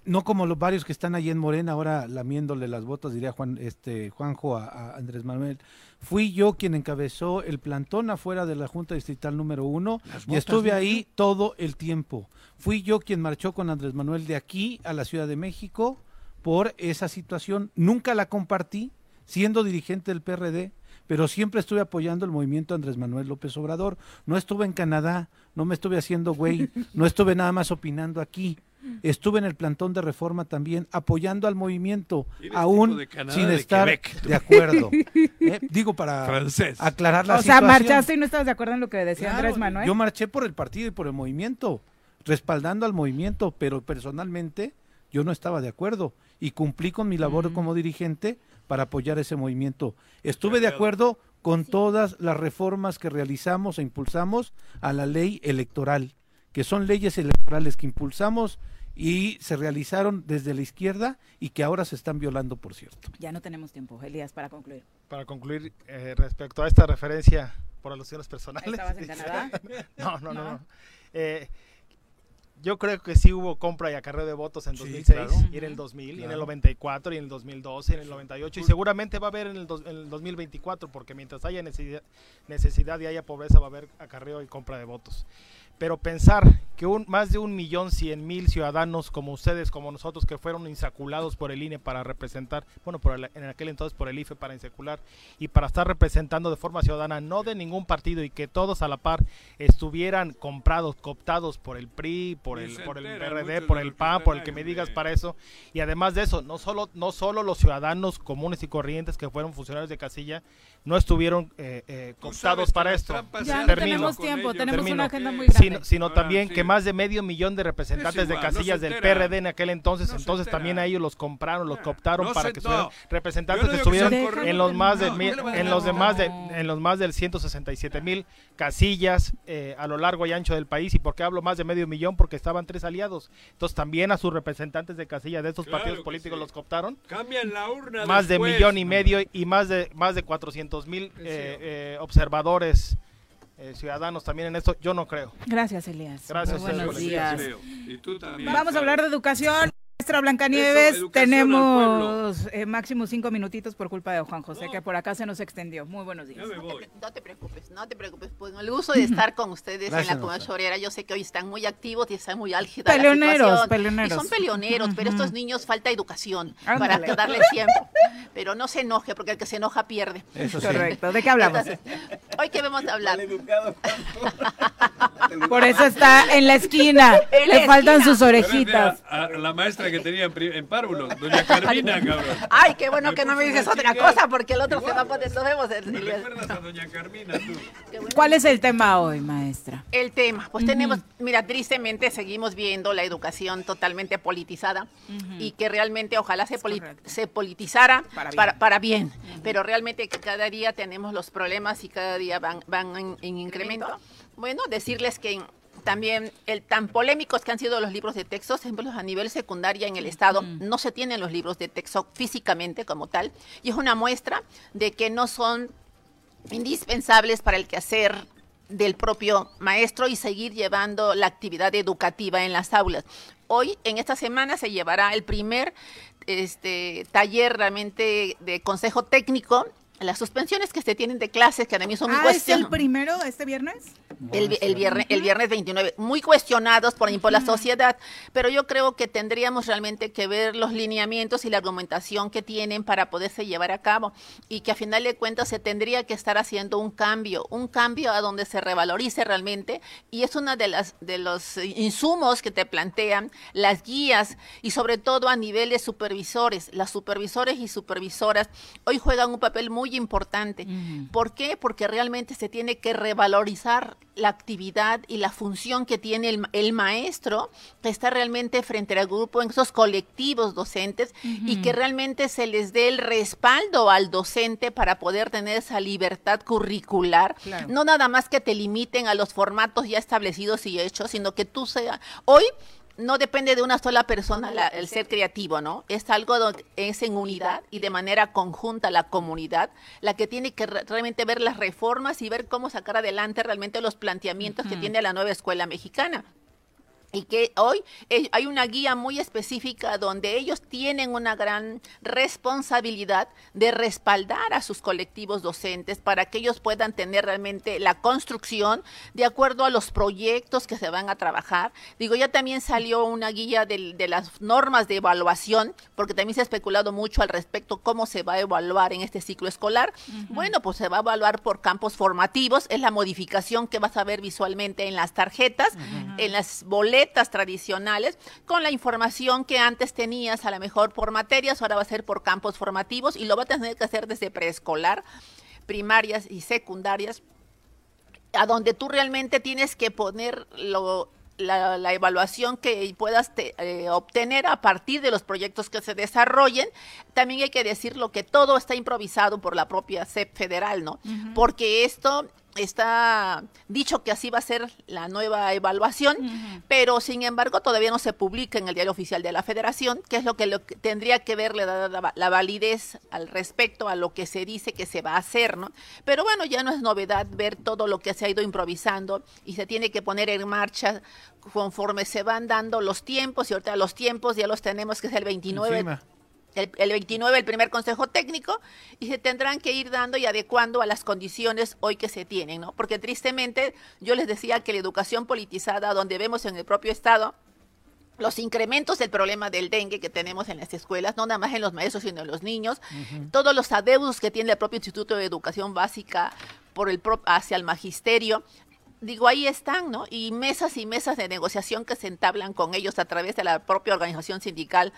D: no como los varios que están allí en Morena, ahora lamiéndole las botas, diría Juan, este, Juanjo a, a Andrés Manuel. Fui yo quien encabezó el plantón afuera de la Junta Distrital número uno
C: Las
D: y estuve ahí todo el tiempo. Fui yo quien marchó con Andrés Manuel de aquí a la Ciudad de México por esa situación. Nunca la compartí, siendo dirigente del PRD, pero siempre estuve apoyando el movimiento Andrés Manuel López Obrador. No estuve en Canadá, no me estuve haciendo güey, no estuve nada más opinando aquí. Estuve en el plantón de reforma también, apoyando al movimiento, aún
C: de Canadá,
D: sin
C: de
D: estar
C: Quebec,
D: de acuerdo. Eh, Digo, para
C: Francés.
D: aclarar la
B: O sea,
D: situación.
B: marchaste y no estabas de acuerdo en lo que decía
D: Claro,
B: Andrés Manuel.
D: Yo marché por el partido y por el movimiento, respaldando al movimiento, pero personalmente yo no estaba de acuerdo y cumplí con mi labor como dirigente para apoyar ese movimiento. Estuve de acuerdo con todas las reformas que realizamos e impulsamos a la ley electoral, que son leyes electorales que impulsamos y se realizaron desde la izquierda y que ahora se están violando, por cierto.
B: Ya no tenemos tiempo, Elías, para concluir.
H: Para concluir, eh, respecto a esta referencia por alusiones personales.
B: ¿Estabas en Canadá?
H: no, no, no.
B: No.
H: no. Eh, yo creo que sí hubo compra y acarreo de votos en
C: Sí,
H: 2006
C: claro.
H: y en el 2000 y en el
C: Claro.
H: 94 y en el 2012 y en el 98 y seguramente va a haber en el, dos- en el 2024 porque mientras haya necesidad, necesidad y haya pobreza va a haber acarreo y compra de votos. Pero pensar que un, más de un millón cien mil ciudadanos como ustedes, como nosotros, que fueron insaculados por el INE para representar, bueno, por el- en aquel entonces por el IFE para insacular y para estar representando de forma ciudadana, no de ningún partido y que todos a la par estuvieran comprados, cooptados por el PRI, por el, por el PRD, por el PAN, por el que me digas para eso. Y además de eso, no solo, no solo los ciudadanos comunes y corrientes que fueron funcionarios de casilla, no estuvieron eh, eh, cooptados para esto.
B: Ya no
H: Termino.
B: tenemos tiempo,
C: ellos.
B: tenemos
H: Termino.
B: una agenda muy grande.
H: Sino
C: Ahora,
H: también
C: sí.
H: que más de medio millón de representantes
C: Es
H: de
C: no
H: casillas del. PRD en aquel entonces,
C: No
H: entonces también a ellos los compraron, los cooptaron
C: no
H: para que estuvieran
C: no.
H: representantes que estuvieran en los más de mil- en los demás de en los más del 167 mil casillas eh, a lo largo y ancho del país. Y por qué hablo más de medio millón porque estaban tres aliados. Entonces también a sus representantes de casillas de estos
C: Claro
H: partidos políticos
C: sí.
H: los cooptaron.
C: Cambian la urna
H: más de millón y medio y más de más de 400 mil eh, eh, observadores eh, ciudadanos también en esto yo no creo
B: Gracias, Elías.
H: Gracias
B: buenos días.
C: Y tú también.
B: Vamos a hablar de educación. Maestra
C: Eso,
B: Blancanieves,
C: al
B: tenemos eh, máximo cinco minutitos por culpa de Juan José, que por acá se nos extendió. Muy buenos días.
C: Ya me voy.
K: No te preocupes, no te preocupes. Pues el gusto de estar con ustedes
D: Gracias,
K: en la comunidad chorera. Yo sé que hoy están muy activos y están muy álgida
B: Peleoneros, peleoneros.
K: Y son peleoneros, pero
B: Ujú.
K: estos niños falta educación
B: Ándale.
K: para darles tiempo. Pero no se enoje, porque el que se enoja pierde.
D: Eso sí.
B: Correcto. ¿De qué hablamos?
K: Entonces, hoy que vamos a hablar.
B: Por eso está en la esquina.
K: En la
B: Le faltan
K: esquina.
B: sus orejitas.
C: A, a la maestra que tenía en, en párvulo, doña Carmina, cabrón.
K: Ay, qué bueno
C: Me
K: que no me dices otra cosa, porque el otro se va a poner. Nos vemos.
C: ¿Me
K: Elías.
C: recuerdas a doña Carmina tú?
B: ¿Cuál es el tema hoy, maestra?
K: El tema, pues tenemos, mira, tristemente seguimos viendo la educación totalmente politizada y que realmente ojalá se, poli-
B: correcto.
K: se politizara
B: Para bien.
K: para, para bien, pero realmente que cada día tenemos los problemas y cada día van, van en, en incremento. Bueno, decirles que también el tan polémicos que han sido los libros de texto, ejemplo, a nivel secundaria en el Estado, no se tienen los libros de texto físicamente como tal, y es una muestra de que no son indispensables para el quehacer del propio maestro y seguir llevando la actividad educativa en las aulas. Hoy, en esta semana, se llevará el primer este, taller realmente de consejo técnico. Las suspensiones que se tienen de clases, que también son muy
B: Ah, ¿es el
K: cuestionadas.
B: primero este viernes?
K: El, el viernes, el viernes 29, muy cuestionados por, por la sociedad, pero yo creo que tendríamos realmente que ver los lineamientos y la argumentación que tienen para poderse llevar a cabo y que a final de cuentas se tendría que estar haciendo un cambio, un cambio a donde se revalorice realmente y es una de las de los insumos que te plantean las guías y sobre todo a nivel de supervisores, las supervisores y supervisoras hoy juegan un papel muy importante. ¿Por qué? Porque realmente se tiene que revalorizar la actividad y la función que tiene el, el maestro que está realmente frente al grupo en esos colectivos docentes y que realmente se les dé el respaldo al docente para poder tener esa libertad curricular.
B: Claro.
K: No nada más que te limiten a los formatos ya establecidos y hechos, sino que tú sea hoy no depende de una sola persona la- el ser creativo, ¿no? Es algo donde es en unidad y de manera conjunta la comunidad la que tiene que re- realmente ver las reformas y ver cómo sacar adelante realmente los planteamientos que tiene la nueva escuela mexicana. Y que hoy hay una guía muy específica donde ellos tienen una gran responsabilidad de respaldar a sus colectivos docentes para que ellos puedan tener realmente la construcción de acuerdo a los proyectos que se van a trabajar. Digo, ya también salió una guía de, las normas de evaluación, porque también se ha especulado mucho al respecto cómo se va a evaluar en este ciclo escolar. Bueno, pues se va a evaluar por campos formativos, es la modificación que vas a ver visualmente en las tarjetas, en las boletas tradicionales, con la información que antes tenías a lo mejor por materias, ahora va a ser por campos formativos y lo va a tener que hacer desde preescolar, primarias y secundarias, a donde tú realmente tienes que poner lo- la, la evaluación que puedas te- eh, obtener a partir de los proyectos que se desarrollen. También hay que decirlo que todo está improvisado por la propia SEP federal, ¿no? Porque esto está dicho que así va a ser la nueva evaluación, pero sin embargo todavía no se publica en el diario oficial de la Federación, que es lo que, lo que tendría que verle la, la- la validez al respecto a lo que se dice que se va a hacer, ¿no? Pero bueno, ya no es novedad ver todo lo que se ha ido improvisando y se tiene que poner en marcha conforme se van dando los tiempos y ahorita los tiempos ya los tenemos que es el 29
D: Encima.
K: El, el 29 el primer consejo técnico y se tendrán que ir dando y adecuando a las condiciones hoy que se tienen, ¿no? Porque tristemente yo les decía que la educación politizada, donde vemos en el propio Estado los incrementos del problema del dengue que tenemos en las escuelas, no nada más en los maestros, sino en los niños, todos los adeudos que tiene el propio Instituto de Educación Básica por el pro- hacia el magisterio, digo, ahí están, ¿no? Y mesas y mesas de negociación que se entablan con ellos a través de la propia organización sindical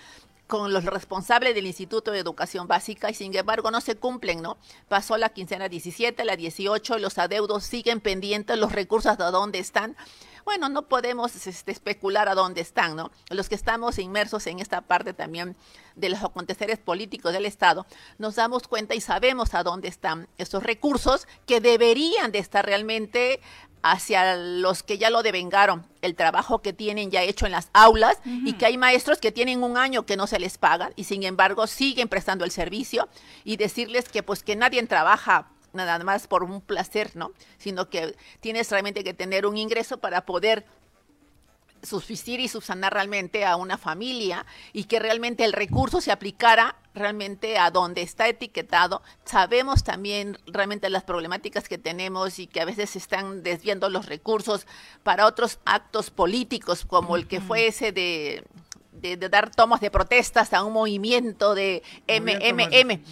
K: con los responsables del Instituto de Educación Básica y sin embargo no se cumplen, ¿no? Pasó la quincena 17, la 18, los adeudos siguen pendientes, los recursos de dónde están. Bueno, no podemos este, especular a dónde están, ¿no? Los que estamos inmersos en esta parte también de los aconteceres políticos del Estado, nos damos cuenta y sabemos a dónde están esos recursos que deberían de estar realmente hacia los que ya lo devengaron, el trabajo que tienen ya hecho en las aulas y que hay maestros que tienen un año que no se les pagan y sin embargo siguen prestando el servicio y decirles que pues que nadie trabaja nada más por un placer, ¿no? Sino que tienes realmente que tener un ingreso para poder subsistir y subsanar realmente a una familia y que realmente el recurso se aplicara realmente a donde está etiquetado. Sabemos también realmente las problemáticas que tenemos y que a veces se están desviando los recursos para otros actos políticos como el que fue ese de de, de dar tomas de protestas a un movimiento de MMM.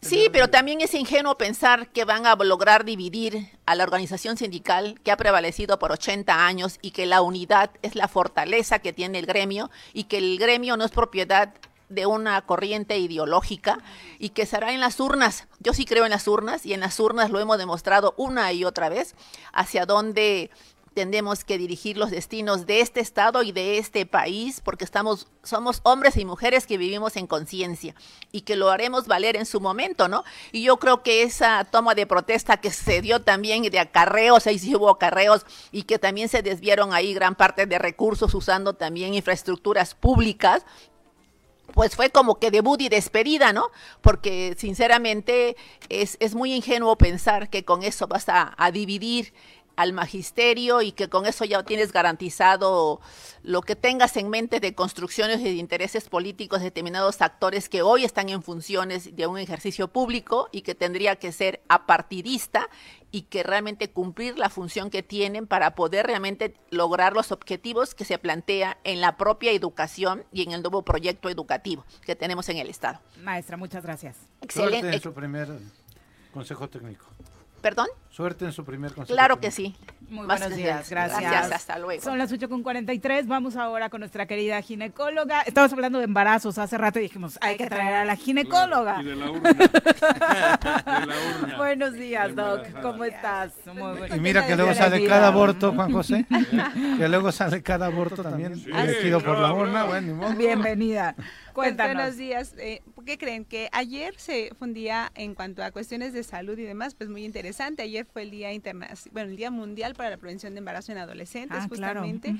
K: Sí, pero también es ingenuo pensar que van a lograr dividir a la organización sindical que ha prevalecido por 80 años y que la unidad es la fortaleza que tiene el gremio y que el gremio no es propiedad de una corriente ideológica y que será en las urnas. Yo sí creo en las urnas y en las urnas lo hemos demostrado una y otra vez hacia dónde tenemos que dirigir los destinos de este estado y de este país porque estamos somos hombres y mujeres que vivimos en conciencia y que lo haremos valer en su momento, ¿no? Y yo creo que esa toma de protesta que se dio también de acarreos, ahí sí hubo acarreos y que también se desviaron ahí gran parte de recursos usando también infraestructuras públicas, pues fue como que debut y despedida, ¿no? Porque sinceramente es, es muy ingenuo pensar que con eso vas a, a dividir al magisterio y que con eso ya tienes garantizado lo que tengas en mente de construcciones y de intereses políticos de determinados actores que hoy están en funciones de un ejercicio público y que tendría que ser apartidista y que realmente cumplir la función que tienen para poder realmente lograr los objetivos que se plantea en la propia educación y en el nuevo proyecto educativo que tenemos en el Estado.
B: Maestra, muchas gracias.
D: Suerte
K: Excelente.
D: en su primer consejo técnico.
K: ¿Perdón?
D: Suerte en su primer consejo
K: Claro que sí.
B: Muy
K: Más
B: buenos días, gracias.
K: Gracias, hasta luego.
B: Son las 8.43, vamos ahora con nuestra querida ginecóloga. Estamos hablando de embarazos hace rato y dijimos, hay que traer a la ginecóloga.
C: Y de la urna. De la urna.
B: Buenos días, Doc, ¿cómo estás? Muy bueno.
D: Y mira que luego sale cada aborto, Juan José. que luego sale cada aborto también elegido por la urna. Bueno, ni modo.
B: Bienvenida.
L: Pues,
B: Cuéntanos.
L: buenos días. Eh, ¿Qué creen? Que ayer se fue un día en cuanto a cuestiones de salud y demás, pues muy interesante. Ayer fue el Día Internacional, bueno, el Día Mundial para la Prevención de Embarazo en Adolescentes,
B: Ah, claro.
L: justamente.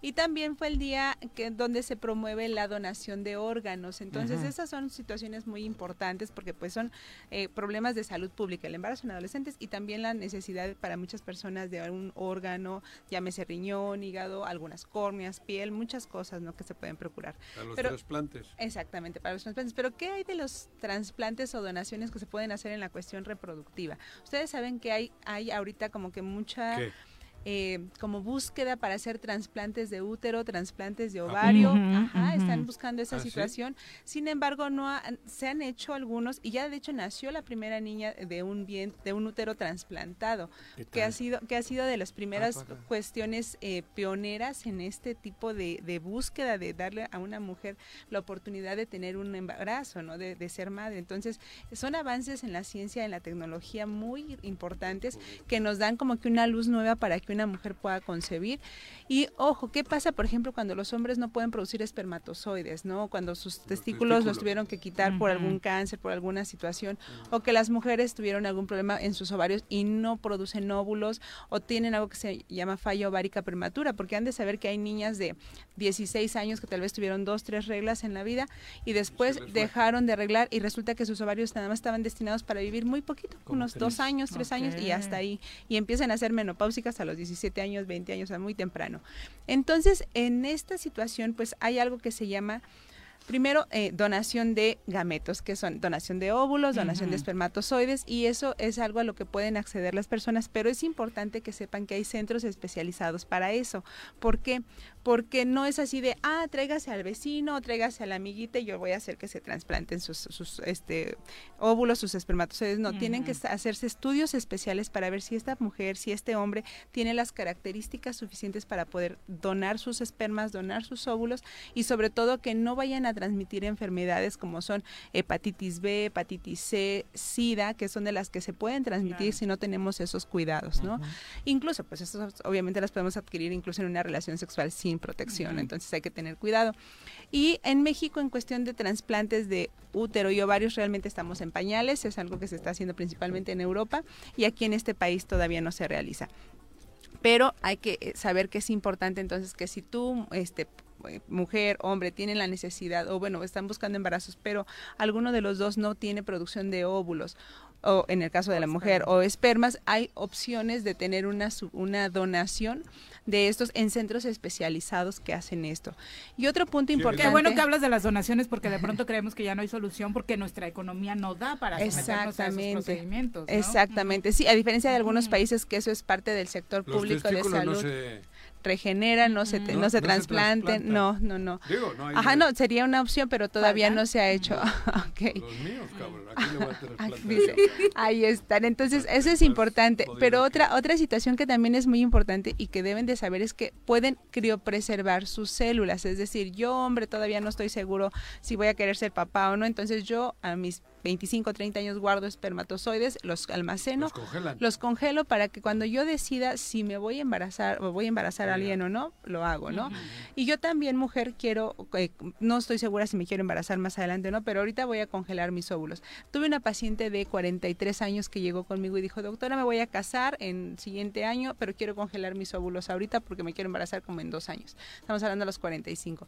L: Y también fue el día que donde se promueve la donación de órganos. Entonces, esas son situaciones muy importantes porque pues son eh, problemas de salud pública, el embarazo en adolescentes y también la necesidad para muchas personas de un órgano, llámese riñón, hígado, algunas córneas, piel, muchas cosas, ¿no? que se pueden procurar.
C: A los
L: Pero-
C: trasplantes.
L: Exactamente, para los trasplantes. Pero ¿qué hay de los trasplantes o donaciones que se pueden hacer en la cuestión reproductiva? Ustedes saben que hay, hay ahorita como que mucha... eh, como búsqueda para hacer trasplantes de útero, trasplantes de ovario,
B: Ujú,
L: ajá, están buscando esa
C: ¿Ah, sí?
L: situación. Sin embargo, no ha- se han hecho algunos y ya de hecho nació la primera niña de un bien, de un útero trasplantado,
D: ¿Qué
L: que ha sido que ha sido de las primeras
D: Ah, padre.
L: cuestiones eh, pioneras en este tipo de, de búsqueda de darle a una mujer la oportunidad de tener un embarazo, ¿no? De, de ser madre. Entonces, son avances en la ciencia, en la tecnología muy importantes que nos dan como que una luz nueva para que una mujer pueda concebir. Y ojo, ¿qué pasa, por ejemplo, cuando los hombres no pueden producir espermatozoides, ¿no? Cuando sus testículos los tuvieron que quitar por algún cáncer, por alguna situación, o que las mujeres tuvieron algún problema en sus ovarios y no producen óvulos, o tienen algo que se llama falla ovárica prematura, porque han de saber que hay niñas de 16 años que tal vez tuvieron dos, tres reglas en la vida y después dejaron de arreglar y resulta que sus ovarios nada más estaban destinados para vivir muy poquito,
D: ¿Cómo
L: unos dos años, tres años y hasta ahí. Y empiezan a ser menopáusicas a los 17 años, 20 años, a muy temprano. Entonces, en esta situación, pues hay algo que se llama Primero, eh, donación de gametos, que son donación de óvulos, donación de espermatozoides, y eso es algo a lo que pueden acceder las personas, pero es importante que sepan que hay centros especializados para eso. ¿Por qué? Porque no es así de, ah, tráigase al vecino, tráigase a la amiguita y yo voy a hacer que se trasplanten sus, sus este, óvulos, sus espermatozoides. No, tienen que hacerse estudios especiales para ver si esta mujer, si este hombre tiene las características suficientes para poder donar sus espermas, donar sus óvulos y sobre todo que no vayan a transmitir enfermedades como son hepatitis B, hepatitis C, SIDA, que son de las que se pueden transmitir si no tenemos esos cuidados, ¿no? Incluso, pues estos obviamente las podemos adquirir incluso en una relación sexual sin protección,
B: Ujú.
L: entonces hay que tener cuidado. Y en México, en cuestión de trasplantes de útero y ovarios, realmente estamos en pañales, es algo que se está haciendo principalmente en Europa y aquí en este país todavía no se realiza. Pero hay que eh, saber que es importante entonces que si tú, este eh, mujer, hombre, tienen la necesidad o bueno, están buscando embarazos, pero alguno de los dos no tiene producción de óvulos o en el caso de la mujer o espermas, hay opciones de tener una su- una donación de estos en centros especializados que hacen esto. Y otro punto importante
B: Qué bueno que hablas de las donaciones porque de pronto creemos que ya no hay solución porque nuestra economía no da para someternos a esos
L: Exactamente.
B: procedimientos. ¿no?
L: Exactamente, sí, a diferencia de algunos países que eso es parte del sector
C: Los
L: público de
C: no
L: salud.
C: se-
L: Regeneran, no se, te-
C: No,
L: no se
C: no se
L: trasplanten, no, no, no.
C: Digo, no hay-
L: Ajá, no, sería una opción, pero todavía no se ha hecho. Ok.
C: Los míos, cabrón. Aquí le voy a.
L: Dice, ahí están. Entonces, eso es importante. Pero otra otra situación que también es muy importante y que deben de saber es que pueden criopreservar sus células. Es decir, yo, hombre, todavía no estoy seguro si voy a querer ser papá o no. Entonces, yo a mis 25, 30 años guardo espermatozoides, los almaceno,
C: Los congelan.
L: los congelo para que cuando yo decida si me voy a embarazar o voy a embarazar a alguien o no, lo hago, ¿no? Y yo también, mujer, quiero, eh, no estoy segura si me quiero embarazar más adelante o no, pero ahorita voy a congelar mis óvulos. Tuve una paciente de 43 años que llegó conmigo y dijo, doctora, me voy a casar en siguiente año, pero quiero congelar mis óvulos ahorita porque me quiero embarazar como en dos años. Estamos hablando de los 45.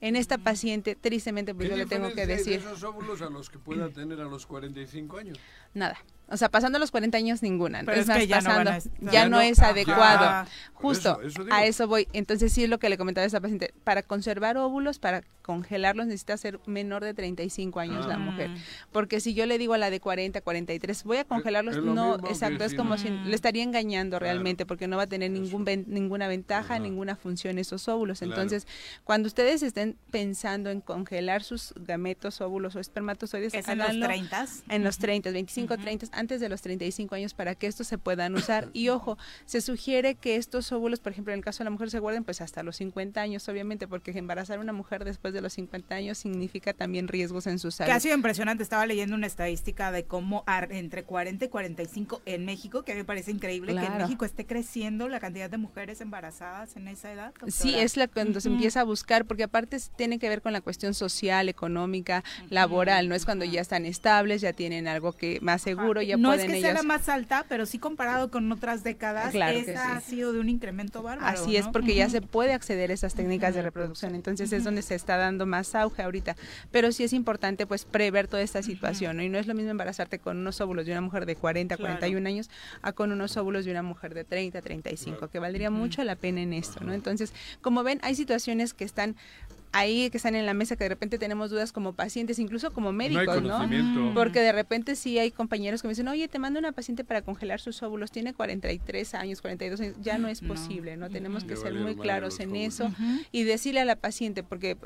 L: En esta paciente, tristemente, pues
C: ¿Qué
L: yo le tengo que decir,
C: de esos óvulos a los que pueda tener a los 45 años?
L: nada. O sea, pasando los 40 años ninguna.
B: Pero
L: Entonces,
B: es que
L: más
B: ya no van
L: pasando,
B: a estar-
L: ya
B: Ya
L: no
B: no-
L: es
B: ajá.
L: adecuado.
C: Por
L: Justo,
C: eso- eso digo.
L: a eso voy. Entonces, sí es lo que le comentaba a esta paciente. Para conservar óvulos, para congelarlos, necesita ser menor de 35 años la
C: Ah.
L: mujer. Porque si yo le digo a la de 40, 43, voy a congelarlos,
C: es
L: no, exacto, es
C: si
L: como
C: no.
L: si le estaría engañando realmente, porque no va a tener ningún ven- ninguna ventaja, ninguna función esos óvulos.
C: Claro.
L: Entonces, cuando ustedes estén pensando en congelar sus gametos, óvulos o espermatozoides,
B: ¿Es en los
L: háganlo
B: 30?
L: en los 30, 25, 30, antes de los 35 años para que estos se puedan usar. Y ojo, se sugiere que estos óvulos, por ejemplo, en el caso de la mujer, se guarden pues hasta los 50 años, obviamente, porque embarazar a una mujer después de los 50 años significa también riesgos en su salud.
B: Que ha sido impresionante. Estaba leyendo una estadística de cómo ar- entre 40 y 45 en México, que me parece increíble que en. México esté creciendo la cantidad de mujeres embarazadas en esa edad.
L: Sí, es la cuando se empieza a buscar, porque aparte tiene que ver con la cuestión social, económica, laboral, no es cuando ya están estables, ya tienen algo que más seguro, ya
B: no
L: pueden
B: es que sea la más alta, pero sí comparado con otras décadas,
L: Claro
B: esa
L: sí.
B: ha sido de un incremento bárbaro.
L: Así es,
B: ¿no?
L: porque ya se puede acceder a esas técnicas de reproducción, entonces es donde se está dando más auge ahorita. Pero sí es importante pues prever toda esta situación, ¿no? Y no es lo mismo embarazarte con unos óvulos de una mujer de 40,
B: Claro.
L: 41 años a con unos óvulos de una mujer de 30, 35, que valdría mucho la pena en esto, ¿no? Entonces, como ven, hay situaciones que están ahí que están en la mesa que de repente tenemos dudas como pacientes, incluso como médicos, ¿no?
C: conocimiento.
L: Porque de repente sí hay compañeros que me dicen, oye, te mando una paciente para congelar sus óvulos, tiene 43 años, 42 años, ya no es posible, ¿no? Tenemos que ser muy claros en eso y decirle a la paciente, porque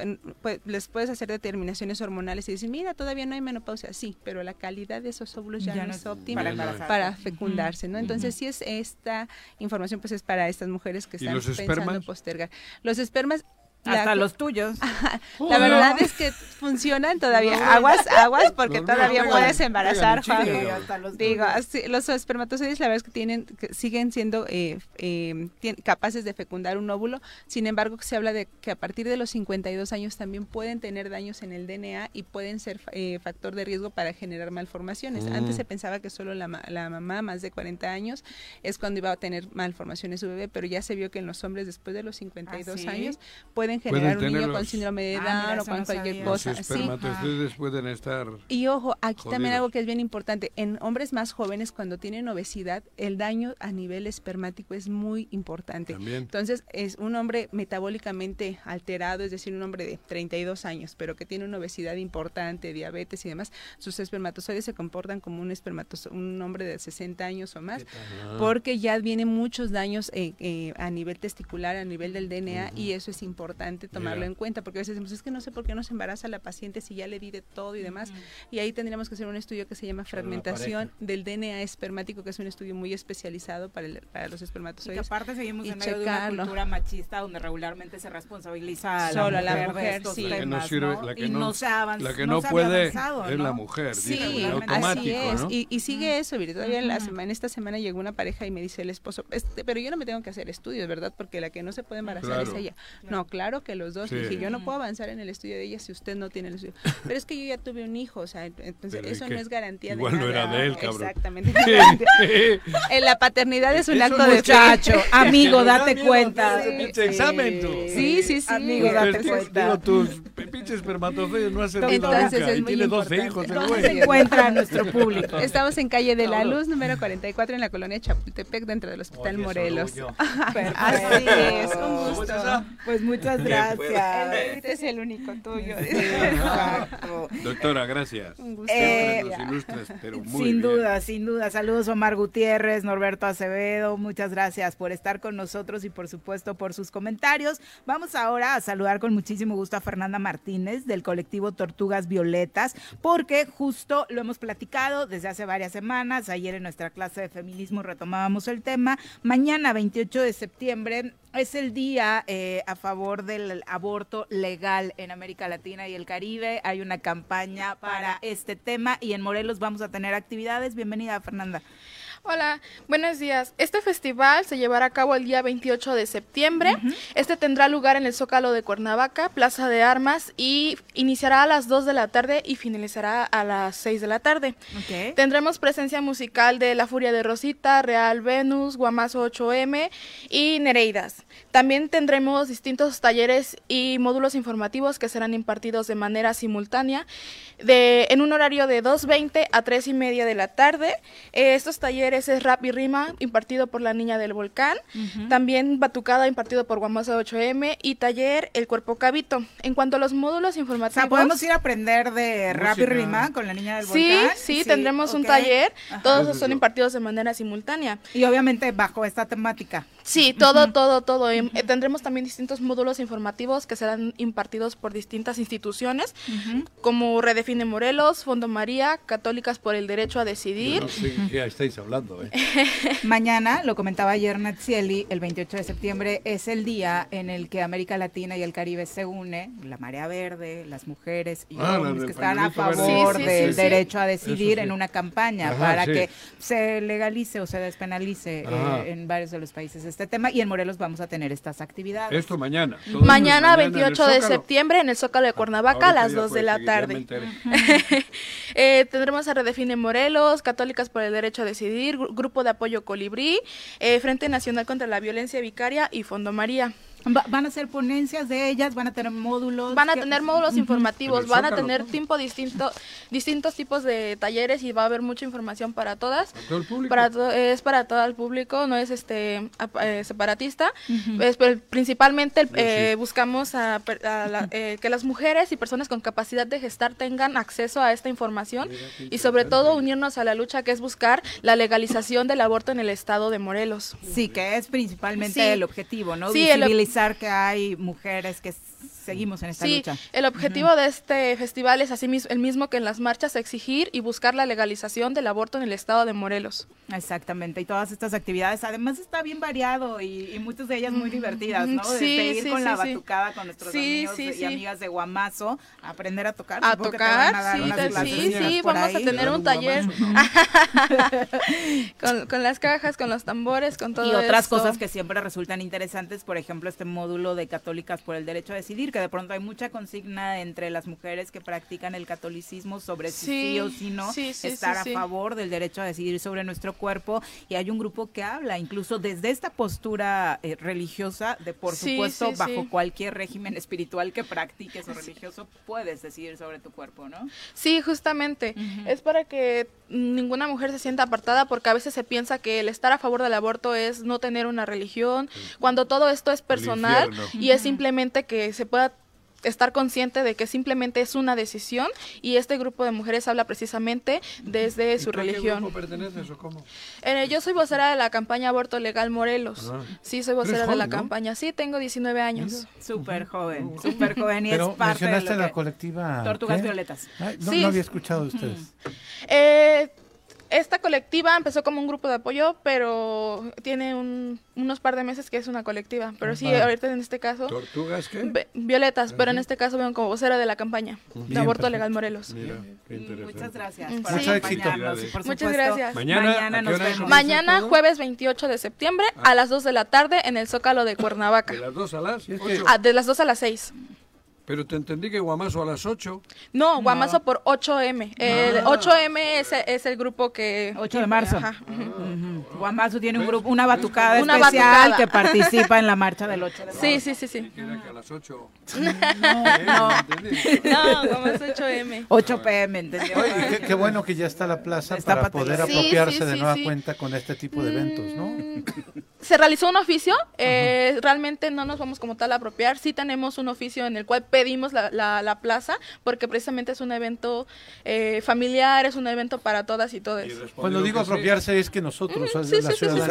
L: pues, les puedes hacer determinaciones hormonales y decir, mira, todavía no hay menopausia, sí, pero la calidad de esos óvulos ya,
B: Ya
L: no es óptima
B: para
L: fecundarse, ¿no? Entonces,
B: Ujú.
L: sí es esta información, pues es para estas mujeres que
C: ¿Y
L: están pensando postergar. Los espermas...
B: Hasta
L: la-
B: los tuyos.
L: la verdad es que funcionan todavía. Aguas, aguas, porque todavía puedes embarazar, Juan. Digo, así, los espermatozoides, la verdad es que tienen, que siguen siendo eh, eh, capaces de fecundar un óvulo. Sin embargo, se habla de que a partir de los 52 años también pueden tener daños en el DNA y pueden ser eh, factor de riesgo para generar malformaciones.
M: Mm.
L: Antes se pensaba que solo la, la mamá más de 40 años es cuando iba a tener malformaciones su bebé, pero ya se vio que en los hombres después de los 52
B: ¿Ah, sí?
L: años pueden pueden
C: Pueden
L: generar un niño con síndrome de
B: Ah,
L: Down
B: mira,
L: o con
B: no
L: cualquier
B: sabía.
L: cosa.
C: Los
L: Sí.
C: espermatozoides pueden estar...
L: Y ojo, aquí también algo que es bien importante, en hombres más jóvenes cuando tienen obesidad, el daño a nivel espermático es muy importante.
C: También.
L: Entonces, es un hombre metabólicamente alterado, es decir, un hombre de 32 años, pero que tiene una obesidad importante, diabetes y demás, sus espermatozoides se comportan como un espermatozo un hombre de 60 años o más, porque ya vienen muchos daños eh, eh, a nivel testicular, a nivel del DNA, y eso es importante tomarlo
C: Mira.
L: en cuenta, porque a veces decimos, es que no sé por qué no se embaraza la paciente si ya le di de todo y demás, y ahí tendríamos que hacer un estudio que se llama fragmentación del DNA espermático, que es un estudio muy especializado para, el- para los
B: Y que
L: espermatozoides.
B: aparte seguimos
L: y
B: en medio de una
L: checarlo.
B: cultura machista donde regularmente se responsabiliza a
L: Solo
B: la
L: a la
B: mujer, de
L: mujer, sí.
C: La que no sirve,
B: ¿no?
C: la que
B: y
C: no,
B: no se ha avanz-
C: la que
B: no
C: puede
B: avanzado,
C: es
B: ¿no?
C: la mujer,
L: Sí, así es.
C: ¿no?
L: Y, y sigue eso, Viri. Todavía en la semana, esta semana llegó una pareja y me dice el esposo, "Este, pero yo no me tengo que hacer estudios, ¿verdad? Porque la que no se puede embarazar
C: Claro.
L: es ella. No, claro que los dos.
C: Sí.
L: Le dije, yo no puedo avanzar en el estudio de ella si usted no tiene el estudio. Pero es que yo ya tuve un hijo, o sea, entonces
C: Pero, ¿y
L: eso no es garantía
C: Igual
L: de
C: no
L: nada.
C: era de él, cabrón.
L: Exactamente.
C: Sí.
L: En la paternidad es un
C: Eso
L: acto
C: no
L: de fe.
B: Muchacho, amigo, date
C: miedo
B: cuenta.
C: pinche examen, tú.
L: Sí, sí, sí.
B: Amigo, date cuenta.
C: Digo, tus pinches espermatozoides no hacen
L: Entonces
C: nunca
L: es
C: y
L: muy
C: tiene 12
L: importante.
C: hijos
B: ¿Dónde se encuentra nuestro público?
L: Estamos en calle de la. Luz, número 44, en la colonia Chapultepec, dentro del Hospital Morelos. Así es, un
C: ¿Cómo es
L: gusto.
B: Pues muchas
L: El
B: gracias.
L: este es el único tuyo.
B: Exacto.
C: Doctora, gracias.
L: Un gusto.
B: Eh,
C: pero muy
B: sin
C: bien.
B: duda, sin duda. Saludos Omar Gutiérrez, Norberto Acevedo, muchas gracias por estar con nosotros y por supuesto por sus comentarios. Vamos ahora a saludar con muchísimo gusto a Fernanda Martínez del colectivo Tortugas Violetas, porque justo lo hemos platicado desde hace varias semanas. Ayer en nuestra clase de feminismo retomábamos el tema. Mañana, 28 de septiembre, es el día eh, a favor del aborto legal en América Latina y el Caribe. Hay una campaña para este tema y en Morelos vamos a tener actividades. Bienvenida, Fernanda.
M: Hola, buenos días. Este festival se llevará a cabo el día 28 de septiembre. Este tendrá lugar en el Zócalo de Cuernavaca, Plaza de Armas, y iniciará a las 2 de la tarde y finalizará a las 6 de la tarde.
B: Ok.
M: Tendremos presencia musical de La Furia de Rosita, Real Venus, Guamazo 8M y Nereidas. También tendremos distintos talleres y módulos informativos que serán impartidos de manera simultánea de, en un horario de 2.20 a 3 y media de la tarde. Eh, estos talleres es rap y rima impartido por la Niña del Volcán. También batucada impartido por Guamazo 8M y taller El Cuerpo Cabito. En cuanto a los módulos
B: O
M: informativos...
B: sea, podemos ir a aprender de rap y rima con la niña del
M: Sí,
B: volcán.
M: sí, tendremos un
B: ok.
M: taller.
B: Ajá.
M: Todos son impartidos de manera simultánea.
B: Y obviamente bajo esta temática.
M: Sí, todo, todo, todo. Em, eh, tendremos también distintos módulos informativos que serán impartidos por distintas instituciones, como Redefine Morelos, Fondo María, Católicas por el Derecho a
C: Yo
M: Decidir.
C: no sé qué estáis hablando, ¿eh?
B: Mañana, lo comentaba ayer Natsieli, el 28 de septiembre es el día en el que América Latina y el Caribe se une, la marea verde, las mujeres y
C: Ah,
B: hombres que están a favor
M: Sí, sí,
B: del
M: sí, sí.
B: derecho a decidir en una campaña
C: Ajá,
B: para
C: sí.
B: que se legalice o se despenalice eh, en varios de los países este tema y en Morelos vamos a tener estas actividades.
C: Esto mañana.
M: Mañana,
C: en el
M: 28 de septiembre, en el Zócalo de Cuernavaca, a las
C: ya
M: 2 de la tarde. Eh, tendremos a Redefine Morelos, Católicas por el Derecho a Decidir, Gru- Grupo de Apoyo Colibrí, eh, Frente Nacional contra la Violencia Vicaria y Fondo María.
B: Va- van a hacer ponencias de ellas, van a tener módulos.
M: Van a
B: que-
M: tener módulos informativos,
C: En el
M: van a tener tiempo distinto, distintos tipos de talleres y va a haber mucha información para todas.
C: Para todo el público.
M: Para to- es para todo el público, no es este eh, separatista. Es, pero principalmente el- eh, buscamos a a la- eh, que las mujeres y personas con capacidad de gestar tengan acceso a esta información y sobre todo unirnos a la lucha que es buscar la legalización del aborto en el estado de Morelos.
B: Sí, que es principalmente
M: Sí.
B: el objetivo, ¿no?
M: Sí, el
B: Visibilizar que hay mujeres que seguimos en esta
M: Sí,
B: lucha.
M: el objetivo de este festival es así mis- el mismo que en las marchas, exigir y buscar la legalización del aborto en el estado de Morelos.
B: Exactamente, y todas estas actividades, además está bien variado y, y muchas de ellas muy divertidas, ¿no?
M: Sí,
B: Desde ir
M: sí,
B: con
M: sí,
B: la
M: sí.
B: batucada con nuestros
M: Sí,
B: amigos
M: sí,
B: y
M: sí.
B: amigas de Guamazo, a aprender a tocar.
M: A tocar,
B: van a dar
M: sí, sí, vamos a tener un taller con, con las cajas, con los tambores, con todo
B: y otras
M: esto.
B: cosas que siempre resultan interesantes, por ejemplo, este módulo de Católicas por el Derecho a Decidir, decir que de pronto hay mucha consigna entre las mujeres que practican el catolicismo sobre si sí,
M: Sí,
B: o si no
M: sí, sí,
B: estar
M: sí,
B: a
M: sí.
B: favor del derecho a decidir sobre nuestro cuerpo y hay un grupo que habla incluso desde esta postura eh, religiosa de por
M: Sí,
B: supuesto
M: sí,
B: bajo
M: sí.
B: cualquier régimen espiritual que practiques o religioso puedes decidir sobre tu cuerpo, ¿no?
M: Sí, justamente. Es para que ninguna mujer se sienta apartada porque a veces se piensa que el estar a favor del aborto es no tener una religión, cuando todo esto es personal y es simplemente que se pueda estar consciente de que simplemente es una decisión y este grupo de mujeres habla precisamente desde su
C: ¿Y tú a qué
M: religión.
C: grupo perteneces o cómo?
M: Eh, yo soy vocera de la campaña Aborto Legal Morelos.
C: Ah.
M: Sí, soy vocera de la campaña. Sí, tengo 19 años.
B: Súper joven, súper joven y
D: Pero
B: es parte de
D: mencionaste
B: lo
D: la
B: que-
D: colectiva.
B: Tortugas
D: ¿qué?
B: Violetas.
D: Ay, no,
M: Sí.
D: no había escuchado de ustedes.
M: Eh, esta colectiva empezó como un grupo de apoyo, pero tiene un- unos par de meses que es una colectiva. Pero sí, ahorita en este caso...
C: ¿Tortugas qué?
M: Ve- Violetas, pero en este caso vengo como vocera de la campaña de Aborto
C: perfecto.
M: Legal Morelos.
C: Mira, qué interesante.
B: Muchas gracias
M: Mm,
B: por
M: sí.
B: por
M: Muchas gracias.
C: Mañana, ¿a qué
B: nos
C: hora
B: vemos.
C: comienza
M: Mañana, jueves 28 de septiembre, a las 2 de la tarde, en el Zócalo de Cuernavaca.
C: De las 2 a las 8.
M: Ah, de las 2 a las 6.
C: Pero te entendí que Guamazo a las 8.
M: No, Guamazo por 8M. El
C: Ah.
M: 8M es, es el grupo que...
B: 8 de marzo.
M: Ajá.
B: Guamazo tiene un grupo, una batucada
M: Una
B: especial
M: batucada.
B: que participa en la marcha del 8 de marzo.
M: Sí, sí, sí, sí.
C: Que a las 8.
B: No,
M: No, Guamazo 8M.
B: 8 pm, ¿entendió?
D: Oye, qué, qué bueno que ya está la plaza
B: Está
D: para poder
M: Sí,
D: apropiarse
M: sí,
D: de
M: sí,
D: nueva
M: sí.
D: cuenta con este tipo de eventos, ¿no?
M: Se realizó un oficio, eh, realmente no nos vamos como tal a apropiar, sí tenemos un oficio en el cual pedimos la, la- la plaza, porque precisamente es un evento eh, familiar, es un evento para todas y todos.
D: Cuando digo apropiarse es que nosotros,
M: sí,
D: la
M: sí, sí, sí.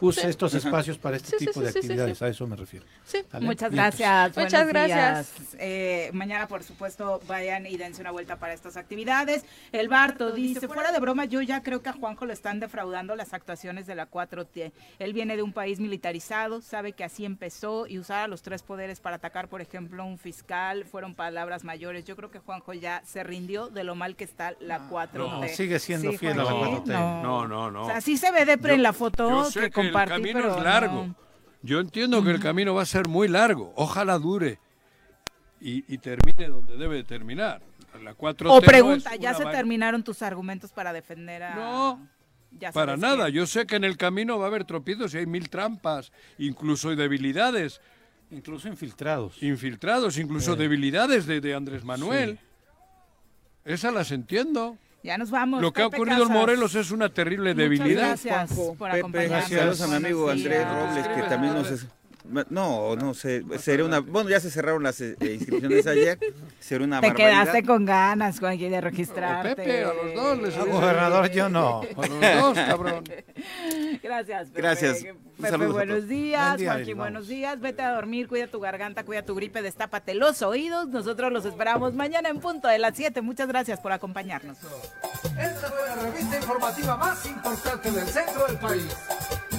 D: Use
M: Sí.
D: estos espacios para este
M: Sí,
D: tipo
M: sí,
D: de actividades,
M: sí.
D: a eso me refiero.
M: Sí.
D: ¿Vale?
B: Muchas
D: Bien, pues.
B: gracias.
M: Muchas gracias.
B: Eh, mañana, por supuesto, vayan y dense una vuelta para estas actividades. El Barto dice, fuera de broma, yo ya creo que a Juanjo lo están defraudando las actuaciones de la 4T. Él viene de un país militarizado, sabe que así empezó y usar a los tres poderes para atacar, por ejemplo, un fiscal, fueron palabras mayores. Yo creo que Juanjo ya se rindió de lo mal que está la 4T.
D: No, sigue siendo
B: Sí,
D: fiel a la
B: Juanjo,
D: 4T.
C: No, no, no.
B: O sea, sí se ve depre en la foto
C: Yo sé
B: que
C: que el camino
B: pero
C: es largo.
B: no.
C: Yo entiendo que el camino va a ser muy largo. Ojalá dure y, y termine donde debe de terminar. La 4T
B: O
C: no
B: pregunta, ¿ya se terminaron tus argumentos para defender a...?
C: No,
B: Ya
C: Para nada.
B: que-
C: Yo sé que en el camino va a haber tropiezos y hay mil trampas, incluso hay debilidades.
D: Incluso infiltrados.
C: Infiltrados, incluso
D: Eh.
C: debilidades de, de Andrés Manuel. Esas las entiendo.
B: Ya nos vamos.
C: Lo que ha
B: Pepe
C: ocurrido en
B: Casas.
C: Morelos es una terrible
B: Muchas
C: debilidad.
B: gracias por
F: Pepe,
B: acompañarnos.
F: saludos a mi amigo Andrés. Robles, que también nos... No, no sé, sería una... Bueno, ya se cerraron las eh, inscripciones ayer, sería una
B: Te
F: barbaridad.
B: quedaste con ganas, Juanqui, de registrarte.
C: Pepe, a los dos les
D: A gobernador yo no.
C: A los dos, cabrón.
B: Gracias, Pepe.
F: Gracias.
B: Pepe,
F: a
B: buenos
F: todos.
B: días.
D: Buen día, vamos.
B: buenos días. Vete a dormir, cuida tu garganta, cuida tu gripe, destápate los oídos. Nosotros los esperamos mañana en punto de las 7. Muchas gracias por acompañarnos.
A: Esta fue la revista informativa más importante del centro del país.